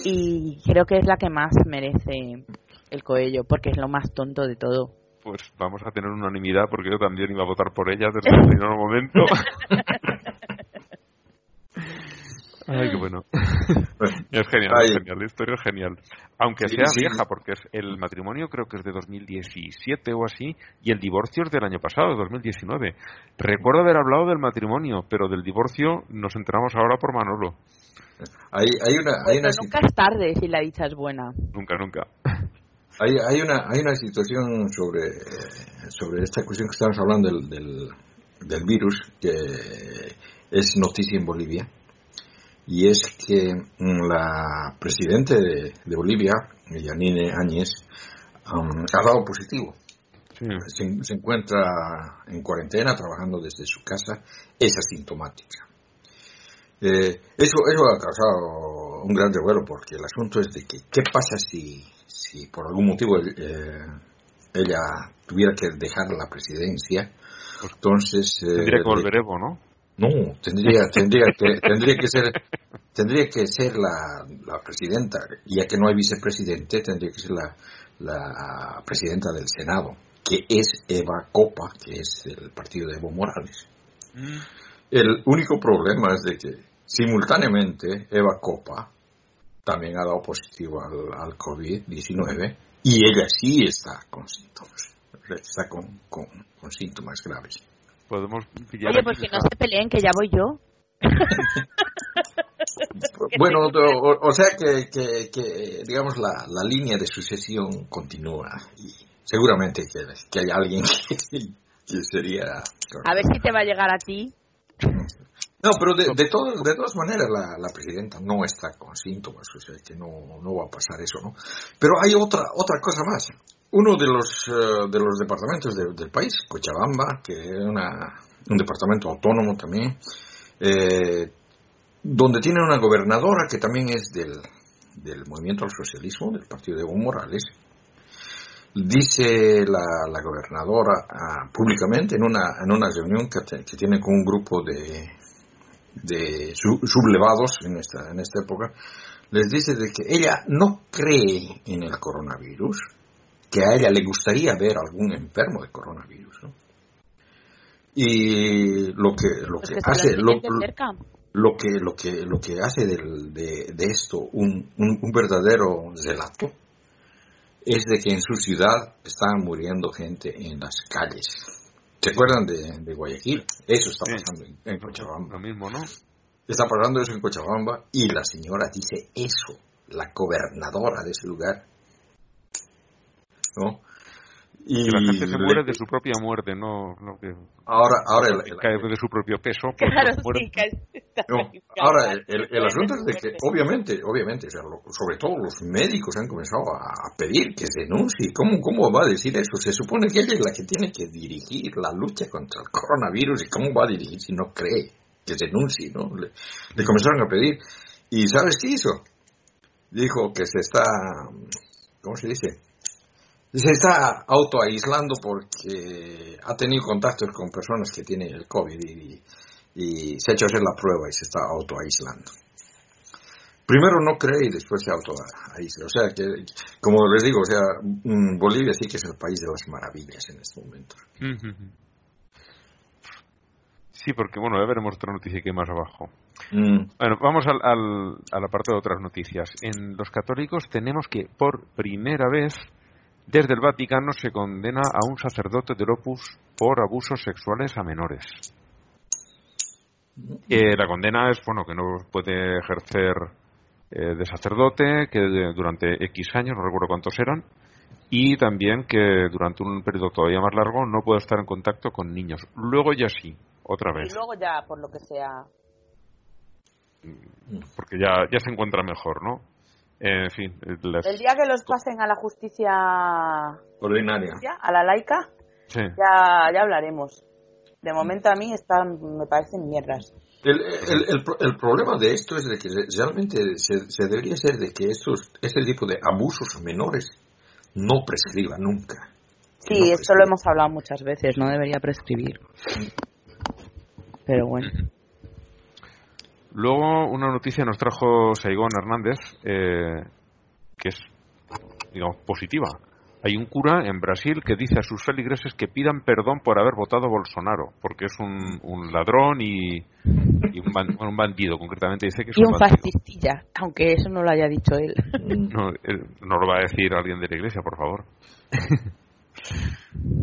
y creo que es la que más merece el Coello porque es lo más tonto de todo. Pues vamos a tener unanimidad porque yo también iba a votar por ella desde el primer momento. Ay, qué bueno. Es genial, Ay. es genial, la historia es genial. Aunque Sí, sea sí. vieja, porque es, el matrimonio creo que es de 2017 o así, y el divorcio es del año pasado, 2019. Recuerdo haber hablado del matrimonio, pero del divorcio nos enteramos ahora por Manolo. Hay, hay una, hay una, nunca es tarde si la dicha es buena. Nunca, nunca. hay, hay una, hay una situación sobre, sobre esta cuestión que estamos hablando del, del, del virus que es noticia en Bolivia y es que mm, la presidenta de, de Bolivia, Yanine Áñez, um, ha dado positivo. Sí. Se, se encuentra en cuarentena, trabajando desde su casa, es asintomática. Eh, eso, eso ha causado un gran revuelo porque el asunto es de que, ¿qué pasa si, si por algún motivo eh, ella tuviera que dejar la presidencia? Entonces, eh, Tendría que volver Evo, ¿no? No, tendría, tendría, que, tendría que ser, tendría que ser la, la presidenta, ya que no hay vicepresidente, tendría que ser la, la presidenta del Senado, que es Eva Copa, que es del partido de Evo Morales. El único problema es de que simultáneamente Eva Copa también ha dado positivo al, al COVID-19 y ella sí está con síntomas, está con, con, con síntomas graves. Podemos pillar Oye, pues que no se peleen, que ya voy yo. Bueno, o, o sea que, que, que, digamos, la, la línea de sucesión continúa y seguramente que, que hay alguien que, que sería... A ver si te va a llegar a ti. No, pero de, de, todo- de todas maneras la, la presidenta no está con síntomas, o sea que no, no va a pasar eso, ¿no? Pero hay otra, otra cosa más. Uno de los, eh, de los departamentos de- del país, Cochabamba, que es una- un departamento autónomo también, eh, donde tiene una gobernadora que también es del, del movimiento al socialismo, del partido de Evo Morales, dice la, la gobernadora ah, públicamente en una, en una reunión que, que tiene con un grupo de, de su- sublevados en esta, en esta época, les dice de que ella no cree en el coronavirus, que a ella le gustaría ver algún enfermo de coronavirus. ¿no? Y lo que, lo Pues que hace, lo lo, que lo que lo que hace del- de, de esto un, un, un verdadero relato es de que en su ciudad están muriendo gente en las calles. ¿Se acuerdan de, de Guayaquil? Eso está Sí. pasando en, en Cochabamba. Lo mismo, ¿no? Está pasando eso en Cochabamba y la señora dice eso, la gobernadora de ese lugar. ¿No? Y Que la gente se le- muere de su propia muerte, no, no que ahora, ahora el- el- cae de su propio peso. Claro, muere- sí, No, ahí, ahora, el, el asunto es de que, obviamente, obviamente, o sea, lo- sobre todo los médicos han comenzado a, a pedir que se denuncie. ¿Cómo, ¿Cómo va a decir eso? Se supone que ella es la que tiene que dirigir la lucha contra el coronavirus y cómo va a dirigir si no cree que denuncie, ¿no? Le, le comenzaron a pedir. ¿Y sabes qué hizo? Dijo que se está, ¿cómo se dice? Se está autoaislando porque ha tenido contactos con personas que tienen el COVID y, y se ha hecho hacer la prueba y se está autoaislando. primero no cree y después se aísla. O sea, que, como les digo, o sea, mm, Bolivia sí que es el país de las maravillas en este momento. Sí, porque bueno, ya veremos otra noticia que hay más abajo. Mm. Bueno, vamos al, a la parte de otras noticias. En los católicos tenemos que por primera vez desde el Vaticano se condena a un sacerdote del Opus por abusos sexuales a menores. Eh, la condena es bueno que no puede ejercer eh, de sacerdote, que durante X años, no recuerdo cuántos eran, y también que durante un periodo todavía más largo no puede estar en contacto con niños. Luego ya sí, otra vez. Y luego ya, por lo que sea. Porque ya, ya se encuentra mejor, ¿no? En fin. El día que los pasen a la justicia ordinaria, a la laica, ya, ya hablaremos. De momento a mí están, me parecen mierdas. El, el, el, problema de esto es de que realmente se, se, debería ser de que estos, este tipo de abusos menores no prescriba nunca. Sí, esto lo hemos hablado muchas veces, no debería prescribir. Pero bueno. Luego una noticia nos trajo Saigón Hernández, eh, que es, digamos, positiva. Hay un cura en Brasil que dice a sus feligreses que pidan perdón por haber votado a Bolsonaro, porque es un, un ladrón y, un, bandido, concretamente dice que es y un, fascistilla, aunque eso no lo haya dicho él. No, no lo va a decir alguien de la iglesia, por favor.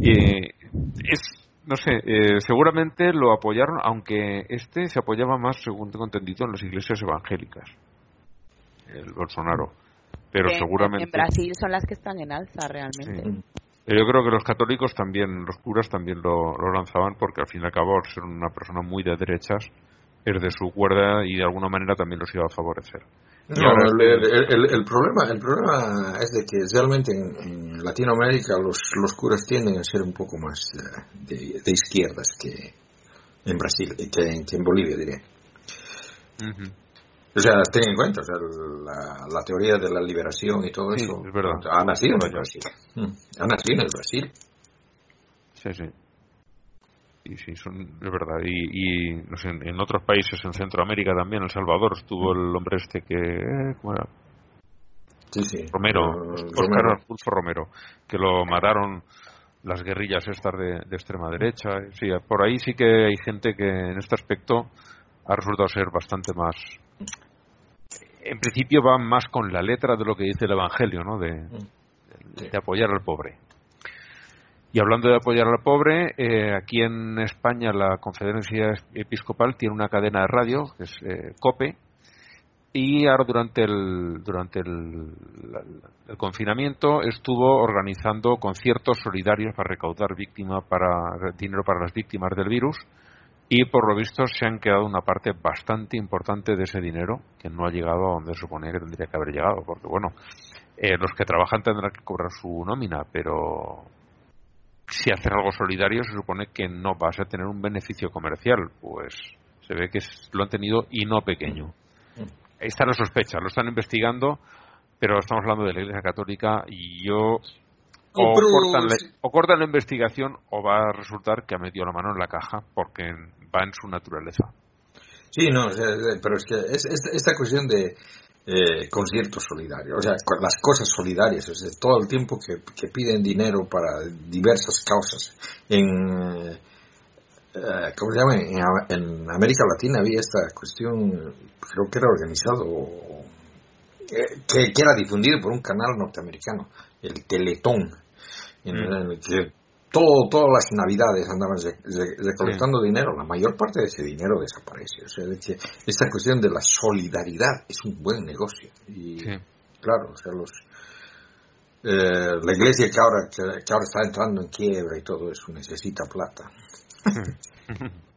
y, es no sé, eh, seguramente lo apoyaron, aunque este se apoyaba más, según tengo entendido, en las iglesias evangélicas, el Bolsonaro. Pero seguramente. En Brasil son las que están en alza realmente. Yo creo que los católicos también, los curas también lo, lo lanzaban porque al fin y al cabo, ser una persona muy de derechas, es de su cuerda y de alguna manera también los iba a favorecer. No, el, problema, el problema es de que realmente en, Latinoamérica los, los, curas tienden a ser un poco más de, de, izquierdas que en Brasil, que, que en Bolivia, diré. O sea, ten en cuenta, o sea, la, la, teoría de la liberación y todo eso es ha nacido en el Brasil. Mm, ha nacido en el Brasil. Sí, sí y sí, son, es verdad. Y, no sé, en, otros países, en Centroamérica también, El Salvador, estuvo el hombre este que. Eh, ¿Cómo era? Sí, sí. Romero, Oscar Romero, que lo mataron las guerrillas estas de, extrema derecha. Sí, por ahí sí que hay gente que en este aspecto ha resultado ser bastante más. En principio va más con la letra de lo que dice el Evangelio, ¿no? de mm. apoyar al pobre. Y hablando de apoyar al pobre, eh, aquí en España la Conferencia Episcopal tiene una cadena de radio, que es eh, COPE, y ahora durante el, durante el, confinamiento estuvo organizando conciertos solidarios para recaudar víctima para, dinero para las víctimas del virus y por lo visto se han quedado una parte bastante importante de ese dinero que no ha llegado a donde se supone que tendría que haber llegado, porque bueno, eh, los que trabajan tendrán que cobrar su nómina, pero si haces algo solidario se supone que no vas a tener un beneficio comercial, pues se ve que lo han tenido y no pequeño. Ahí está la sospecha, lo están investigando, pero estamos hablando de la Iglesia Católica y yo o, cortan la, investigación o va a resultar que ha metido la mano en la caja porque va en su naturaleza. Sí, no, pero es que esta cuestión de eh, conciertos solidarios, o sea, las cosas solidarias, o sea, todo el tiempo que, piden dinero para diversas causas. En, eh, ¿cómo se llama? En, América Latina había esta cuestión, creo que era organizado, eh, que, era difundido por un canal norteamericano, el Teletón, en, mm. el que todo, todas las navidades andaban recolectando dinero, la mayor parte de ese dinero desaparece. O sea, esta cuestión de la solidaridad es un buen negocio. Y claro, o sea, los, eh, la iglesia que ahora, que, ahora está entrando en quiebra y todo eso necesita plata.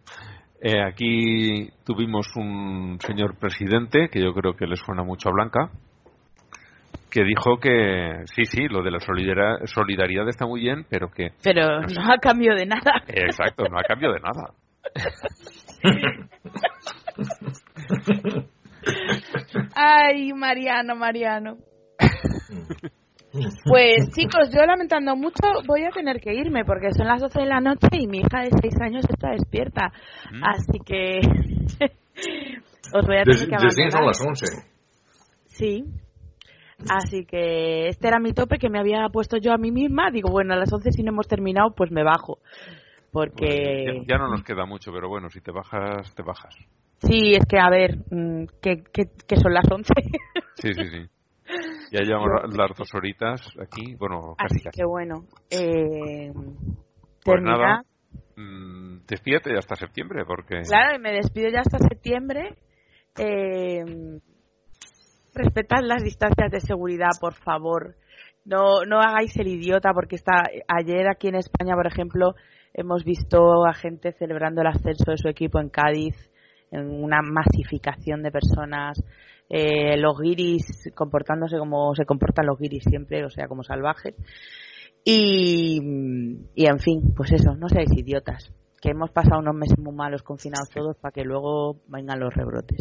Eh, aquí tuvimos un señor presidente que yo creo que le suena mucho a Blanca, que dijo que sí, sí, lo de la solidaridad está muy bien, pero que... Pero no, ha cambio de nada. Exacto, no ha cambio de nada. Ay, Mariano, Mariano. Pues chicos, yo lamentando mucho voy a tener que irme porque son las 12 de la noche y mi hija de 6 años está despierta. Mm. Así que os voy a tener que abandonar. son las 11. Sí. Así que este era mi tope que me había puesto yo a mí misma. Digo, bueno, a las 11 si no hemos terminado, pues me bajo. Porque... Bueno, ya, ya, no nos queda mucho, pero bueno, si te bajas, te bajas. Sí, es que a ver, mm, que, que, que son las 11. Sí, sí, sí. Ya llevamos las dos horitas aquí, bueno, casi Así casi. que bueno, eh, Pues nada, mm, despídete hasta septiembre, porque Claro, y me despido ya hasta septiembre. Eh, respetad las distancias de seguridad, por favor. No, no hagáis el idiota, porque está ayer aquí en España, por ejemplo, hemos visto a gente celebrando el ascenso de su equipo en Cádiz, en una masificación de personas. Eh, los guiris comportándose como se comportan los guiris siempre, o sea, como salvajes. Y, y en fin, pues eso, no seáis idiotas. Que hemos pasado unos meses muy malos confinados todos para que luego vengan los rebrotes.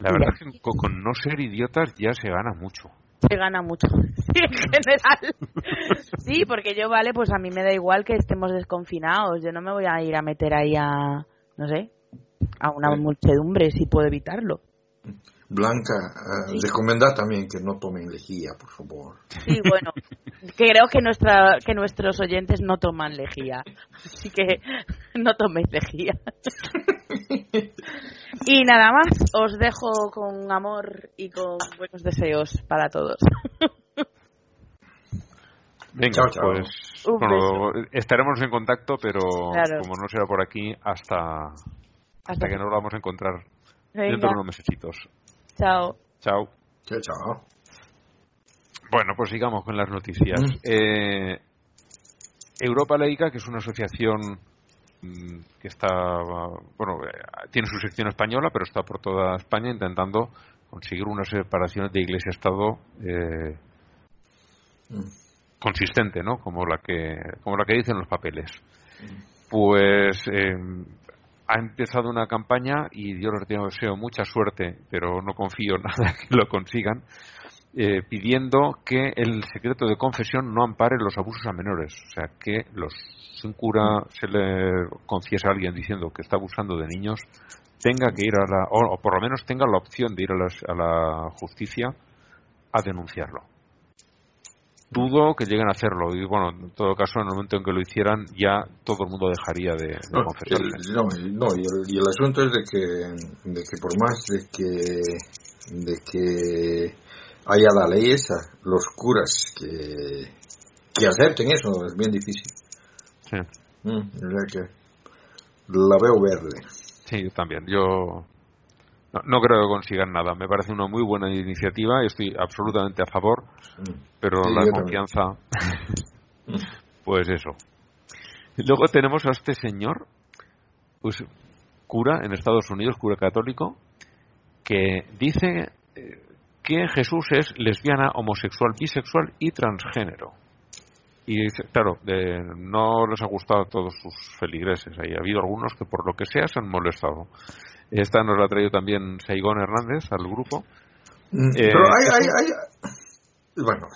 la verdad es que con, con no ser idiotas ya se gana mucho. Se gana mucho, sí, en general. Sí, porque yo, vale, pues a mí me da igual que estemos desconfinados. Yo no me voy a ir a meter ahí a, no sé, a una Sí. muchedumbre si puedo evitarlo. Blanca, eh, recomendad también que no tomen lejía, por favor. Sí, bueno, creo que nuestra, que nuestros oyentes no toman lejía, así que no toméis lejía. Y nada más, os dejo con amor y con buenos deseos para todos. Venga, Chao, chao. pues bueno, estaremos en contacto, pero Claro. como no será por aquí, hasta, hasta que nos vamos a encontrar dentro de unos mesecitos. Chao. Chao. Chao, chao. Bueno, pues sigamos con las noticias. Mm. Eh, Europa Laica, que es una asociación mm, que está, bueno, eh, tiene su sección española, pero está por toda España intentando conseguir unas separaciones de Iglesia-Estado eh, Mm. consistente, ¿no? Como la que, como la que dicen los papeles. Pues eh, ha empezado una campaña y yo les deseo mucha suerte, pero no confío nada que lo consigan, eh, pidiendo que el secreto de confesión no ampare los abusos a menores. O sea, que los, si un cura se le confiesa a alguien diciendo que está abusando de niños, tenga que ir a la, o, o por lo menos tenga la opción de ir a, las- a la justicia a denunciarlo. Dudo que lleguen a hacerlo y bueno, en todo caso, en el momento en que lo hicieran, ya todo el mundo dejaría de, de No, confesarse. el, no, el- no, y, el, y el asunto es de que, de que por más de que, de que haya la ley esa, los curas que, que acepten eso es bien difícil. Sí. Mm, o sea que la veo verde. Sí, yo también. Yo no, no creo que consigan nada. Me parece una muy buena iniciativa y estoy absolutamente a favor, Mm. pero Sí, la confianza, pues eso. Luego tenemos a este señor, pues cura en Estados Unidos, cura católico, que dice eh, que Jesús es lesbiana, homosexual, bisexual y transgénero. Y claro, de- no les ha gustado a todos sus feligreses. Ahí ha habido algunos que por lo que sea se han molestado. Esta nos la ha traído también Saigón Hernández al grupo. Mm, Eh, Pero hay, hay, hay- Bueno.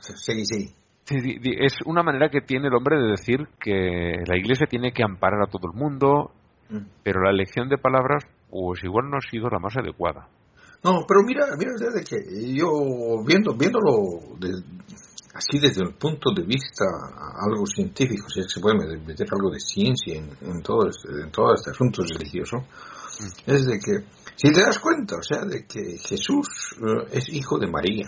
Sí, di- Es una manera que tiene el hombre de decir que la Iglesia tiene que amparar a todo el mundo, Mm. pero la elección de palabras, pues igual no ha sido la más adecuada. No, pero mira, mira, de que yo viendo, viéndolo de- así desde el punto de vista algo científico, si es que se puede meter algo de ciencia en, en todo, este, en todo este asunto religioso, es de que, si te das cuenta, o sea, de que Jesús eh, es hijo de María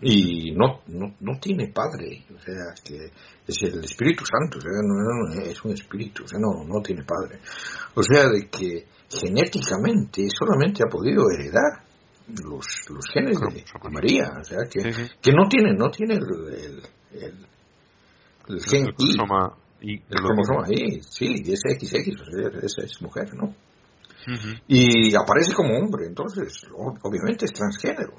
y no, no, no tiene padre, o sea, que es el Espíritu Santo, o sea, no, es un espíritu, o sea, no, no tiene padre. O sea, de que genéticamente solamente ha podido heredar los, los genes de, de María, o sea, que, Sí, sí. que no tiene, no tiene el, el, el, el gen El cromosoma Y. el cromosoma Y, sí, es XX, o sea, esa es mujer, ¿no? Y aparece como hombre, entonces obviamente es transgénero.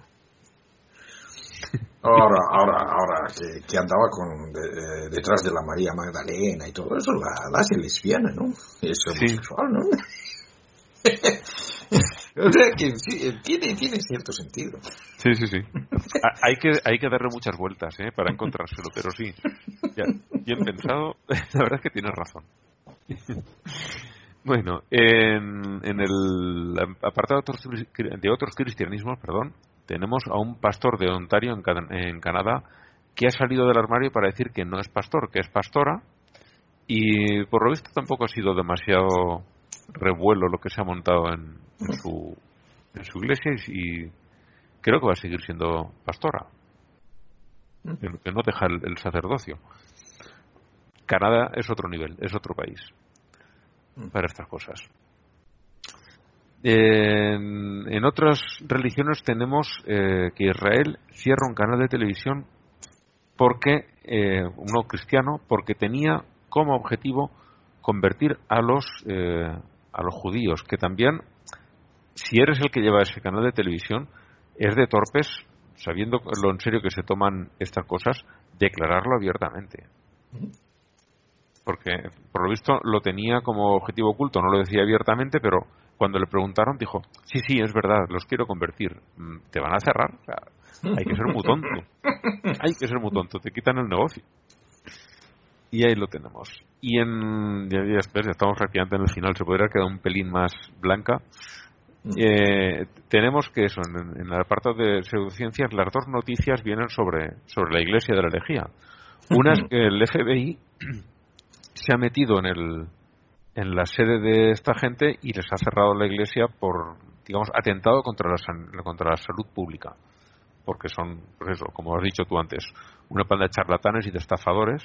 Ahora, ahora, ahora que, que andaba con de- detrás de la María Magdalena y todo eso, la, la hace lesbiana, ¿no? Es homosexual, ¿no? o sea que sí, eh, tiene, tiene cierto sentido. Sí, sí, sí. Ha- hay, que, hay que darle muchas vueltas ¿eh? para encontrárselo, pero sí. Ya, bien pensado, la verdad es que tienes razón. Bueno, en, en el apartado de otros, cri- de otros cristianismos, perdón, Tenemos a un pastor de Ontario, en, Can- en Canadá, que ha salido del armario para decir que no es pastor, que es pastora, y por lo visto tampoco ha sido demasiado revuelo lo que se ha montado en, en su, en su iglesia y, creo que va a seguir siendo pastora, que, que no deja el, el sacerdocio. Canadá es otro nivel, es otro país para estas cosas. En, en otras religiones tenemos eh, que Israel cierra un canal de televisión porque eh, uno cristiano porque tenía como objetivo convertir a los eh, a los judíos que también si eres el que lleva ese canal de televisión es de torpes sabiendo lo en serio que se toman estas cosas declararlo abiertamente porque por lo visto lo tenía como objetivo oculto, no lo decía abiertamente, pero cuando le preguntaron dijo, sí, sí, es verdad, los quiero convertir. Mm, ¿Te van a cerrar? O sea, hay que ser muy tonto. Hay que ser muy tonto, te quitan el negocio. Y ahí lo tenemos. Y en, ya, ya ya estamos rápidamente en el final, se podría quedar un pelín más blanca. Eh, tenemos que eso, en, en el apartado de pseudociencias, las dos noticias vienen sobre, sobre la iglesia de la herejía. Una es que el FBI se ha metido en el en la sede de esta gente y les ha cerrado la iglesia por digamos atentado contra la contra la salud pública. Porque son pues eso como has dicho tú antes una panda de charlatanes y de estafadores.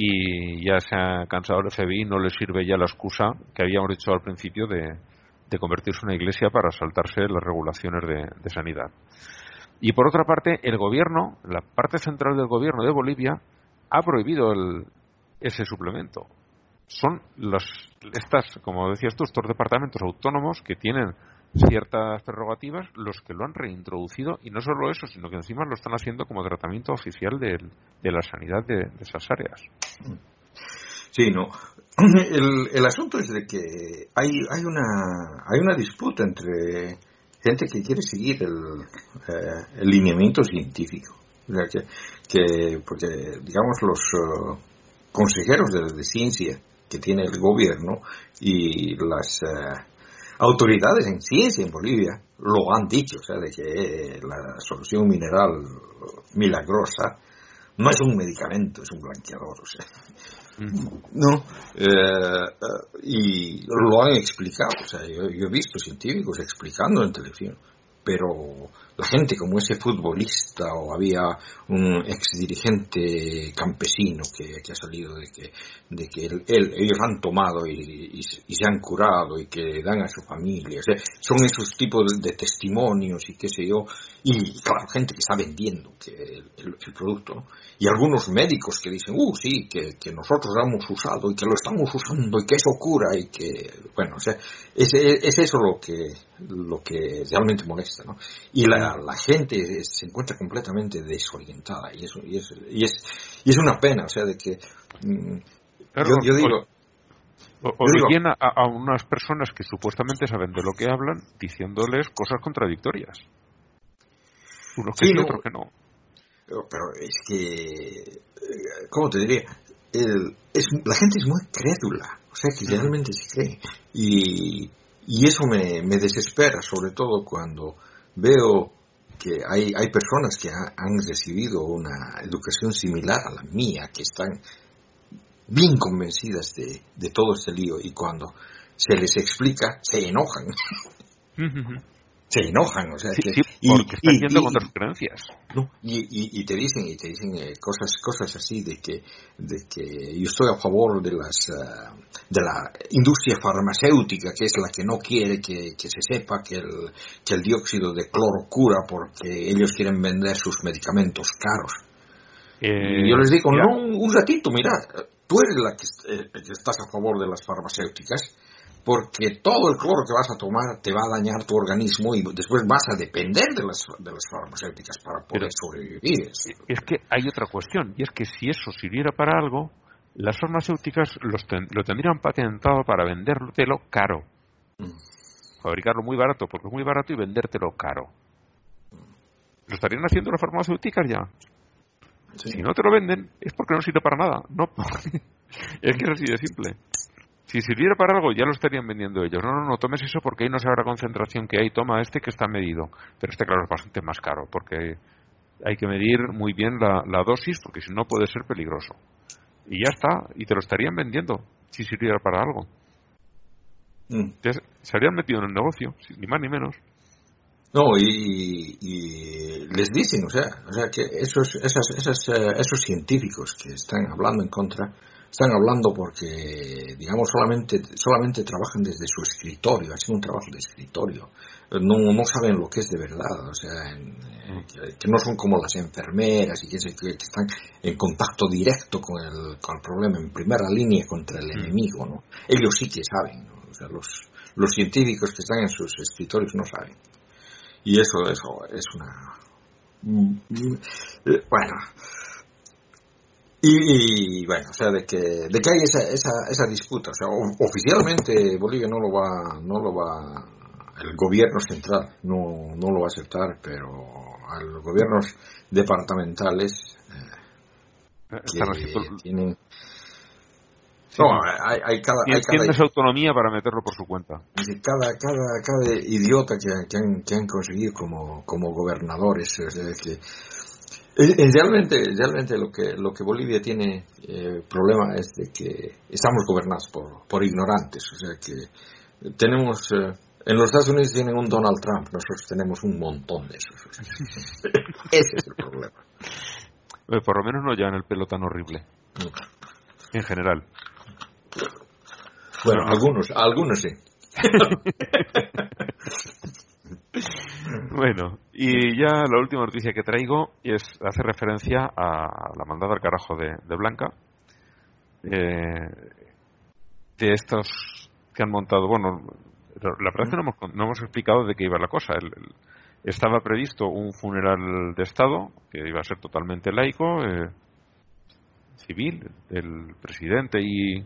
Y ya se ha cansado el FBI no le sirve ya la excusa que habíamos dicho al principio de, de convertirse en una iglesia para saltarse las regulaciones de, sanidad y por otra parte el gobierno la parte central del gobierno de Bolivia ha prohibido el, ese suplemento. Son los, estas, como decías tú, estos departamentos autónomos que tienen ciertas prerrogativas los que lo han reintroducido y no solo eso, sino que encima lo están haciendo como tratamiento oficial de, la sanidad de, de esas áreas. Sí, no. El, el asunto es de que hay, hay, una, hay una disputa entre gente que quiere seguir el, eh, el lineamiento científico. O sea, que, que, porque, digamos, los eh, consejeros de, de ciencia que tiene el gobierno y las eh, autoridades en ciencia en Bolivia lo han dicho, o sea, de que eh, la solución mineral milagrosa no es un medicamento, es un blanqueador, o sea. No, eh, eh, y lo han explicado, o sea, yo, yo he visto científicos explicando en televisión, pero la gente como ese futbolista o había un ex dirigente campesino que, que ha salido de que, de que él- él- ellos han tomado y, se- han curado y que dan a su familia, son esos tipos de, testimonios y qué sé yo, y claro, gente que está vendiendo el, producto, y algunos médicos que dicen, uh, sí, que, que nosotros lo hemos usado y que lo estamos usando y que eso cura y que, bueno, o sea, es, es eso lo que, lo que realmente molesta, ¿no? Y la, la gente se encuentra completamente desorientada y eso, y es, y es, y es una pena, o sea, de que, mm, Claro, yo, yo digo, O, digo- a, a unas personas que supuestamente saben de lo que hablan diciéndoles cosas contradictorias. Unos que Sí, sí, no. otros que no. pero es que, eh, ¿cómo te diría? El- es, la gente es muy crédula, o sea, que realmente se cree. Y, y eso me, me desespera, sobre todo cuando veo que hay, hay personas que ha- han recibido una educación similar a la mía, que están bien convencidas de, de todo este lío y cuando se les explica, se enojan, se enojan, o sea, Sí, que, sí, y- porque están yendo y- contra sus creencias. no, y, y, te dicen y te dicen eh, cosas cosas así de que de que yo estoy a favor de las ah, de la industria farmacéutica que es la que no quiere que, que se sepa que el que el dióxido de cloro cura porque ellos quieren vender sus medicamentos caros Eh, y yo les digo mira, no un, ratito mira tú eres la que, eh, que estás a favor de las farmacéuticas porque todo el cloro que vas a tomar te va a dañar tu organismo y después vas a depender de las, de las farmacéuticas para poder Pero- sobrevivir. Es que hay otra cuestión, y es que si eso sirviera para algo, las farmacéuticas los ten- lo tendrían patentado para vendértelo caro. Mm. Fabricarlo muy barato, porque es muy barato, y vendértelo caro. Lo estarían haciendo las farmacéuticas ya. Sí. Si no te lo venden, es porque no sirve para nada. No, es que es así de simple. Si sirviera para algo, ya lo estarían vendiendo ellos. No, no, no, tomes eso porque ahí no se habrá concentración que hay. Toma este que está medido. Pero este, claro, es bastante más caro porque hay que medir muy bien la, la dosis porque si no puede ser peligroso. Y ya está. Y te lo estarían vendiendo si sirviera para algo. Mm. Se habrían metido en el negocio, ni más ni menos. No, y, y les dicen, o sea, o sea que esos, esas, esas, eh, esos científicos que están hablando en contra, están hablando porque, digamos, solamente, solamente trabajan desde su escritorio, hacen un trabajo de escritorio. No, no saben lo que es de verdad, o sea, en- eh, que, que no son como las enfermeras y que, se- que están en contacto directo con el, con el problema, en primera línea contra el enemigo, ¿no? Ellos sí que saben, ¿no? O sea, los, los científicos que están en sus escritorios no saben. Y eso, eso es una... mm, mm, eh, Bueno. Y, y, bueno, o sea, de que, de que hay esa, esa, esa disputa. O sea, oficialmente Bolivia no lo va, no lo va, el gobierno central no, no lo va a aceptar, pero a los gobiernos departamentales eh, que haciendo- tienen... Sí, No, hay, hay cada, hay cada, Tienen esa autonomía para meterlo por su cuenta. cada, cada, cada idiota que, que han, que han conseguido como, como gobernadores. o sea, que, eh, eh, realmente, realmente lo que, lo que Bolivia tiene eh, problema es de que estamos gobernados por, por ignorantes. O sea que tenemos, eh, en los Estados Unidos tienen un Donald Trump, nosotros tenemos un montón de esos. ese es el problema. Eh, Por lo menos no llevan el pelo tan horrible. En general. Bueno, algunos, algunos sí. Bueno, y ya la última noticia que traigo es hace referencia a la mandada al carajo de, de Blanca. eh, de estos que han montado. Bueno, la verdad es que no hemos, no hemos explicado de qué iba la cosa. El- estaba previsto un funeral de Estado que iba a ser totalmente laico, eh, civil, del presidente y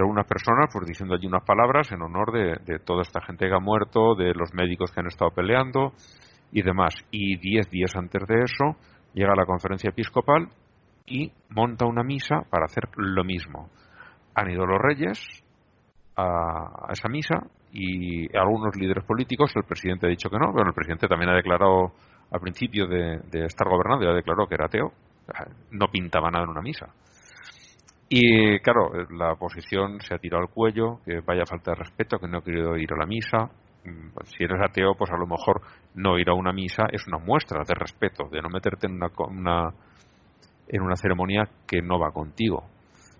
de algunas personas, pues diciendo allí unas palabras en honor de, de toda esta gente que ha muerto, de los médicos que han estado peleando y demás. Y diez días antes de eso llega la conferencia episcopal y monta una misa para hacer lo mismo. Han ido los reyes a, esa misa y algunos líderes políticos, el presidente ha dicho que no, pero el presidente también ha declarado al principio de, de estar gobernando, ya declaró que era ateo, no pintaba nada en una misa. Y claro, la oposición se ha tirado al cuello, que vaya falta de respeto, que no ha querido ir a la misa. Mm, Si eres ateo, pues a lo mejor no ir a una misa es una muestra de respeto, de no meterte en una, una- en una ceremonia que no va contigo.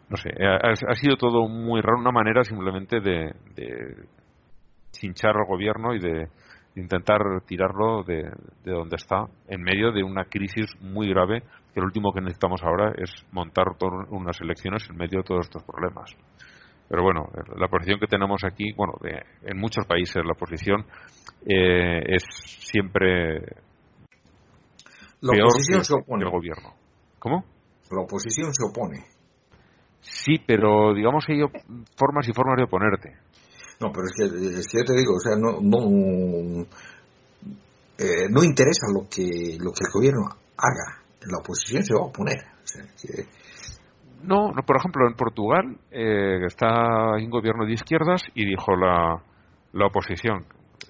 No sé, ha, ha sido todo muy raro, una manera simplemente de, de hinchar al gobierno y de intentar tirarlo de, de donde está, en medio de una crisis muy grave, que lo último que necesitamos ahora es montar unas elecciones en medio de todos estos problemas. Pero bueno, la posición que tenemos aquí, bueno, de- en muchos países la posición eh, es siempre La peor oposición que- se opone. el gobierno. ¿Cómo? La oposición se opone. Sí, pero digamos que hay formas y formas de oponerte. No, pero es que, es que yo te digo, o sea, no, no, eh, no interesa lo que, lo que el gobierno haga. La oposición se va a oponer. O sea, que, No, no, por ejemplo, en Portugal eh, está un gobierno de izquierdas y dijo la, la oposición,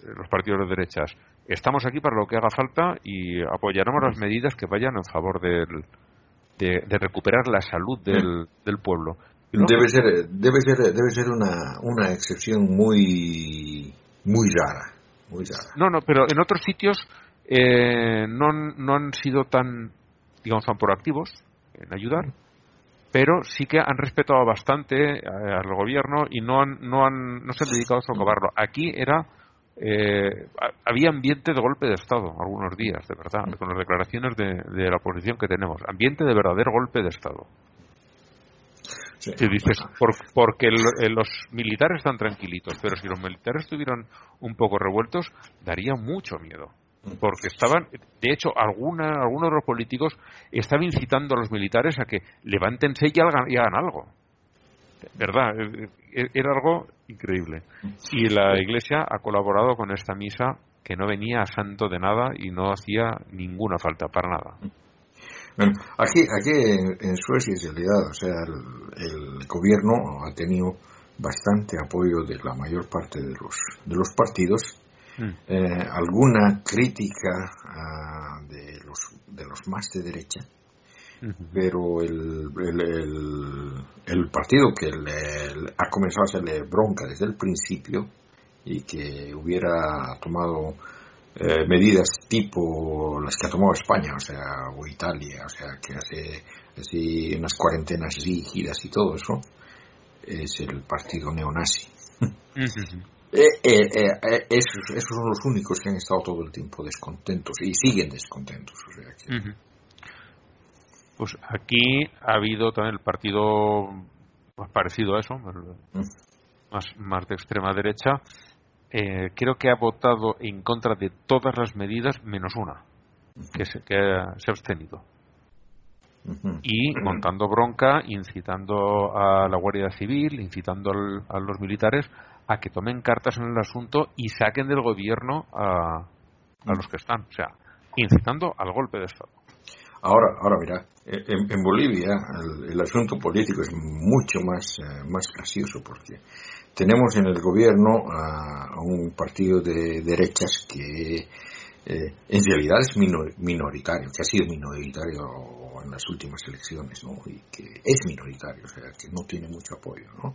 los partidos de derechas, estamos aquí para lo que haga falta y apoyaremos las medidas que vayan en favor del, de, de recuperar la salud del, del pueblo. Debe ser, debe ser, debe ser una, una excepción muy, muy rara. Muy rara. No, no, pero en otros sitios eh, no, no han sido tan, digamos, tan proactivos en ayudar, pero sí que han respetado bastante eh, al gobierno y no han, no han, no se han dedicado a socavarlo. Aquí era, eh, ha- había ambiente de golpe de Estado algunos días, de verdad, con las declaraciones de, de la oposición que tenemos. Ambiente de verdadero golpe de Estado. Sí. Si dices, por- porque el- los militares están tranquilitos, pero si los militares estuvieran un poco revueltos, daría mucho miedo. Porque estaban, de hecho, alguna, algunos de los políticos estaban incitando a los militares a que levántense y hagan, y hagan algo. ¿Verdad? Eh, eh, Era algo increíble. Y la Iglesia ha colaborado con esta misa que no venía a santo de nada y no hacía ninguna falta, para nada. Bueno, aquí, aquí en, Suecia, en realidad, o sea, el, el gobierno ha tenido bastante apoyo de la mayor parte de los, de los partidos. Eh, alguna crítica ah, de, los, de los más de derecha, pero el, el, el- el partido que le- ha comenzado a hacerle bronca desde el principio y que hubiera tomado eh, medidas tipo las que ha tomado España, o sea, o Italia, o sea, que hace así unas cuarentenas rígidas y todo eso, es el partido neonazi. Eh, eh, eh, esos, esos son los únicos que han estado todo el tiempo descontentos y siguen descontentos. O sea que, Ujú. Pues aquí ha habido también el partido más parecido a eso, el- más, más de extrema derecha. eh, creo que ha votado en contra de todas las medidas menos una, que se, que se ha abstenido. Y montando bronca, incitando a la Guardia Civil, incitando al- a los militares a que tomen cartas en el asunto y saquen del gobierno a, a los que están. O sea, incitando al golpe de Estado. Ahora, ahora mira, en, en Bolivia el, el asunto político es mucho más, eh, más gracioso porque tenemos en el gobierno a, a un partido de derechas que eh, en realidad es minor- minoritario, que ha sido minoritario en las últimas elecciones, ¿no? Y que es minoritario, o sea, que no tiene mucho apoyo, ¿no?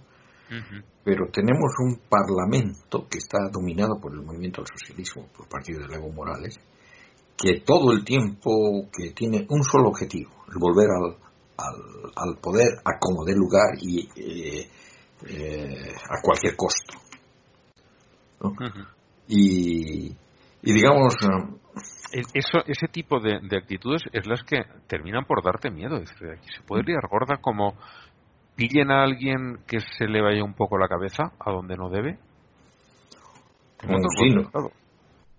Pero tenemos un parlamento que está dominado por el movimiento al socialismo, por el partido de Evo Morales, que todo el tiempo que tiene un solo objetivo, el volver al, al, al poder a como dé lugar y eh, eh, a cualquier costo. ¿no? Y, y digamos, Eso, ese tipo de, de actitudes es las que terminan por darte miedo. Es decir, aquí se puede liar gorda como pillen a alguien que se le vaya un poco la cabeza a donde no debe. Sí.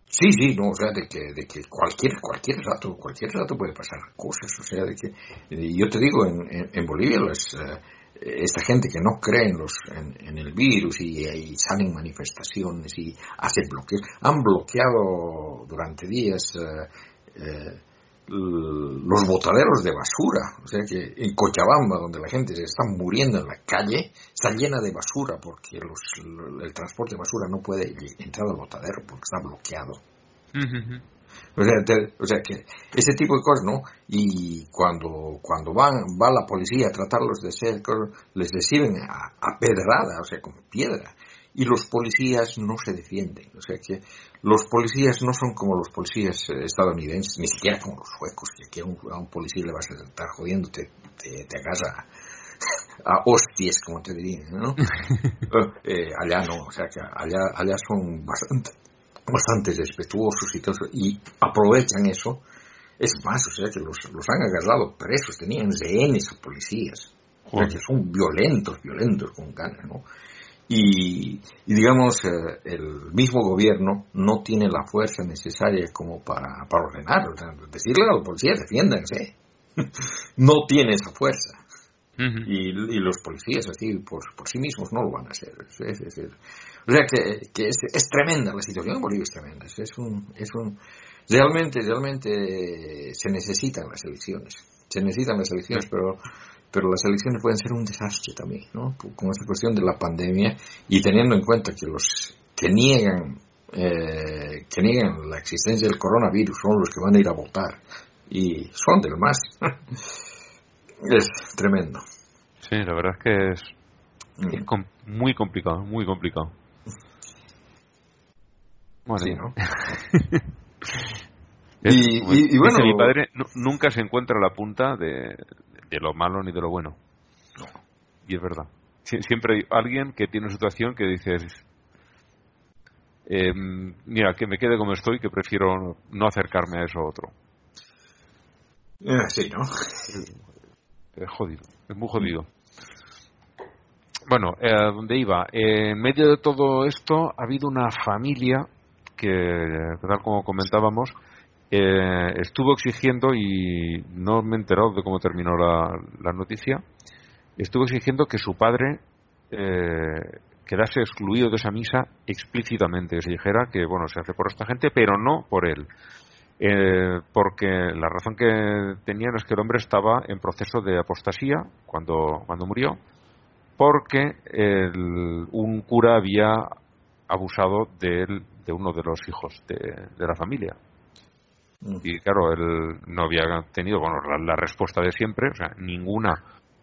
Sí, sí, no, o sea, de que, de que cualquier, cualquier rato, cualquier rato puede pasar cosas, o sea, de que, y yo te digo, en, en, en Bolivia, las, eh, esta gente que no cree en, los, en, en el virus y, y salen manifestaciones y hacen bloqueos, han bloqueado durante días eh, eh, l- los botaderos de basura, o sea que en Cochabamba, donde la gente se está muriendo en la calle, está llena de basura porque los, el transporte de basura no puede entrar al botadero porque está bloqueado. O sea, te- o sea que ese tipo de cosas, ¿no? Y cuando, cuando van, va la policía a tratarlos de cerca, les reciben a, a pedrada, o sea, con piedra. Y los policías no se defienden. O sea que los policías no son como los policías eh, estadounidenses, ni siquiera como los suecos, que aquí a un, a un policía le vas a estar jodiendo, te, te, te agarra a hostias, como te dirían, ¿no? Eh, allá no, o sea que allá, allá son bastante, bastante respetuosos y todo y aprovechan eso. Es más, o sea que los, los han agarrado presos, tenían rehenes a policías. O sea que son violentos, violentos con ganas, ¿no? Y, y digamos, eh, el mismo gobierno no tiene la fuerza necesaria como para, para ordenar, decirle a los policías, defiéndanse. no tiene esa fuerza. Y, y los policías así por, por sí mismos no lo van a hacer. Es, es o sea que, que es, es tremenda la situación en Bolivia, es tremenda. Es, es un, es un, realmente, realmente se necesitan las elecciones. Se necesitan las elecciones, pero, pero las elecciones pueden ser un desastre también, ¿no? Con esta cuestión de la pandemia y teniendo en cuenta que los que niegan, eh, que niegan la existencia del coronavirus son los que van a ir a votar y son del más. es tremendo. Sí, la verdad es que es, es com- muy complicado, muy complicado. Madre Sí. ¿no? Es- Y- y- y dice bueno- mi padre nu- nunca se encuentra la punta de, de lo malo ni de lo bueno. Y es verdad. Sie- siempre hay alguien que tiene una situación que dices, eh, mira, que me quede como estoy, que prefiero no acercarme a eso otro. Eh, sí, ¿no? Es jodido, es muy jodido. Bueno, eh, ¿a ¿dónde iba? Eh, en medio de todo esto ha habido una familia que, tal como comentábamos, eh, estuvo exigiendo, y no me he enterado de cómo terminó la, noticia, estuvo exigiendo que su padre eh, quedase excluido de esa misa explícitamente, que se dijera que, bueno, se hace por esta gente, pero no por él. Eh, porque la razón que tenían es que el hombre estaba en proceso de apostasía cuando, cuando murió porque el- un cura había abusado de, él- de uno de los hijos de la familia. Y claro, él no había tenido bueno, la, la respuesta de siempre, o sea, ninguna,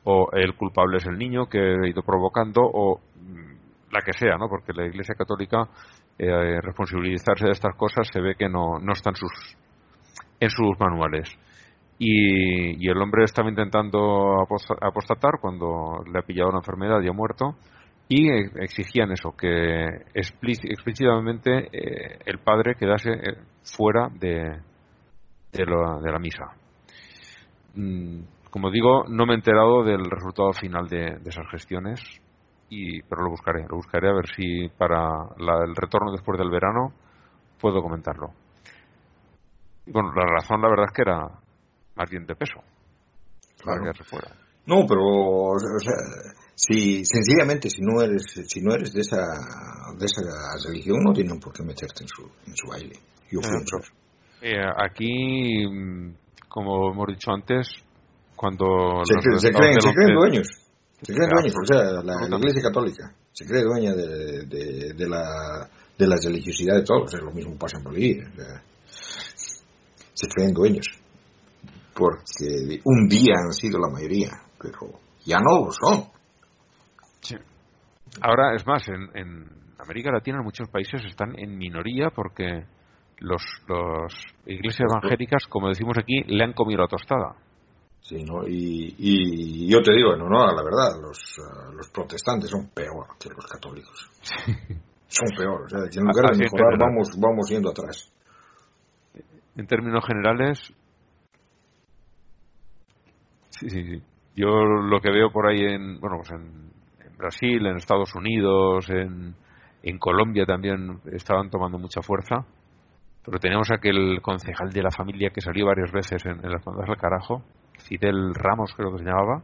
o el culpable es el niño que ha ido provocando, o mm, la que sea, ¿no? Porque la Iglesia Católica, eh, responsabilizarse de estas cosas se ve que no, no está en sus, en sus manuales. Y, y el hombre estaba intentando aposta- apostatar cuando le ha pillado una enfermedad y ha muerto. Y exigían eso, que explíci- explícitamente eh, el padre quedase eh, fuera de, de, la, de la misa. Mm, Como digo, no me he enterado del resultado final de, de esas gestiones, y, pero lo buscaré. Lo buscaré a ver si para la- el retorno después del verano puedo comentarlo. Y bueno, la razón, la verdad es que era más bien de peso. Para Claro. fuera. No, pero o sea, si sencillamente si no eres si no eres de esa de esa religión no tienen por qué meterte en su en su baile. Yo fui Eh, aquí, mm, como hemos dicho antes, cuando se, los creen- se estados creen, del se creen once- dueños. Se creen dueños, o sea, la. Iglesia Católica se cree dueña de, de, de la de la religiosidad de todos, o sea, lo mismo pasa en Bolivia. o sea, se creen dueños porque un día han sido la mayoría, pero ya no lo son. Sí. Ahora, es más, en, en América Latina, en muchos países están en minoría porque los, los iglesias evangélicas, como decimos aquí, le han comido la tostada. Sí, ¿no? Y, y yo te digo, no, no, la verdad, los, ah, los protestantes son peor que los católicos. Son peor, o sea, en lugar de en mejorar vamos, vamos yendo atrás. En términos generales, sí, sí, sí. Yo lo que veo por ahí en, bueno, pues en, en Brasil, en Estados Unidos, en, en Colombia también estaban tomando mucha fuerza. Pero teníamos aquel concejal de la familia que salió varias veces en, en las bandas al carajo, Fidel Ramos creo que se llamaba.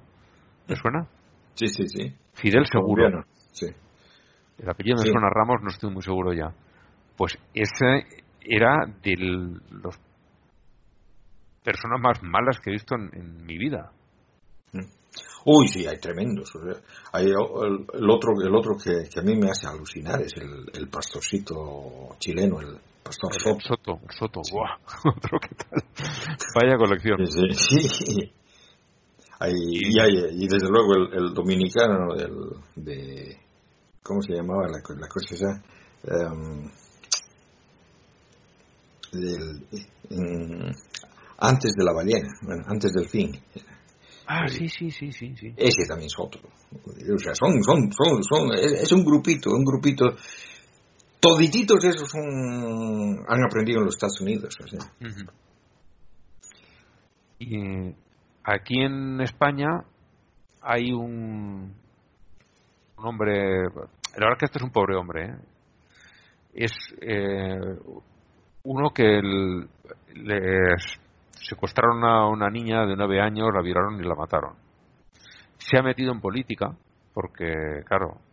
¿Te suena? Sí, sí, sí. Fidel seguro. Sí. El apellido me Sí. suena Ramos, no estoy muy seguro ya. Pues ese era de las personas más malas que he visto en, en mi vida. Uy, sí, hay tremendos. o sea, hay el, el otro, el otro que, que a mí me hace alucinar es el, el pastorcito chileno, el pastor Soto. Soto, Soto, guau, otro que tal. Vaya colección. Sí, sí. Hay- y, hay- y desde luego el, el dominicano del, de ¿cómo se llamaba la, la cosa esa? Em, del, antes de la ballena, bueno, antes del fin. Ah, sí, sí, sí, sí, sí. Ese también es otro. O sea, son, son, son, son, es un grupito, un grupito. Todititos esos han aprendido en los Estados Unidos. Y aquí en España hay un, un hombre, la verdad que este es un pobre hombre, ¿eh? es eh, uno que el- les secuestraron a una niña de nueve años, la violaron y la mataron. Se ha metido en política porque, claro, ¿con-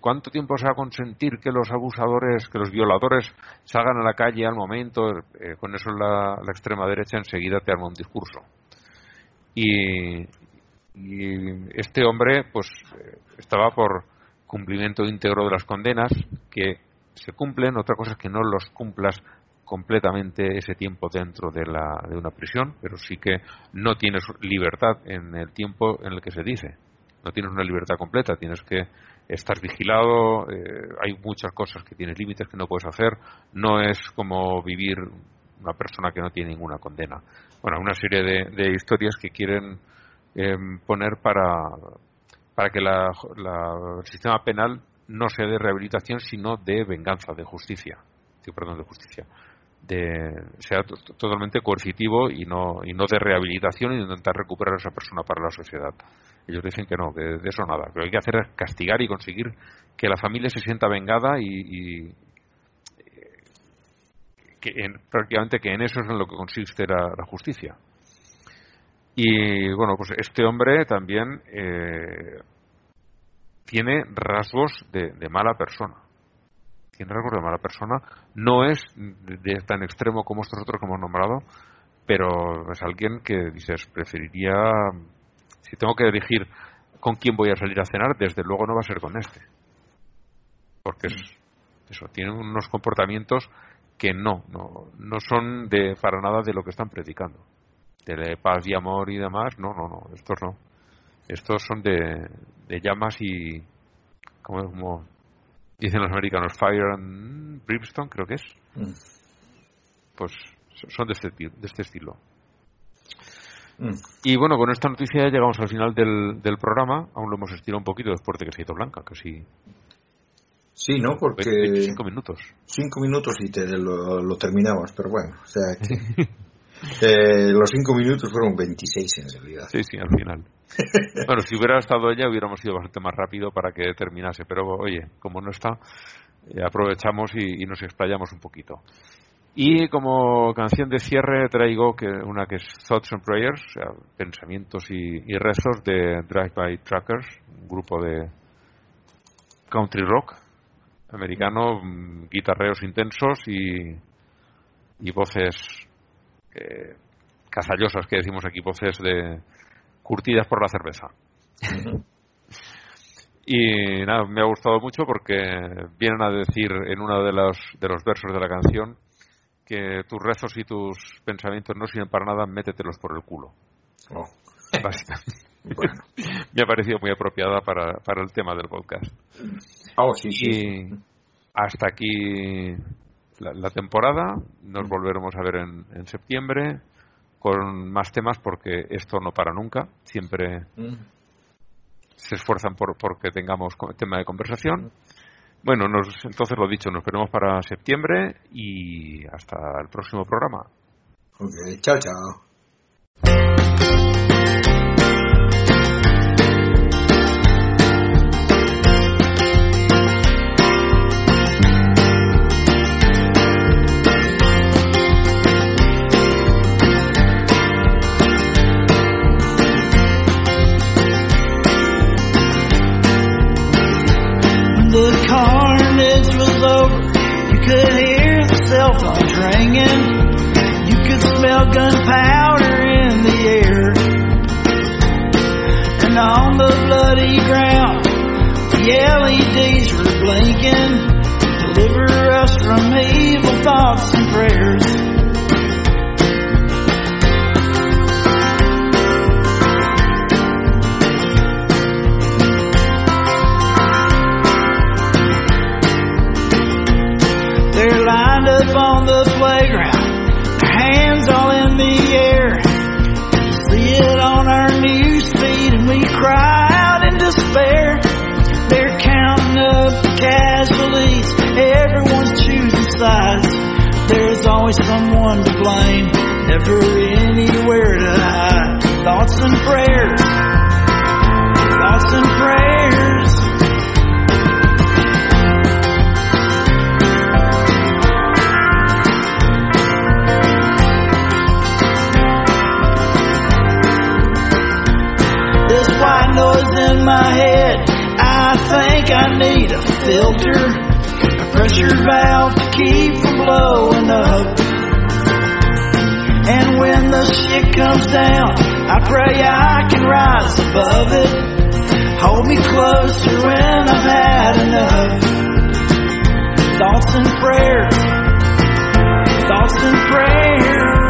¿cuánto tiempo se va a consentir que los abusadores, que los violadores salgan a la calle al momento? Eh, con eso la, la extrema derecha enseguida te arma un discurso. Y, y este hombre, pues, eh, estaba por cumplimiento íntegro de las condenas que se cumplen. Otra cosa es que no los cumplas completamente ese tiempo dentro de, la, de una prisión, pero sí que no tienes libertad en el tiempo en el que se dice. No tienes una libertad completa, tienes que estar vigilado, eh, hay muchas cosas que tienes límites que no puedes hacer, no es como vivir una persona que no tiene ninguna condena. Bueno, una serie de, de historias que quieren eh, poner para, para que el sistema penal no sea de rehabilitación, sino de venganza, de justicia. De justicia. Sea to- totalmente coercitivo y no, y no de rehabilitación y intentar recuperar a esa persona para la sociedad. Ellos dicen que no, que de eso nada. Lo que hay que hacer es castigar y conseguir que la familia se sienta vengada y, eh, que en- prácticamente que en eso es en lo que consiste la, justicia. Y bueno, pues este hombre también eh, tiene rasgos de, mala persona. Tiene rasgos de mala persona. No es de tan extremo como estos otros que hemos nombrado, pero es alguien que dices, preferiría, si tengo que elegir con quién voy a salir a cenar, desde luego no va a ser con este. Porque es, eso, tienen unos comportamientos que no, no, no son de para nada de lo que están predicando. De paz y amor y demás, no, no, no, estos no. Estos son de, de llamas y, como, como dicen los americanos, fire and brimstone, creo que es. Mm. Pues son de este, de este estilo. Mm. Y bueno, con esta noticia ya llegamos al final del, del programa. Aún lo hemos estirado un poquito después de que se hizo blanca, casi Sí, ¿no? Porque 25 minutos. cinco minutos y te lo, lo terminamos, pero bueno, o sea que eh, los cinco minutos fueron 26 en realidad. Sí, sí, al final. bueno, si hubiera estado ella, hubiéramos ido bastante más rápido para que terminase. Pero oye, como no está, eh, aprovechamos y, y nos explayamos un poquito. Y como canción de cierre traigo que una que es Thoughts and Prayers, o sea, pensamientos y, y rezos de Drive By Truckers, un grupo de country rock americano, mm, guitarreos intensos y, y voces eh, cazallosas que decimos aquí, voces de curtidas por la cerveza. Y nada, me ha gustado mucho porque vienen a decir en uno de los, de los versos de la canción que tus rezos y tus pensamientos no sirven para nada, métetelos por el culo. Oh, bueno. Me ha parecido muy apropiada para, para el tema del podcast. Oh, sí, sí. Y hasta aquí la, la temporada. Nos volveremos a ver en, en septiembre con más temas porque esto no para nunca. Siempre Mm. se esfuerzan por porque tengamos tema de conversación. Bueno, nos, entonces lo dicho, nos veremos para septiembre y hasta el próximo programa. Ok, chao, chao. Bloody ground, the LEDs were blinking. Deliver us from evil thoughts and prayers. Someone to blame, never anywhere to hide. Thoughts and prayers, thoughts and prayers. this white noise in my head. I think I need a filter, pressure valve to keep from blowing up. And when the shit comes down, I pray I can rise above it. Hold me closer when I've had enough. Thoughts and prayers, thoughts and prayers.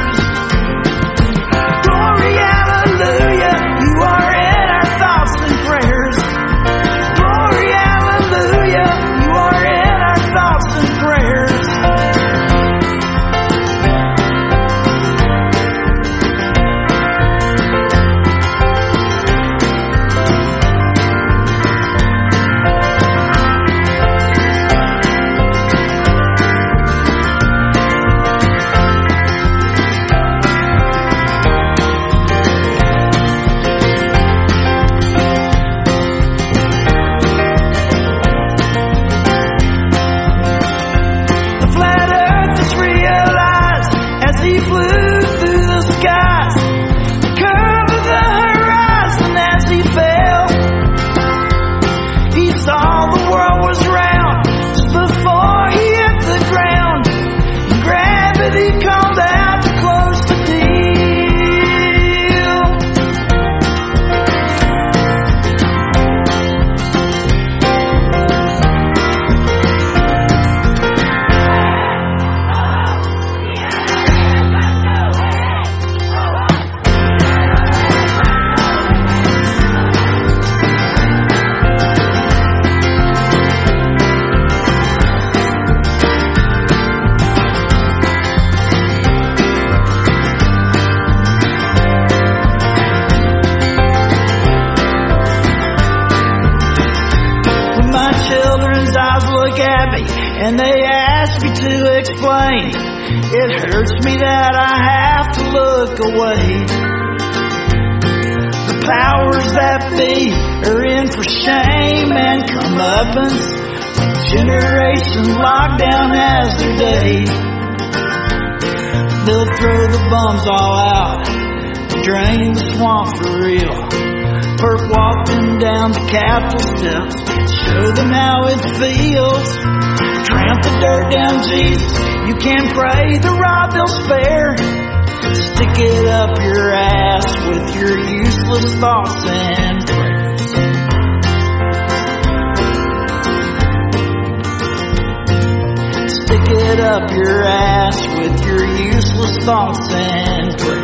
Bums all out, drain the swamp for real. Perk walking down the Capitol steps, show them how it feels. Tramp the dirt down Jesus, you can't pray the rod they'll spare. Stick it up your ass with your useless thoughts and up your ass with your useless thoughts and prayers.